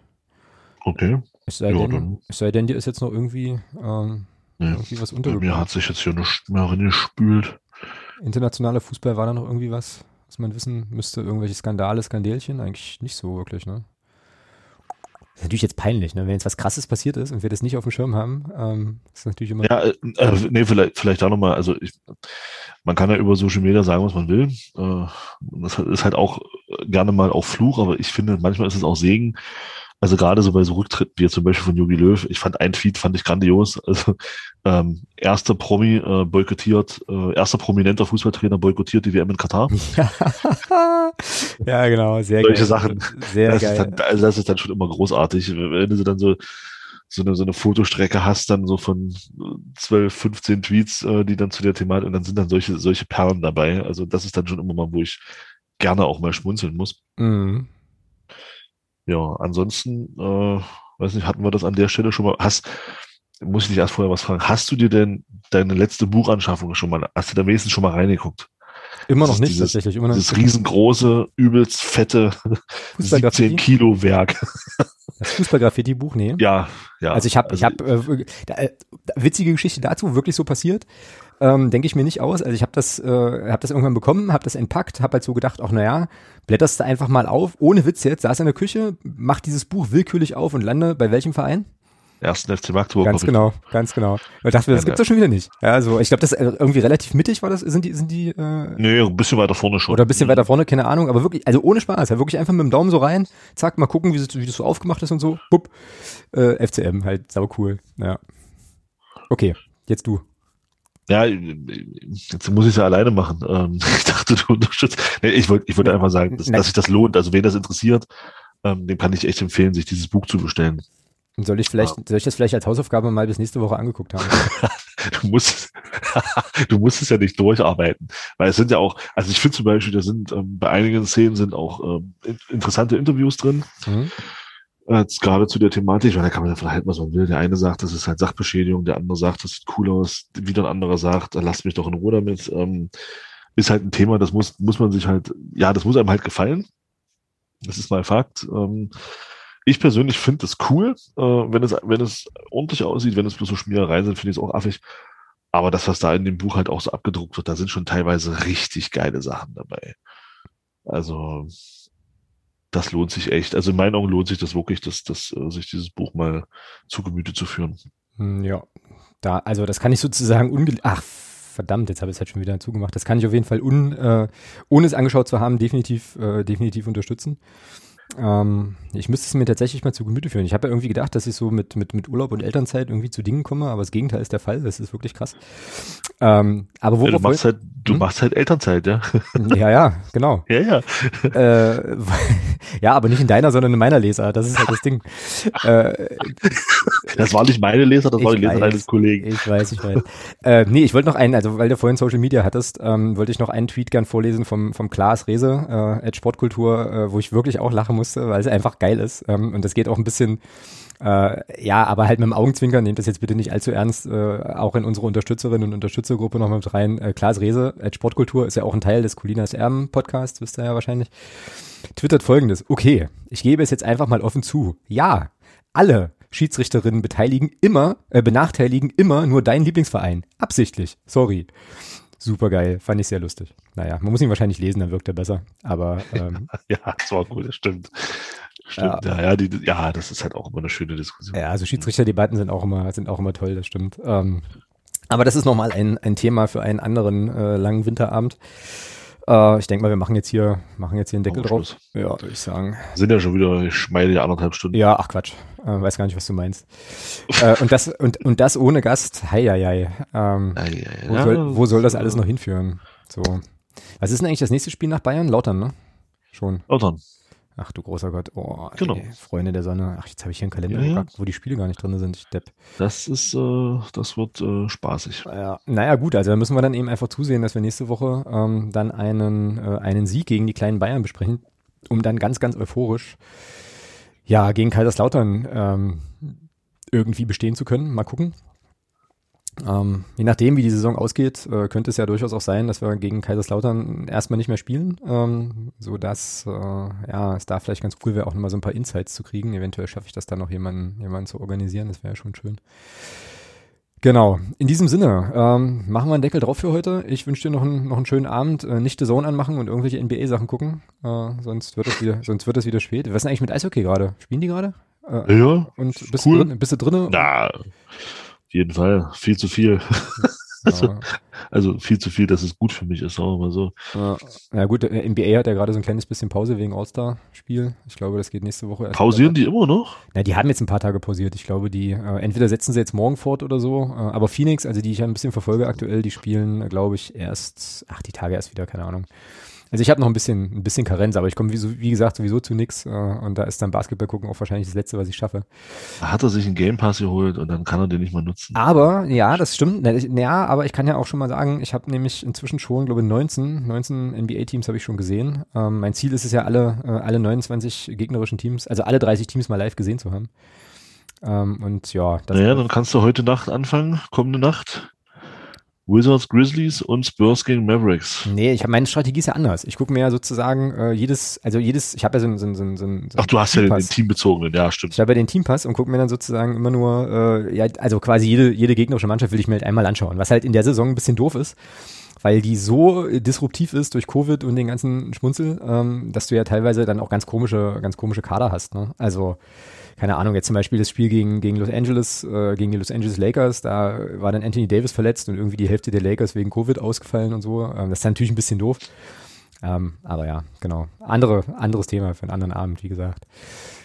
Okay. Es sei, ja, denn, es sei denn, dir ist jetzt noch irgendwie, ähm, nee. irgendwie was untergekommen. Mir hat sich jetzt hier nichts mehr reingespült. Internationaler Fußball war da noch irgendwie was, was man wissen müsste? Irgendwelche Skandale, Skandälchen? Eigentlich nicht so wirklich, ne? Das ist natürlich jetzt peinlich, ne? wenn jetzt was Krasses passiert ist und wir das nicht auf dem Schirm haben, ähm, ist natürlich immer. Ja, äh, äh, nee, vielleicht, vielleicht auch nochmal, also ich, man kann ja über Social Media sagen, was man will. Äh, das ist halt auch gerne mal auch Fluch, aber ich finde, manchmal ist es auch Segen. Also gerade so bei so Rücktritten, wie zum Beispiel von Jogi Löw, ich fand ein Tweet, fand ich grandios. Also ähm, erster Promi äh, boykottiert, äh, erster prominenter Fußballtrainer boykottiert die WM in Katar. ja, genau, sehr Solche geil. Sachen. Sehr das geil. Ist dann, also das ist dann schon immer großartig, wenn du dann so so eine, so eine Fotostrecke hast, dann so von 12, 15 Tweets, äh, die dann zu der Thematik, und dann sind dann solche, solche Perlen dabei. Also das ist dann schon immer mal, wo ich gerne auch mal schmunzeln muss. Mhm. Ja, ansonsten, äh, weiß nicht, hatten wir das an der Stelle schon mal. Hast, muss ich dich erst vorher was fragen, hast du dir denn deine letzte Buchanschaffung schon mal, hast du da wenigstens schon mal reingeguckt? Immer noch nicht, dieses, tatsächlich. Immer noch dieses riesengroße, übelst fette 17 Kilo Werk. Das Fußballgraffiti-Buch, nee. Ja, ja. Also ich habe, also, ich habe äh, äh, witzige Geschichte dazu, wirklich so passiert. Ähm, Denke ich mir nicht aus. Also ich habe das, äh, habe das irgendwann bekommen, habe das entpackt, habe halt so gedacht, ach naja, blätterst du einfach mal auf, ohne Witz jetzt, saß in der Küche, mach dieses Buch willkürlich auf und lande bei welchem Verein? ersten FC Magdeburg. Ganz genau, ganz genau. Ich dachte, das ja, gibt's doch schon wieder nicht. Ja, also ich glaube, das äh, irgendwie relativ mittig war das, sind die, sind die. Äh, nee, ein bisschen weiter vorne schon. Oder ein bisschen mhm. weiter vorne, keine Ahnung, aber wirklich, also ohne Spaß, ja, wirklich einfach mit dem Daumen so rein, zack, mal gucken, wie, wie das so aufgemacht ist und so. Bupp. Äh, FCM, halt sau cool. Ja. Okay, jetzt du. Ja, jetzt muss ich es ja alleine machen. Ähm, ich dachte, du unterstützt. Nee, ich wollte ich wollte einfach sagen, dass, dass sich das lohnt. Also wen das interessiert, ähm, dem kann ich echt empfehlen, sich dieses Buch zu bestellen. Soll ich vielleicht, ja. soll ich das vielleicht als Hausaufgabe mal bis nächste Woche angeguckt haben? du musst, du musst es ja nicht durcharbeiten, weil es sind ja auch, also ich finde zum Beispiel, da sind ähm, bei einigen Szenen sind auch ähm, interessante Interviews drin. Mhm. Jetzt gerade zu der Thematik, weil da kann man ja verhalten, was man will. Der eine sagt, das ist halt Sachbeschädigung, der andere sagt, das sieht cool aus, wieder ein anderer sagt, lasst mich doch in Ruhe damit. Ähm, ist halt ein Thema, das muss, muss man sich halt, ja, das muss einem halt gefallen. Das ist mal Fakt. Ähm, ich persönlich finde es cool, äh, wenn es, wenn es ordentlich aussieht, wenn es bloß so Schmierereien sind, finde ich es auch affig. Aber das, was da in dem Buch halt auch so abgedruckt wird, da sind schon teilweise richtig geile Sachen dabei. Also, das lohnt sich echt. Also in meinen Augen lohnt sich das wirklich, dass, dass, äh, sich dieses Buch mal zu Gemüte zu führen. Hm, ja, da, also das kann ich sozusagen unge ach verdammt, jetzt habe ich es halt schon wieder zugemacht. Das kann ich auf jeden Fall un, äh, ohne es angeschaut zu haben, definitiv, äh, definitiv unterstützen. Ähm, ich müsste es mir tatsächlich mal zu Gemüte führen. Ich habe ja irgendwie gedacht, dass ich so mit, mit, mit Urlaub und Elternzeit irgendwie zu Dingen komme, aber das Gegenteil ist der Fall. Das ist wirklich krass. Ähm, aber wo ja, du machst halt, du hm? machst halt Elternzeit, ja? Ja, ja, genau. Ja, ja. Äh, ja, aber nicht in deiner, sondern in meiner Leser. Das ist halt das Ding. äh, das war nicht meine Leser, das war die Leser deines Kollegen. Ich weiß, ich weiß. äh, nee, ich wollte noch einen, also weil du vorhin Social Media hattest, ähm, wollte ich noch einen Tweet gern vorlesen vom, vom Klaas Rese, äh, at Sportkultur, äh, wo ich wirklich auch lachen musste, weil es einfach geil ist. Ähm, und das geht auch ein bisschen, äh, ja, aber halt mit dem Augenzwinkern, nehmt das jetzt bitte nicht allzu ernst, äh, auch in unsere Unterstützerinnen und Unterstützergruppe noch mit rein. Äh, Klaas Rese, at Sportkultur, ist ja auch ein Teil des Colinas Erben Podcasts, wisst ihr ja wahrscheinlich. Twittert folgendes, okay, ich gebe es jetzt einfach mal offen zu. Ja, alle Schiedsrichterinnen beteiligen immer, äh, benachteiligen immer nur deinen Lieblingsverein. Absichtlich. Sorry. Super geil, fand ich sehr lustig. Naja, man muss ihn wahrscheinlich lesen, dann wirkt er besser. Aber ähm, ja, das war gut, das stimmt. Stimmt, ja, ja, ja, die, ja, das ist halt auch immer eine schöne Diskussion. Ja, also Schiedsrichterdebatten sind auch immer, sind auch immer toll, das stimmt. Ähm, aber das ist nochmal ein, ein Thema für einen anderen äh, langen Winterabend. Äh, ich denke mal, wir machen jetzt hier, machen jetzt hier einen Deckel drauf. Ja, würde ich sagen. Sind ja schon wieder schmeide anderthalb Stunden. Ja, ach Quatsch. Äh, weiß gar nicht, was du meinst. äh, und das, und, und das ohne Gast. Hei, hei, hei. Ähm, ei, ei, wo, ja, soll, wo soll das alles noch hinführen? So. Was ist denn eigentlich das nächste Spiel nach Bayern? Lautern, ne? Schon. Lautern. Ach du großer Gott, oh, genau. Ey, Freunde der Sonne. Ach, jetzt habe ich hier einen Kalender ja, gepackt, wo die Spiele gar nicht drin sind. Ich depp. Das ist, äh, das wird äh, spaßig. Ja, naja, gut, also da müssen wir dann eben einfach zusehen, dass wir nächste Woche ähm, dann einen, äh, einen Sieg gegen die kleinen Bayern besprechen, um dann ganz, ganz euphorisch ja, gegen Kaiserslautern ähm, irgendwie bestehen zu können. Mal gucken. Ähm, je nachdem, wie die Saison ausgeht, äh, könnte es ja durchaus auch sein, dass wir gegen Kaiserslautern erstmal nicht mehr spielen, ähm, so dass äh, ja es da vielleicht ganz cool wäre, auch nochmal so ein paar Insights zu kriegen. Eventuell schaffe ich das dann noch jemanden, jemanden zu organisieren. Das wäre ja schon schön. Genau. In diesem Sinne, ähm, machen wir einen Deckel drauf für heute. Ich wünsche dir noch, einen noch einen schönen Abend. Äh, nicht The Zone anmachen und irgendwelche NBA-Sachen gucken. Äh, sonst wird es wieder, sonst wird es wieder spät. Was ist denn eigentlich mit Eishockey gerade? Spielen die gerade? Äh, ja. Und bist, cool. du drin, bist du drin? Na, auf jeden Fall. Viel zu viel. Also, also, viel zu viel, dass es gut für mich ist, sagen wir mal so. Ja, gut, der NBA hat ja gerade so ein kleines bisschen Pause wegen All-Star-Spiel. Ich glaube, das geht nächste Woche. Pausieren die immer noch? Na, die haben jetzt ein paar Tage pausiert. Ich glaube, die äh, entweder setzen sie jetzt morgen fort oder so. Äh, aber Phoenix, also die ich ja ein bisschen verfolge aktuell, die spielen, glaube ich, erst, ach, die Tage erst wieder, keine Ahnung. Also ich habe noch ein bisschen, ein bisschen Karenz, aber ich komme wie, wie, gesagt sowieso zu nix äh, und da ist dann Basketball gucken auch wahrscheinlich das Letzte, was ich schaffe. Da hat er sich einen Game Pass geholt und dann kann er den nicht mal nutzen. Aber ja, das stimmt. Ja, aber ich kann ja auch schon mal sagen, ich habe nämlich inzwischen schon, glaube ich, 19, 19 NBA-Teams habe ich schon gesehen. Ähm, mein Ziel ist es ja, alle, äh, alle 29 gegnerischen Teams, also alle 30 Teams mal live gesehen zu haben. Ähm, und ja, das Naja, dann kannst du heute Nacht anfangen, kommende Nacht. Wizards, Grizzlies und Spurs gegen Mavericks. Nee, ich habe meine Strategie ist ja anders. Ich gucke mir ja sozusagen äh, jedes, also jedes, ich habe ja so ein, so so so ein Ach, du hast ja den Teambezogenen, ja, stimmt. Ich habe ja den Teampass und gucke mir dann sozusagen immer nur, äh, ja, also quasi jede, jede gegnerische Mannschaft will ich mir halt einmal anschauen, was halt in der Saison ein bisschen doof ist weil die so disruptiv ist durch Covid und den ganzen Schmunzel, ähm, dass du ja teilweise dann auch ganz komische, ganz komische Kader hast. Ne? Also keine Ahnung, jetzt zum Beispiel das Spiel gegen, gegen Los Angeles, äh, gegen die Los Angeles Lakers, da war dann Anthony Davis verletzt und irgendwie die Hälfte der Lakers wegen Covid ausgefallen und so. Ähm, das ist natürlich ein bisschen doof. Ähm, aber ja, genau. Andere, anderes Thema für einen anderen Abend, wie gesagt.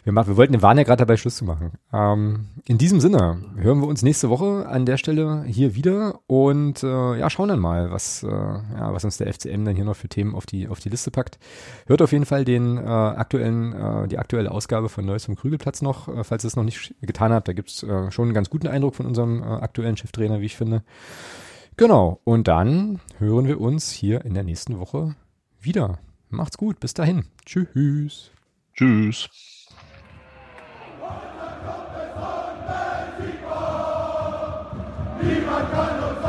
Wir, machen, wir wollten, wir waren ja gerade dabei, Schluss zu machen. Ähm, in diesem Sinne hören wir uns nächste Woche an der Stelle hier wieder und äh, ja, schauen dann mal, was, äh, ja, was uns der FCM dann hier noch für Themen auf die, auf die Liste packt. Hört auf jeden Fall den äh, aktuellen, äh, die aktuelle Ausgabe von Neues vom Krügelplatz noch, äh, falls ihr es noch nicht getan habt. Da gibt's äh, schon einen ganz guten Eindruck von unserem äh, aktuellen Cheftrainer, wie ich finde. Genau, und dann hören wir uns hier in der nächsten Woche wieder. Macht's gut, bis dahin. Tschüss. Tschüss. ¡Viva Carlos!